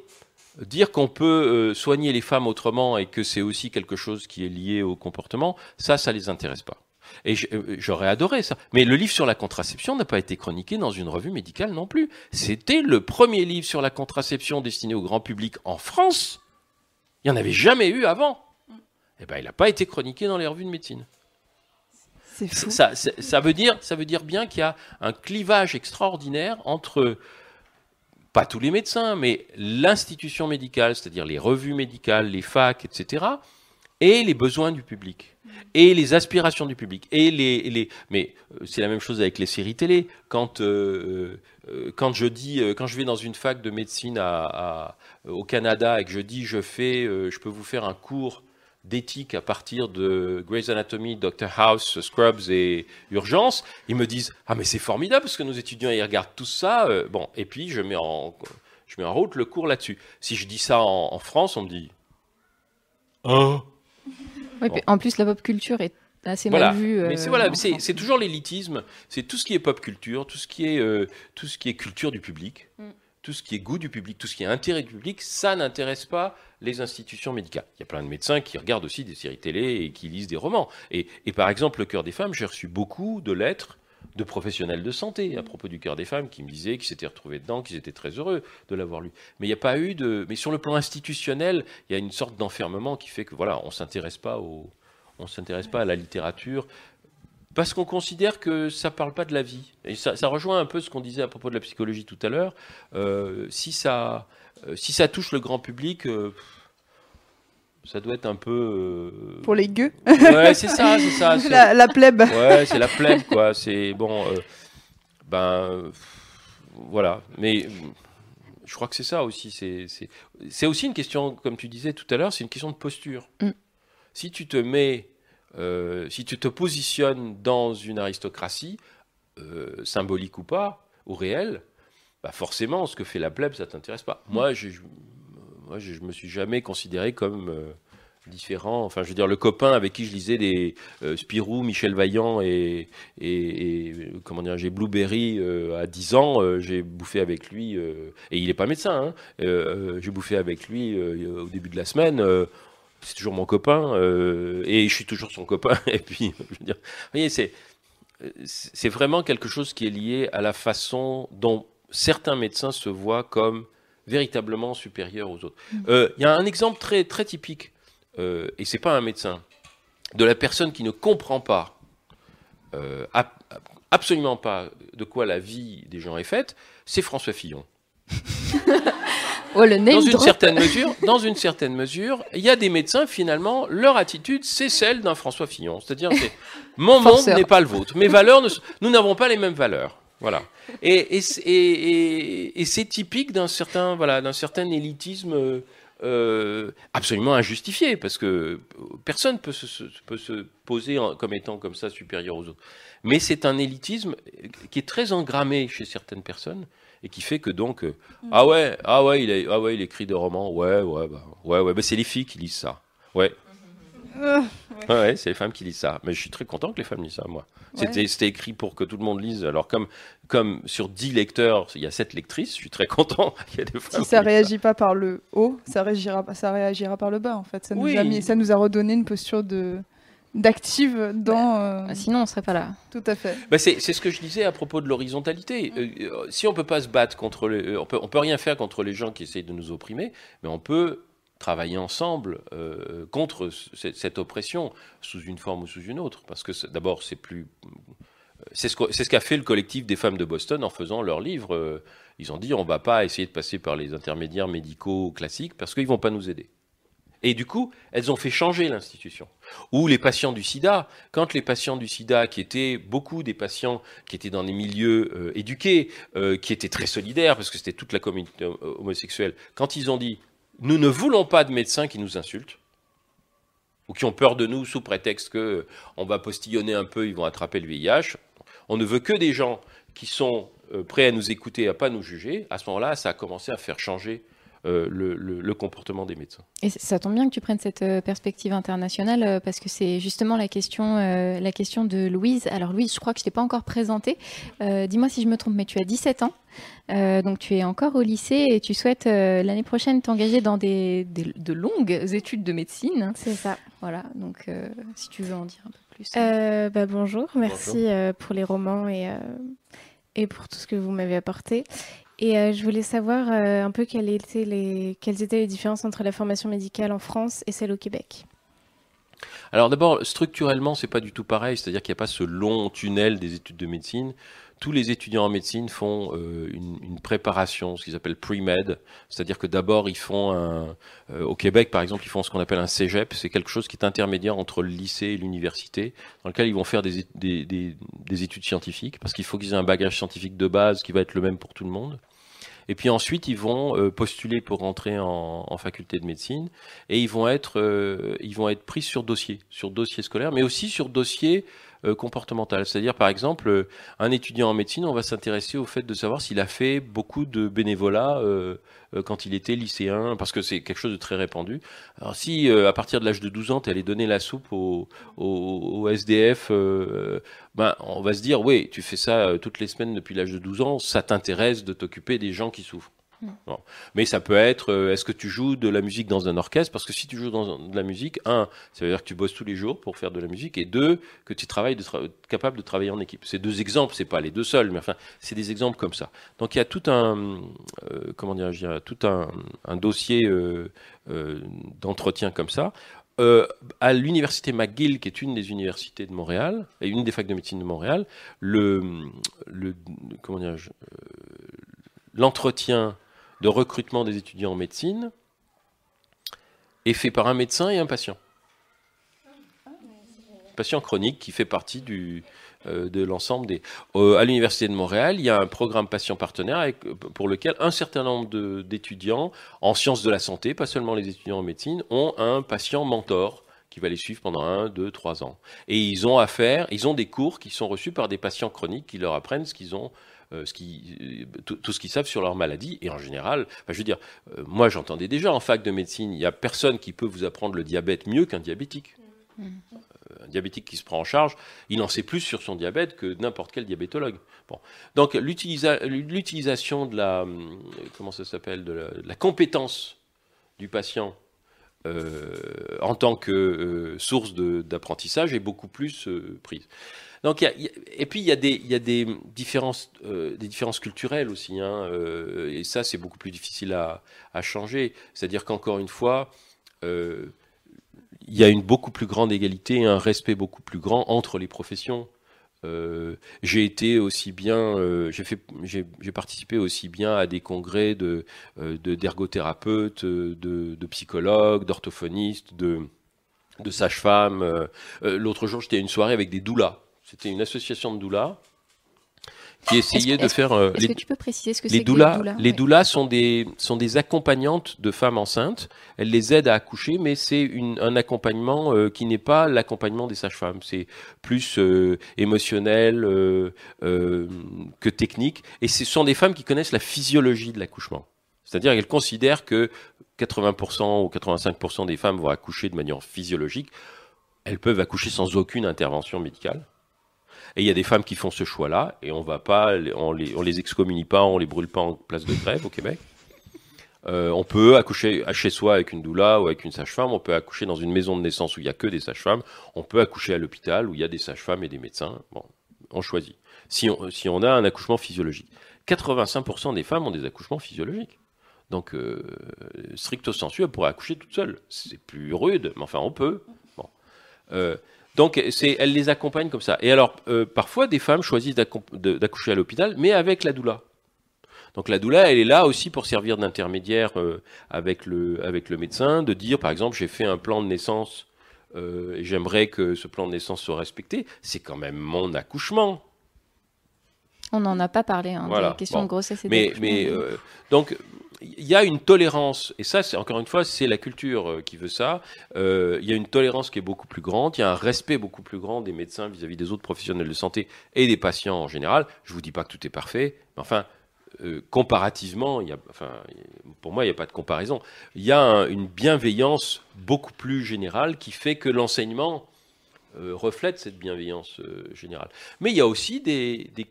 dire qu'on peut euh, soigner les femmes autrement et que c'est aussi quelque chose qui est lié au comportement, ça, ça les intéresse pas. Et euh, j'aurais adoré ça. Mais le livre sur la contraception n'a pas été chroniqué dans une revue médicale non plus. C'était le premier livre sur la contraception destiné au grand public en France. Il n'y en avait jamais eu avant. Eh ben, il n'a pas été chroniqué dans les revues de médecine. C'est fou. Ça, ça- ça veut dire, ça veut dire bien qu'il y a un clivage extraordinaire entre, pas tous les médecins, mais l'institution médicale, c'est-à-dire les revues médicales, les facs, etc., et les besoins du public, et les aspirations du public, et les, les mais euh, c'est la même chose avec les séries télé. Quand euh, euh, quand je dis, quand je vais dans une fac de médecine au Canada et que je dis, je fais, je peux vous faire un cours d'éthique à partir de Grey's Anatomy, Dr House, Scrubs et Urgence, ils me disent ah mais c'est formidable parce que nos étudiants ils regardent tout ça. bon et puis je mets en je mets en route le cours là-dessus. Si je dis ça en, en France, on me dit oh Oui, Bon. puis en plus, la pop culture est assez Voilà. mal vue. Euh, voilà, c'est toujours l'élitisme, c'est tout ce qui est pop culture, tout ce qui est euh, tout ce qui est culture du public, Mm. tout ce qui est goût du public, tout ce qui est intérêt du public, ça n'intéresse pas les institutions médicales. Il y a plein de médecins qui regardent aussi des séries télé et qui lisent des romans. Et, et par exemple, le cœur des femmes, j'ai reçu beaucoup de lettres de professionnels de santé à propos du cœur des femmes qui me disaient qu'ils s'étaient retrouvés dedans, qu'ils étaient très heureux de l'avoir lu. Mais il n'y a pas eu de. Mais sur le plan institutionnel, il y a une sorte d'enfermement qui fait que voilà, on s'intéresse pas au, on s'intéresse pas à la littérature parce qu'on considère que ça parle pas de la vie. Et ça, rejoint un peu ce qu'on disait à propos de la psychologie tout à l'heure. Euh, si ça, euh, si ça touche le grand public. euh, ça doit être un peu. euh, Pour les gueux. Ouais, c'est ça, c'est ça. La- la plèbe. Ouais, c'est la plèbe, quoi. C'est bon. euh, ben. voilà. Mais. Je crois que c'est ça aussi. C'est- aussi une question, comme tu disais tout à l'heure, c'est une question de posture. Mm. Si tu te mets. euh, si tu te positionnes dans une aristocratie, symbolique ou pas, ou réelle, bah forcément, ce que fait la plèbe, ça t'intéresse pas. Moi, je, je- moi, je, je me suis jamais considéré comme euh, différent. Enfin, je veux dire, le copain avec qui je lisais des euh, Spirou, Michel Vaillant et, comment dire, j'ai Blueberry euh, à 10 ans, j'ai bouffé avec lui, et il est pas médecin, hein, j'ai bouffé avec lui au début de la semaine. c'est toujours mon copain, et je suis toujours son copain. Et puis, je veux dire, vous voyez, c'est c'est vraiment quelque chose qui est lié à la façon dont certains médecins se voient comme véritablement supérieurs aux autres. Euh, Il y a un exemple très, très typique, euh, et c'est pas un médecin, de la personne qui ne comprend pas, euh, ab- absolument pas de quoi la vie des gens est faite, c'est François Fillon. Oh, le Dans une drop. certaine mesure, dans une certaine mesure, il y a des médecins finalement, leur attitude c'est celle d'un François Fillon, c'est-à-dire c'est mon monde n'est pas le vôtre, mes valeurs, ne nous n'avons pas les mêmes valeurs, voilà. Et, et, c'est- et- et- et c'est typique d'un certain voilà d'un certain élitisme euh, euh, absolument injustifié parce que personne peut se, peut se poser en- comme étant comme ça supérieur aux autres. Mais c'est un élitisme qui est très engrammé chez certaines personnes et qui fait que donc euh, ah ouais ah ouais il ah ouais il écrit des romans ouais ouais bah, ouais ouais bah, c'est les filles qui lisent ça ouais Ouais, ouais, c'est les femmes qui lisent ça. Mais je suis très content que les femmes lisent ça, moi. C'était Ouais. c'était écrit pour que tout le monde lise. Alors, comme, comme sur 10 lecteurs, il y a 7 lectrices, je suis très content. Il y a des femmes Si ça lisent réagit pas par le haut, ça réagira, ça réagira par le bas en fait. Ça nous, Oui. a, mis- ça nous a redonné une posture de d'active dans. euh, Bah, Sinon, on serait pas là. Tout à fait. Bah, c'est ce que je disais à propos de l'horizontalité. Euh, euh, si on peut pas se battre contre les, euh, on peut, on peut rien faire contre les gens qui essayent de nous opprimer, mais on peut travailler ensemble euh, contre ce- cette oppression sous une forme ou sous une autre. Parce que d'abord, c'est plus, c'est ce c'est ce qu'a fait le collectif des femmes de Boston en faisant leur livre. Euh, Ils ont dit on va pas essayer de passer par les intermédiaires médicaux classiques parce qu'ils vont pas nous aider. Et du coup, elles ont fait changer l'institution. Ou les patients du sida, quand les patients du sida, qui étaient beaucoup des patients qui étaient dans des milieux euh, éduqués, euh, qui étaient très solidaires, parce que c'était toute la communauté euh, homosexuelle, quand ils ont dit nous ne voulons pas de médecins qui nous insultent, ou qui ont peur de nous sous prétexte que on va postillonner un peu, ils vont attraper le VIH, on ne veut que des gens qui sont euh, prêts à nous écouter, à pas nous juger, à ce moment-là, ça a commencé à faire changer euh, le- le- le comportement des médecins. Et ça tombe bien que tu prennes cette euh, perspective internationale euh, parce que c'est justement la question, euh, la question de Louise. Alors Louise, je crois que je t'ai pas encore présentée. Euh, Dis-moi si je me trompe, mais tu as 17 ans, Euh, donc tu es encore au lycée et tu souhaites euh, l'année prochaine t'engager dans des, des- de longues études de médecine. C'est ça. Voilà, donc euh, si tu veux en dire un peu plus. Euh, bah, bonjour, merci Bonjour. euh, pour les romans et, euh, et pour tout ce que vous m'avez apporté. Et euh, je voulais savoir euh, un peu quelles étaient, les, différences entre la formation médicale en France et celle au Québec. Alors d'abord, structurellement, c'est pas du tout pareil, c'est-à-dire qu'il n'y a pas ce long tunnel des études de médecine. Tous les étudiants en médecine font euh, une, préparation, ce qu'ils appellent pre-med, c'est-à-dire que d'abord ils font un, au Québec par exemple, ils font ce qu'on appelle un cégep, c'est quelque chose qui est intermédiaire entre le lycée et l'université, dans lequel ils vont faire des études scientifiques, parce qu'il faut qu'ils aient un bagage scientifique de base qui va être le même pour tout le monde. Et puis ensuite, ils vont euh, postuler pour rentrer en, faculté de médecine et ils vont être, euh, ils vont être pris sur dossier, sur dossier scolaire, mais aussi sur dossier euh, comportementales. C'est-à-dire, par exemple, euh, un étudiant en médecine, on va s'intéresser au fait de savoir s'il a fait beaucoup de bénévolat euh, quand il était lycéen, parce que c'est quelque chose de très répandu. Alors si à partir de l'âge de 12 ans, tu allais donner la soupe au, SDF, ben, on va se dire, oui, tu fais ça toutes les semaines depuis l'âge de 12 ans, ça t'intéresse de t'occuper des gens qui souffrent. Mm. Mais ça peut être, euh, est-ce que tu joues de la musique dans un orchestre? Parce que si tu joues dans de la musique, un, ça veut dire que tu bosses tous les jours pour faire de la musique, et deux, que tu travailles de tra- capable de travailler en équipe. C'est deux exemples, c'est pas les deux seuls, mais enfin, c'est des exemples comme ça. Donc il y a tout un, euh, comment dire, a tout un, dossier euh, d'entretien comme ça. À l'université McGill, qui est une des universités de Montréal, et une des facs de médecine de Montréal, le, le comment l'entretien de recrutement des étudiants en médecine est fait par un médecin et un patient. Patient chronique qui fait partie euh, de l'ensemble des. À l'Université de Montréal, il y a un programme patient partenaire pour lequel un certain nombre d'étudiants en sciences de la santé, pas seulement les étudiants en médecine, ont un patient mentor qui va les suivre pendant un, deux, trois ans. Et ils ont affaire, ils ont des cours qui sont reçus par des patients chroniques qui leur apprennent ce qu'ils ont ce qui, euh, tout, ce qu'ils savent sur leur maladie. Et en général, je veux dire, euh, moi j'entendais déjà en fac de médecine, il n'y a personne qui peut vous apprendre le diabète mieux qu'un diabétique. Euh, un diabétique qui se prend en charge, il en sait plus sur son diabète que n'importe quel diabétologue. Bon. Donc l'utilisa- l'utilisation de la, comment ça s'appelle, de la, compétence du patient euh, en tant que euh, source d'apprentissage est beaucoup plus euh, prise. Donc, et puis il y a des, y a des différences, euh, des différences culturelles aussi, hein, euh, et ça c'est beaucoup plus difficile à, à changer. C'est-à-dire qu'encore une fois, euh, il y a une beaucoup plus grande égalité un respect beaucoup plus grand entre les professions. J'ai été aussi bien, j'ai participé aussi bien à des congrès de de- d'ergothérapeutes, de, de psychologues, d'orthophonistes, de de sages-femmes. L'autre jour, j'étais à une soirée avec des doulas. C'était une association de doulas qui essayait de faire. euh, est-ce que tu peux préciser ce que les que doulas, doulas? Les Ouais. doulas sont des sont des accompagnantes de femmes enceintes. Elles les aident à accoucher, mais c'est un accompagnement euh, qui n'est pas l'accompagnement des sages-femmes. C'est plus euh, émotionnel euh, que technique. Et ce sont des femmes qui connaissent la physiologie de l'accouchement. C'est-à-dire qu'elles considèrent que 80% ou 85% des femmes vont accoucher de manière physiologique. Elles peuvent accoucher sans aucune intervention médicale. Et il y a des femmes qui font ce choix-là, et on va pas, on les, les excommunie pas, on les brûle pas en place de grève au Québec. Euh, on peut accoucher à chez soi avec une doula ou avec une sage-femme. On peut accoucher dans une maison de naissance où il y a que des sages-femmes. On peut accoucher à l'hôpital où il y a des sages-femmes et des médecins. Bon, on choisit. Si on, a un accouchement physiologique, 85% des femmes ont des accouchements physiologiques. Donc, euh, stricto sensu, elles pourraient accoucher toutes seules. C'est plus rude, mais enfin, on peut. Bon. Euh, donc, c'est, elles les accompagnent comme ça. Et alors, euh, parfois, des femmes choisissent d'accoucher à l'hôpital, mais avec la doula. Donc, la doula, elle est là aussi pour servir d'intermédiaire euh, avec, le, avec le médecin, de dire, par exemple, j'ai fait un plan de naissance euh, et j'aimerais que ce plan de naissance soit respecté. C'est quand même mon accouchement. On n'en a pas parlé, hein, Voilà. questions Bon. de grossesse et mais, mais euh, donc il y a une tolérance et ça c'est encore une fois c'est la culture euh, qui veut ça Euh, il y a une tolérance qui est beaucoup plus grande il y a un respect beaucoup plus grand des médecins vis-à-vis des autres professionnels de santé et des patients en général je vous dis pas que tout est parfait mais enfin euh, comparativement, il y a, enfin, pour moi, il n'y a pas de comparaison. Il y a un- une bienveillance beaucoup plus générale qui fait que l'enseignement euh, reflète cette bienveillance euh, générale. Mais il y a aussi des, des,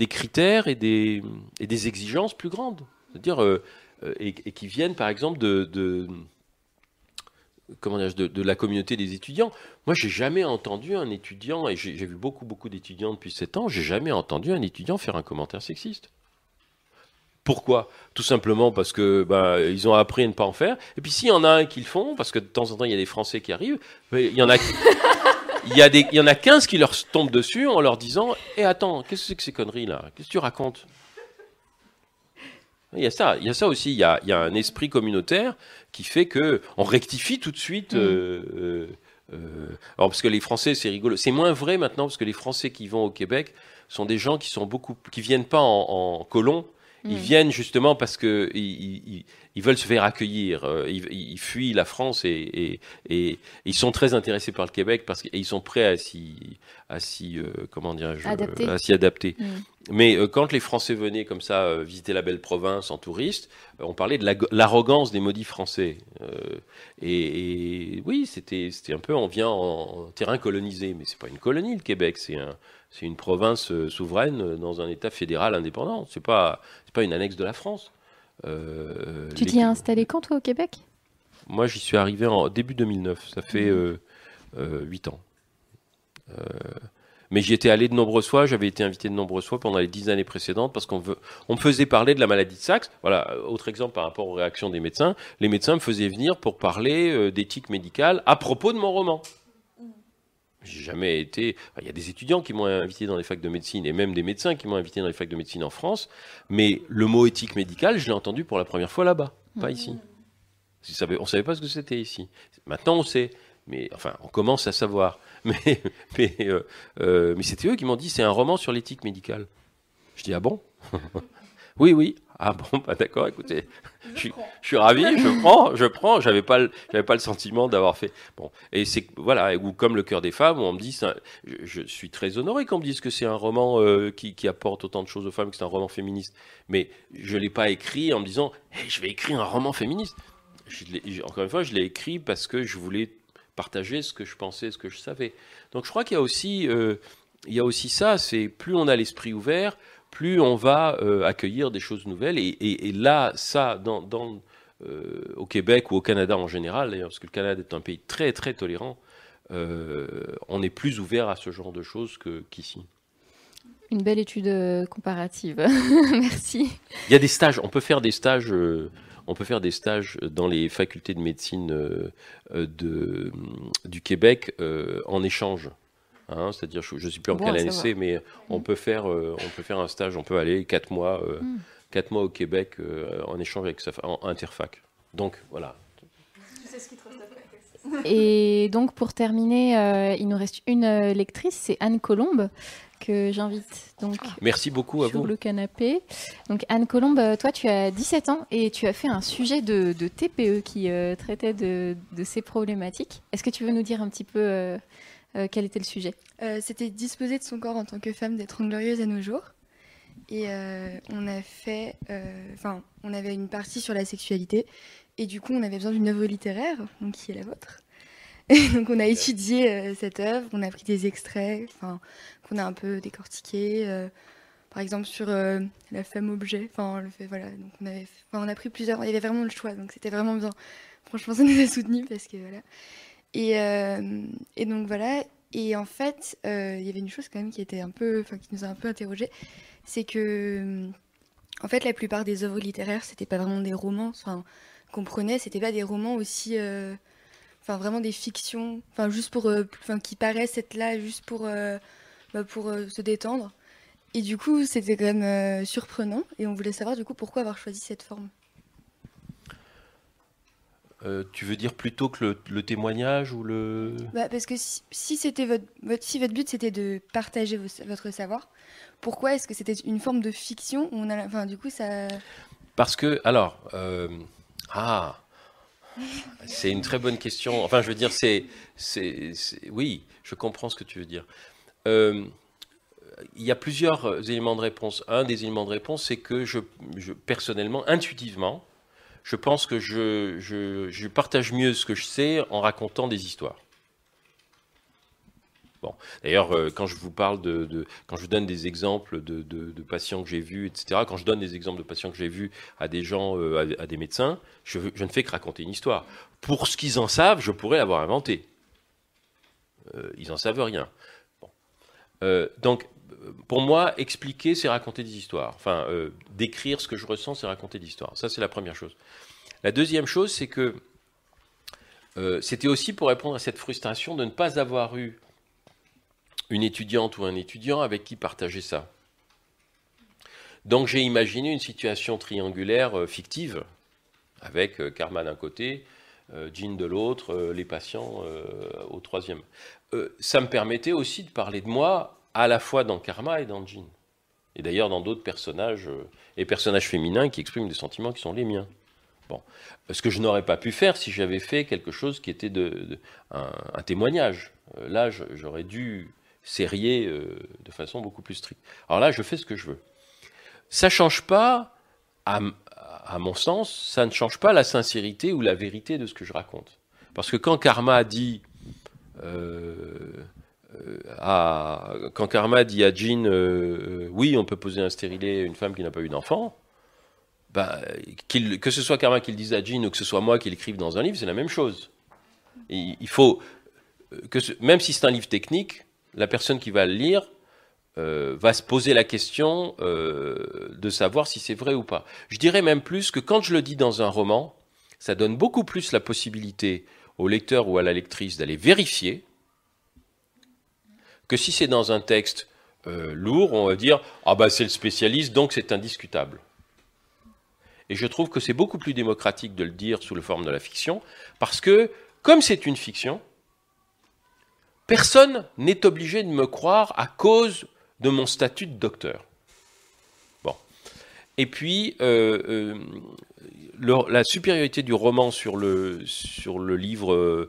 des critères et des, exigences plus grandes, c'est-à-dire euh, euh, et, qui viennent par exemple de, comment de, de la communauté des étudiants. Moi, j'ai jamais entendu un étudiant, et j'ai vu beaucoup beaucoup d'étudiants depuis 7 ans, j'ai jamais entendu un étudiant faire un commentaire sexiste. Pourquoi? Tout simplement parce que bah, ils ont appris à ne pas en faire. Et puis s'il y en a un qui le font, parce que de temps en temps il y a des Français qui arrivent, il y en a, il y a des, il y en a 15 qui leur tombent dessus en leur disant "Eh attends, qu'est-ce que c'est que ces conneries là? Qu'est-ce que tu racontes? Il y a ça, il y a ça aussi. Il y a, il y a un esprit communautaire qui fait que on rectifie tout de suite. euh, euh, euh, alors parce que les Français, c'est rigolo. C'est moins vrai maintenant parce que les Français qui vont au Québec sont des gens qui sont beaucoup, qui viennent pas en, en colons. Ils Mm. viennent justement parce que ils, ils- ils veulent se faire accueillir. euh, Ils, ils fuient la France et, et- et ils sont très intéressés par le Québec parce qu'ils sont prêts à s'y, à s'y, euh, comment dirais-je, Adapter. à s'y adapter. Mm. Mais euh, quand les Français venaient comme ça euh, visiter la belle province en touriste, euh, on parlait de la- l'arrogance des maudits Français. Euh, et, et oui, c'était c'était un peu, on vient en, en terrain colonisé, mais c'est pas une colonie le Québec, c'est un, c'est une province euh, souveraine euh, dans un État fédéral indépendant. C'est pas c'est pas une annexe de la France. Euh, Tu t'y es installé quand, toi, au Québec? Moi, j'y suis arrivé en début 2009. Ça fait Mhm. euh, 8 ans. Euh, mais j'y étais allé de nombreuses fois, j'avais été invité de nombreuses fois pendant les dix années précédentes parce qu'on on me faisait parler de la maladie de Saxe. Voilà, euh, autre exemple par rapport aux réactions des médecins. Les médecins me faisaient venir pour parler euh, d'éthique médicale à propos de mon roman. J'ai jamais été. Il y a des étudiants qui m'ont invité dans les facs de médecine et même des médecins qui m'ont invité dans les facs de médecine en France. Mais le mot éthique médicale, je l'ai entendu pour la première fois là-bas, pas ici. Savaient- On ne savait pas ce que c'était ici. Maintenant, on sait. Mais enfin, on commence à savoir. Mais, mais, euh, euh, mais c'était eux qui m'ont dit c'est un roman sur l'éthique médicale. Je dis ah bon? Oui, oui. Ah bon, bah d'accord, écoutez, je suis, je suis ravi, je prends, je prends. J'avais pas, j'avais pas le sentiment d'avoir fait. Bon, et c'est voilà, ou comme le cœur des femmes, où on me dit, un- je, je suis très honoré qu'on me dise que c'est un roman euh, qui, qui apporte autant de choses aux femmes, que c'est un roman féministe. Mais je l'ai pas écrit en me disant, Hey, je vais écrire un roman féministe. Encore une fois, je l'ai écrit parce que je voulais partager ce que je pensais, ce que je savais. Donc je crois qu'il y a aussi, euh, il y a aussi ça, c'est plus on a l'esprit ouvert, plus on va euh, accueillir des choses nouvelles. Et, et- et là, ça, dans, dans, euh, au Québec ou au Canada en général, d'ailleurs, parce que le Canada est un pays très très tolérant, euh, on est plus ouvert à ce genre de choses qu'ici. Une belle étude comparative. Merci. Il y a des stages, on peut faire des stages, on peut faire des stages dans les facultés de médecine de, du Québec en échange. Hein, C'est-à-dire, je ne sais plus en Bon quelle à année c'est, mais on peut faire, euh, on peut faire un stage, on peut aller quatre mois, euh, Mm. quatre mois au Québec euh, en échange avec sa, en interfac. Donc voilà. Et donc, pour terminer, euh, il nous reste une lectrice, c'est Anne Colombe, que j'invite donc Merci beaucoup à sur vous. le canapé. Donc, Anne Colombe, toi, tu as 17 ans et tu as fait un sujet de, de TPE qui euh, traitait de, de ces problématiques. Est-ce que tu veux nous dire un petit peu euh, euh, quel était le sujet? Euh, C'était disposer de son corps en tant que femme d'être glorieuse à nos jours. Et euh, on a fait, enfin, on avait une partie sur la sexualité, et du coup, on avait besoin d'une œuvre littéraire, donc qui est la vôtre. Et donc, on a étudié cette œuvre, on a pris des extraits, qu'on a un peu décortiqués. euh, par exemple sur la femme objet, enfin, le fait, voilà. Donc, on avait, on a pris plusieurs, il y avait vraiment le choix, donc c'était vraiment bien. Franchement, ça nous a soutenus parce que voilà. Et, euh, et donc voilà. Et en fait, euh, il y avait une chose quand même qui était un peu, enfin, qui nous a un peu interrogé, c'est que, en fait, la plupart des œuvres littéraires, c'était pas vraiment des romans, enfin, qu'on prenait, c'était pas des romans aussi, euh, enfin, vraiment des fictions, enfin, juste pour, euh, enfin, qui paraissent être là juste pour, euh, bah, pour euh, se détendre. Et du coup, c'était quand même euh, surprenant, et on voulait savoir du coup pourquoi avoir choisi cette forme. Euh, tu veux dire plutôt que le, le témoignage ou le... Bah, parce que si, si c'était votre, votre- si votre but c'était de partager vos- votre savoir, pourquoi est-ce que c'était une forme de fiction où on a, enfin du coup ça, Parce que, alors, euh, ah, c'est une très bonne question. Enfin, je veux dire, c'est, c'est, c'est- oui, je comprends ce que tu veux dire. Euh, il y a plusieurs éléments de réponse. Un des éléments de réponse, c'est que je, je- personnellement, intuitivement, je pense que je, je- je partage mieux ce que je sais en racontant des histoires. Bon, d'ailleurs, euh, quand je vous parle de, quand je donne des exemples de, de- patients que j'ai vus, etc., quand je donne des exemples de patients que j'ai vus à des gens, euh, à, des médecins, je, ne fais que raconter une histoire. Pour ce qu'ils en savent, je pourrais l'avoir inventé. Euh, ils en savent rien. Donc, pour moi, expliquer, c'est raconter des histoires. Enfin, euh, décrire ce que je ressens, c'est raconter des histoires. Ça, c'est la première chose. La deuxième chose, c'est que euh, c'était aussi pour répondre à cette frustration de ne pas avoir eu une étudiante ou un étudiant avec qui partager ça. Donc j'ai imaginé une situation triangulaire euh, fictive, avec Karma d'un côté, Jean de l'autre, les patients au troisième. Ça me permettait aussi de parler de moi à la fois dans Karma et dans Jean. Et d'ailleurs dans d'autres personnages, euh, et personnages féminins qui expriment des sentiments qui sont les miens. Bon. Ce que je n'aurais pas pu faire si j'avais fait quelque chose qui était de, un, témoignage. Euh, là, j'aurais dû serrer euh, de façon beaucoup plus stricte. Alors là, je fais ce que je veux. Ça change pas, à, à mon sens, ça ne change pas la sincérité ou la vérité de ce que je raconte. Parce que quand Karma dit à- quand Karma dit à Jean, euh, euh, oui, on peut poser un stérilet à une femme qui n'a pas eu d'enfant, bah, que ce soit Karma qui le dise à Jean ou que ce soit moi qui l'écrive dans un livre, c'est la même chose. Il faut euh, que, ce- même si c'est un livre technique, la personne qui va le lire euh, va se poser la question euh, de savoir si c'est vrai ou pas. Je dirais même plus que quand je le dis dans un roman, ça donne beaucoup plus la possibilité au lecteur ou à la lectrice d'aller vérifier que si c'est dans un texte euh, lourd, on va dire ah bah c'est le spécialiste donc c'est indiscutable. Et je trouve que c'est beaucoup plus démocratique de le dire sous la forme de la fiction parce que comme c'est une fiction, personne n'est obligé de me croire à cause de mon statut de docteur. Bon. Et puis, euh, euh, la supériorité du roman sur le, sur le livre,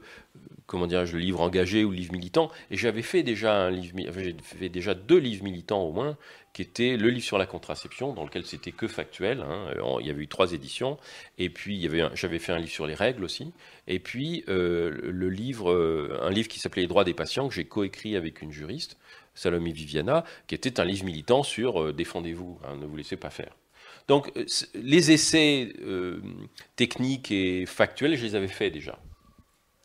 comment dirais-je, le livre engagé ou le livre militant, et j'avais fait déjà un livre, enfin, fait déjà deux livres militants au moins, qui étaient le livre sur la contraception, dans lequel c'était que factuel, hein, euh, il y avait eu trois éditions, et puis j'avais fait un livre sur les règles aussi, et puis euh, le- livre, euh, un livre qui s'appelait Les droits des patients, que j'ai coécrit avec une juriste, Salomé Viviana, qui était un livre militant sur défendez-vous, hein, ne vous laissez pas faire. Donc les essais techniques et factuels, je les avais faits déjà.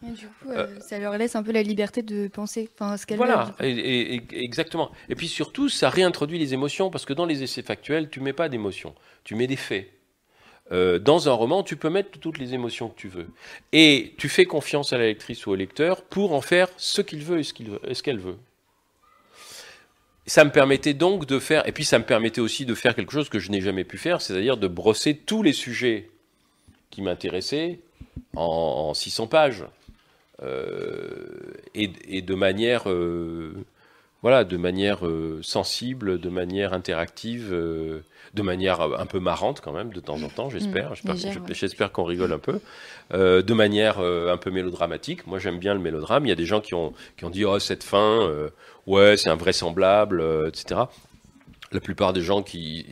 Et du coup, euh, ça leur laisse un peu la liberté de penser, enfin ce qu'elles veulent. Voilà, et- et- exactement. Et puis surtout, ça réintroduit les émotions, parce que dans les essais factuels, tu mets pas d'émotions, tu mets des faits. Euh, dans un roman, tu peux mettre toutes les émotions que tu veux. Et tu fais confiance à la lectrice ou au lecteur pour en faire ce qu'il veut et ce qu'il veut- et ce qu'elle veut. Ça me permettait donc de faire, et puis ça me permettait aussi de faire quelque chose que je n'ai jamais pu faire, c'est-à-dire de brosser tous les sujets qui m'intéressaient en, en 600 pages. Euh, et, et de manière, euh, voilà, de manière euh, sensible, de manière interactive, de manière un peu marrante quand même, de temps en temps, j'espère. Mmh, J'espère qu'on- rigole un peu. De manière un peu mélodramatique. Moi, j'aime bien le mélodrame. Il y a des gens qui ont, qui ont dit Oh, cette fin, ouais, c'est invraisemblable, etc. La plupart des gens qui,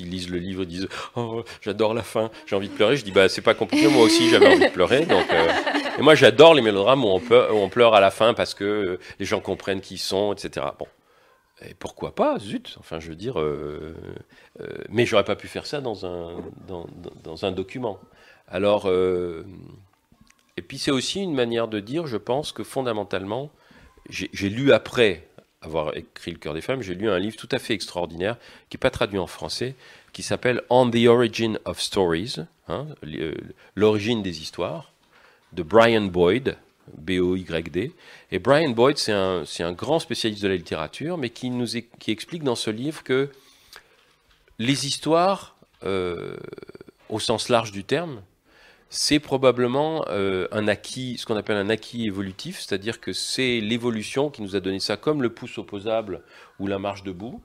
lisent le livre disent Oh, j'adore la fin, j'ai envie de pleurer. Je dis Bah, c'est pas compliqué, moi aussi j'avais envie de pleurer. Euh, Et moi, j'adore les mélodrames où on, pleure à la fin parce que euh, les gens comprennent qui ils sont, etc. Bon. Et pourquoi pas, zut Enfin, je veux dire. euh, mais j'aurais pas pu faire ça dans un, dans, un document. Alors. et puis, c'est aussi une manière de dire, je pense que fondamentalement, j'ai lu après avoir écrit Le cœur des femmes, j'ai lu un livre tout à fait extraordinaire, qui n'est pas traduit en français, qui s'appelle On the Origin of Stories, hein, euh, l'origine des histoires, de Brian Boyd, B-O-Y-D. Et Brian Boyd, c'est un, grand spécialiste de la littérature, mais qui, nous explique dans ce livre que les histoires, euh, au sens large du terme, c'est probablement euh, un acquis, ce qu'on appelle un acquis évolutif, c'est-à-dire que c'est l'évolution qui nous a donné ça, comme le pouce opposable ou la marche debout.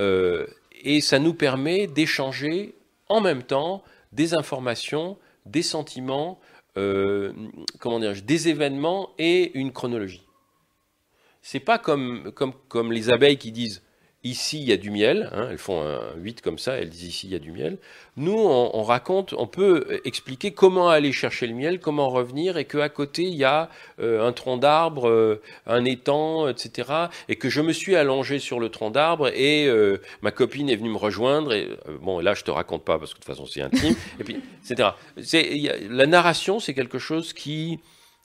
Euh, et ça nous permet d'échanger en même temps des informations, des sentiments, euh, comment dire, des événements et une chronologie. C'est pas comme, comme, comme les abeilles qui disent ici il y a du miel, hein, elles font un 8 comme ça, elles disent ici il y a du miel. Nous, on, on raconte, on peut expliquer comment aller chercher le miel, comment revenir, et qu'à côté il y a euh, un tronc d'arbre, euh, un étang, etc. Et que je me suis allongé sur le tronc d'arbre et euh, ma copine est venue me rejoindre. Et euh, bon, là je te raconte pas parce que de toute façon c'est intime. et puis, etc. C'est- il y a- la narration, c'est quelque chose qui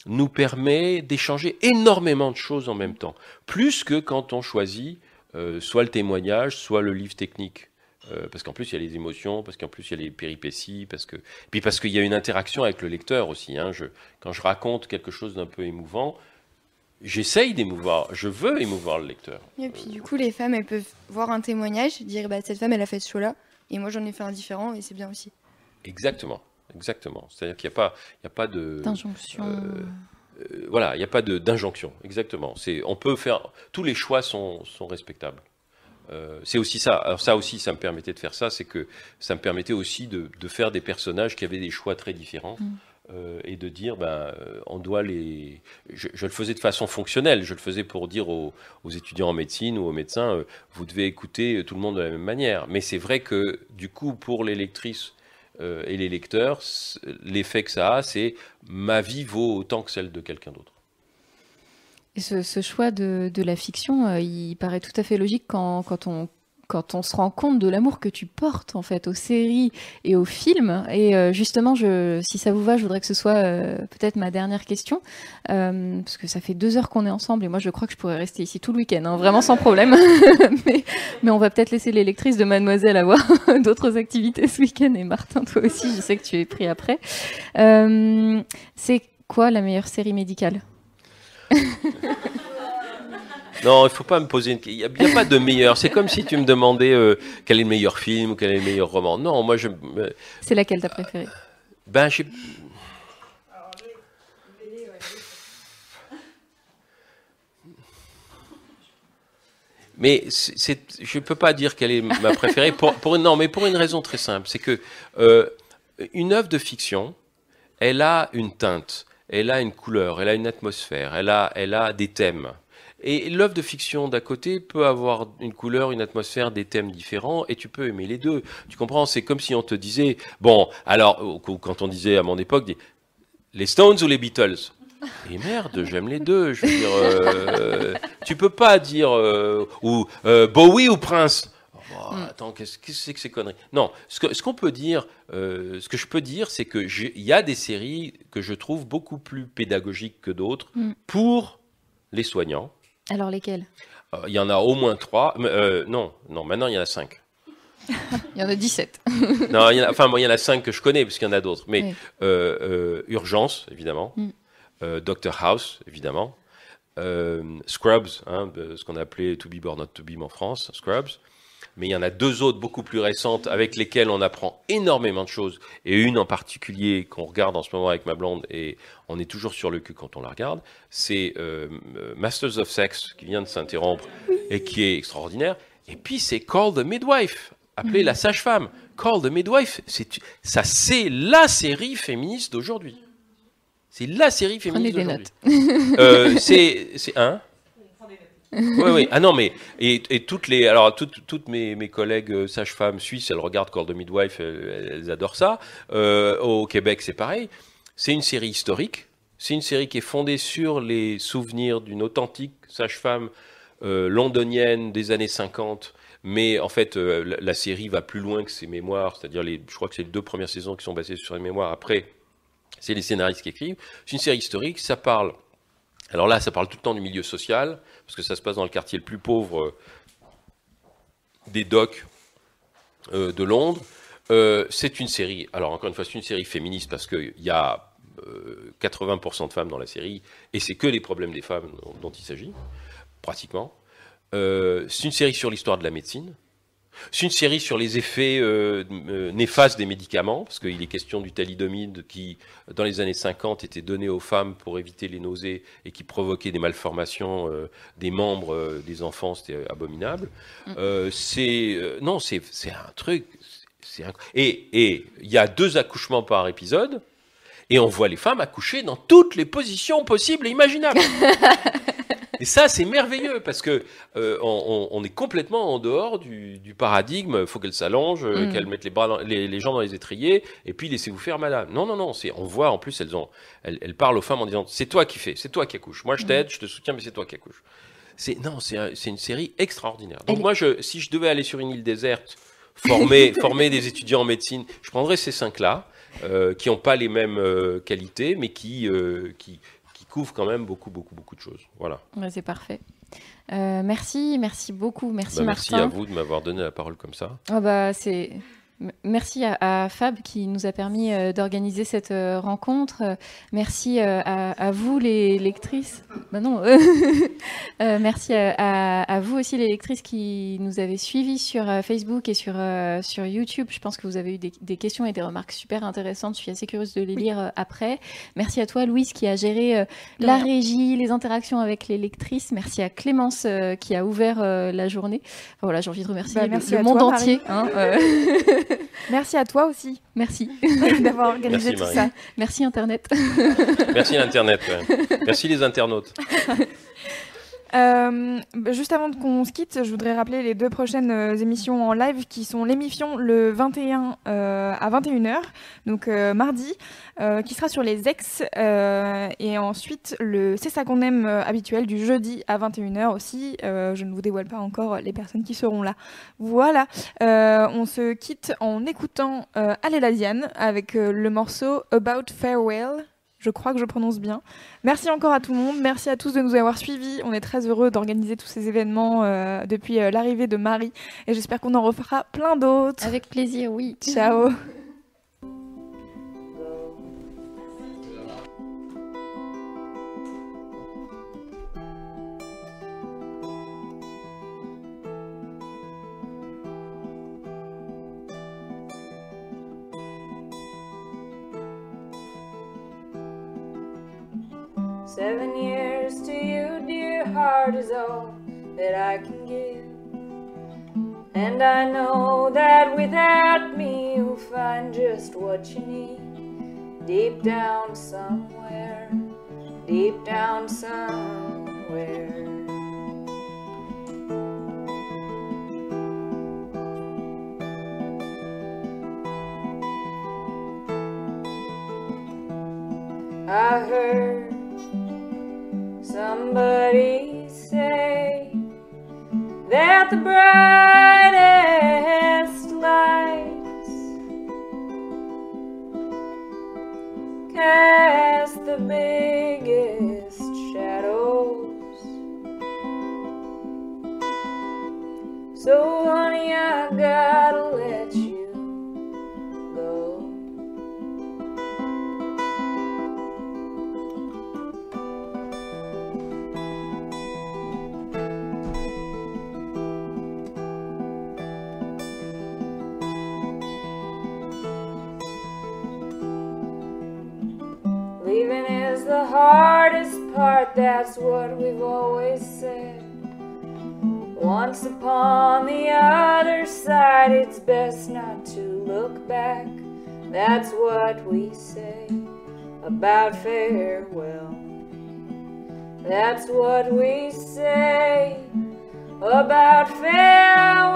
nous permet d'échanger énormément de choses en même temps, plus que quand on choisit euh, soit le témoignage, soit le livre technique. Euh, parce qu'en plus, il y a les émotions, parce qu'en plus, il y a les péripéties, parce que... puis parce qu'il y a une interaction avec le lecteur aussi. hein. Je, quand je raconte quelque chose d'un peu émouvant, j'essaye d'émouvoir, je veux émouvoir le lecteur. Et puis du coup, les femmes, elles peuvent voir un témoignage, dire bah, cette femme, elle a fait ce choix-là, et moi j'en ai fait un différent, et c'est bien aussi. Exactement, exactement. C'est-à-dire qu'il n'y a pas, il a pas de D'injonction. euh, voilà, il n'y a pas d'injonction. Exactement. On peut faire, tous les choix sont, sont respectables. Euh, c'est aussi ça. Alors ça aussi, ça me permettait de faire ça, c'est que ça me permettait aussi de, de faire des personnages qui avaient des choix très différents. Mm. euh, et de dire, ben, euh, on doit les. Je, je le faisais de façon fonctionnelle. Je le faisais pour dire aux, aux étudiants en médecine ou aux médecins, euh, vous devez écouter tout le monde de la même manière. Mais c'est vrai que, du coup, pour les lectrices euh, et les lecteurs, l'effet que ça a, c'est ma vie vaut autant que celle de quelqu'un d'autre. Ce, choix de, de la fiction, euh, il paraît tout à fait logique quand, quand on quand on se rend compte de l'amour que tu portes en fait aux séries et aux films. Et euh, justement, si ça vous va, je voudrais que ce soit euh, peut-être ma dernière question, euh, parce que ça fait deux heures qu'on est ensemble et moi je crois que je pourrais rester ici tout le week-end, hein, vraiment sans problème. mais, mais on va peut-être laisser les lectrices de Mademoiselle avoir d'autres activités ce week-end. Et Martin, toi aussi, je sais que tu es pris après. C'est quoi la meilleure série médicale? Non, il faut pas me poser une Il n'y a, pas de meilleur. C'est comme si tu me demandais euh, quel est le meilleur film ou quel est le meilleur roman. Non, moi, je. euh, C'est laquelle t'as préférée? Ben, j'ai. Mais c'est- je ne peux pas dire quelle est ma préférée. Pour, pour une, non, mais pour une raison très simple. C'est que euh, une œuvre de fiction, elle a une teinte, elle a une couleur, elle a une atmosphère, elle a, elle a des thèmes. Et l'œuvre de fiction d'à côté peut avoir une couleur, une atmosphère, des thèmes différents, et tu peux aimer les deux. Tu comprends C'est comme si on te disait, bon, alors, quand on disait à mon époque, les Stones ou les Beatles? Et merde, j'aime les deux. Je veux dire, euh, tu peux pas dire euh, ou euh, Bowie ou Prince. Oh, attends, qu'est-ce que c'est que ces conneries? Non, ce qu'on peut dire, euh, ce que je peux dire, c'est que il y a des séries que je trouve beaucoup plus pédagogiques que d'autres Mm. pour les soignants. Alors lesquelles Euh, Il y en a au moins trois. mais, euh, non, non, maintenant il y en a cinq. Il y en a 17. non, il y en a, enfin, bon, il y en a cinq que je connais, parce qu'il y en a d'autres. Mais Oui. euh, euh, Urgence, évidemment. Mm. Euh, Doctor House, évidemment. Euh, Scrubs, hein, ce qu'on appelait To Be Born Not To Be en France, Scrubs. Mais il y en a deux autres beaucoup plus récentes avec lesquelles on apprend énormément de choses. Et une en particulier qu'on regarde en ce moment avec ma blonde et on est toujours sur le cul quand on la regarde, c'est euh, euh, Masters of Sex qui vient de s'interrompre et qui est extraordinaire. Et puis c'est Call the Midwife, appelée Mhm. la sage-femme. Call the Midwife, c'est ça c'est la série féministe d'aujourd'hui. C'est la série Prenez féministe des d'aujourd'hui. notes. Euh, c'est un. Oui, oui. Ah non, mais et, toutes les alors toutes, toutes mes, mes collègues euh, sages-femmes suisses, elles regardent Call the Midwife, elles, elles adorent ça. Euh, au Québec, c'est pareil. C'est une série historique. C'est une série qui est fondée sur les souvenirs d'une authentique sage-femme euh, londonienne des années 50. Mais en fait, euh, la, la série va plus loin que ses mémoires, c'est-à-dire les, je crois que c'est les deux premières saisons qui sont basées sur les mémoires. Après, c'est les scénaristes qui écrivent. C'est une série historique, ça parle. Alors là, ça parle tout le temps du milieu social, parce que ça se passe dans le quartier le plus pauvre euh, des docks euh, de Londres. Euh, c'est une série, alors encore une fois, c'est une série féministe parce qu'il y a euh, 80% de femmes dans la série, et c'est que les problèmes des femmes dont, il s'agit, pratiquement. C'est une série sur l'histoire de la médecine. C'est une série sur les effets euh, euh, néfastes des médicaments, parce qu'il est question du thalidomide qui, dans les années 50, était donné aux femmes pour éviter les nausées et qui provoquait des malformations euh, des membres euh, des enfants, c'était abominable. Euh, c'est non, c'est un truc. et il y a deux accouchements par épisode. Et on voit les femmes accoucher dans toutes les positions possibles et imaginables. Et ça, c'est merveilleux parce que euh, on, est complètement en dehors du, du paradigme. Il faut qu'elle s'allonge, euh, Mm. qu'elle mette les, bras dans- les, les jambes dans les étriers, et puis laissez-vous faire, madame. Non, non, non. C'est, on voit en plus, elles ont, elles, elles parlent aux femmes en disant, c'est toi qui fais, c'est toi qui accouches. Moi, je t'aide, je te soutiens, mais c'est toi qui accouches. C'est non, c'est, un- c'est une série extraordinaire. Donc Elle- moi, je, si je devais aller sur une île déserte, former, former des étudiants en médecine, je prendrais ces cinq-là, euh, qui n'ont pas les mêmes euh, qualités, mais qui, euh, qui, qui couvrent quand même beaucoup, beaucoup, beaucoup de choses. Voilà. Ouais, c'est parfait. Euh, merci, merci beaucoup, merci Bah, merci Martin. à vous de m'avoir donné la parole comme ça. Ah bah c'est Merci à, à Fab qui nous a permis euh, d'organiser cette euh, rencontre. Euh, merci euh, à, à vous les lectrices. Bah non. Merci à, vous aussi les lectrices qui nous avez suivis sur Facebook et sur, sur YouTube. Je pense que vous avez eu des, des questions et des remarques super intéressantes. Je suis assez curieuse de les lire après. Merci à toi Louise qui a géré la régie, les interactions avec les lectrices. Merci à Clémence qui a ouvert la journée. Enfin, voilà, j'ai envie de remercier Bah, le- monde toi, entier. Hein. Merci à toi aussi. Merci d'avoir organisé Merci, tout Marie. ça. Merci Internet. Merci l'Internet. ouais. Merci les internautes. Euh, juste avant qu'on se quitte, je voudrais rappeler les deux prochaines euh, émissions en live qui sont l'émission le 21 euh, à 21h, donc mardi, qui sera sur les ex, et ensuite le C'est ça qu'on aime habituel du jeudi à 21h aussi. Je ne vous dévoile pas encore les personnes qui seront là. Voilà, on se quitte en écoutant Allez la avec le morceau About Farewell. Je crois que je prononce bien. Merci encore à tout le monde. Merci à tous de nous avoir suivis. On est très heureux d'organiser tous ces événements euh, depuis euh, l'arrivée de Marie. Et j'espère qu'on en refera plein d'autres. Avec plaisir, oui. Ciao. Seven years to you, dear heart, is all that I can give. And I know that without me, you'll find just what you need. Deep down somewhere, deep down somewhere. I heard somebody say that the brightest lights cast the biggest shadows. So, honey, I gotta let you the hardest part, that's what we've always said. Once upon the other side, it's best not to look back. That's what we say about farewell. That's what we say about farewell.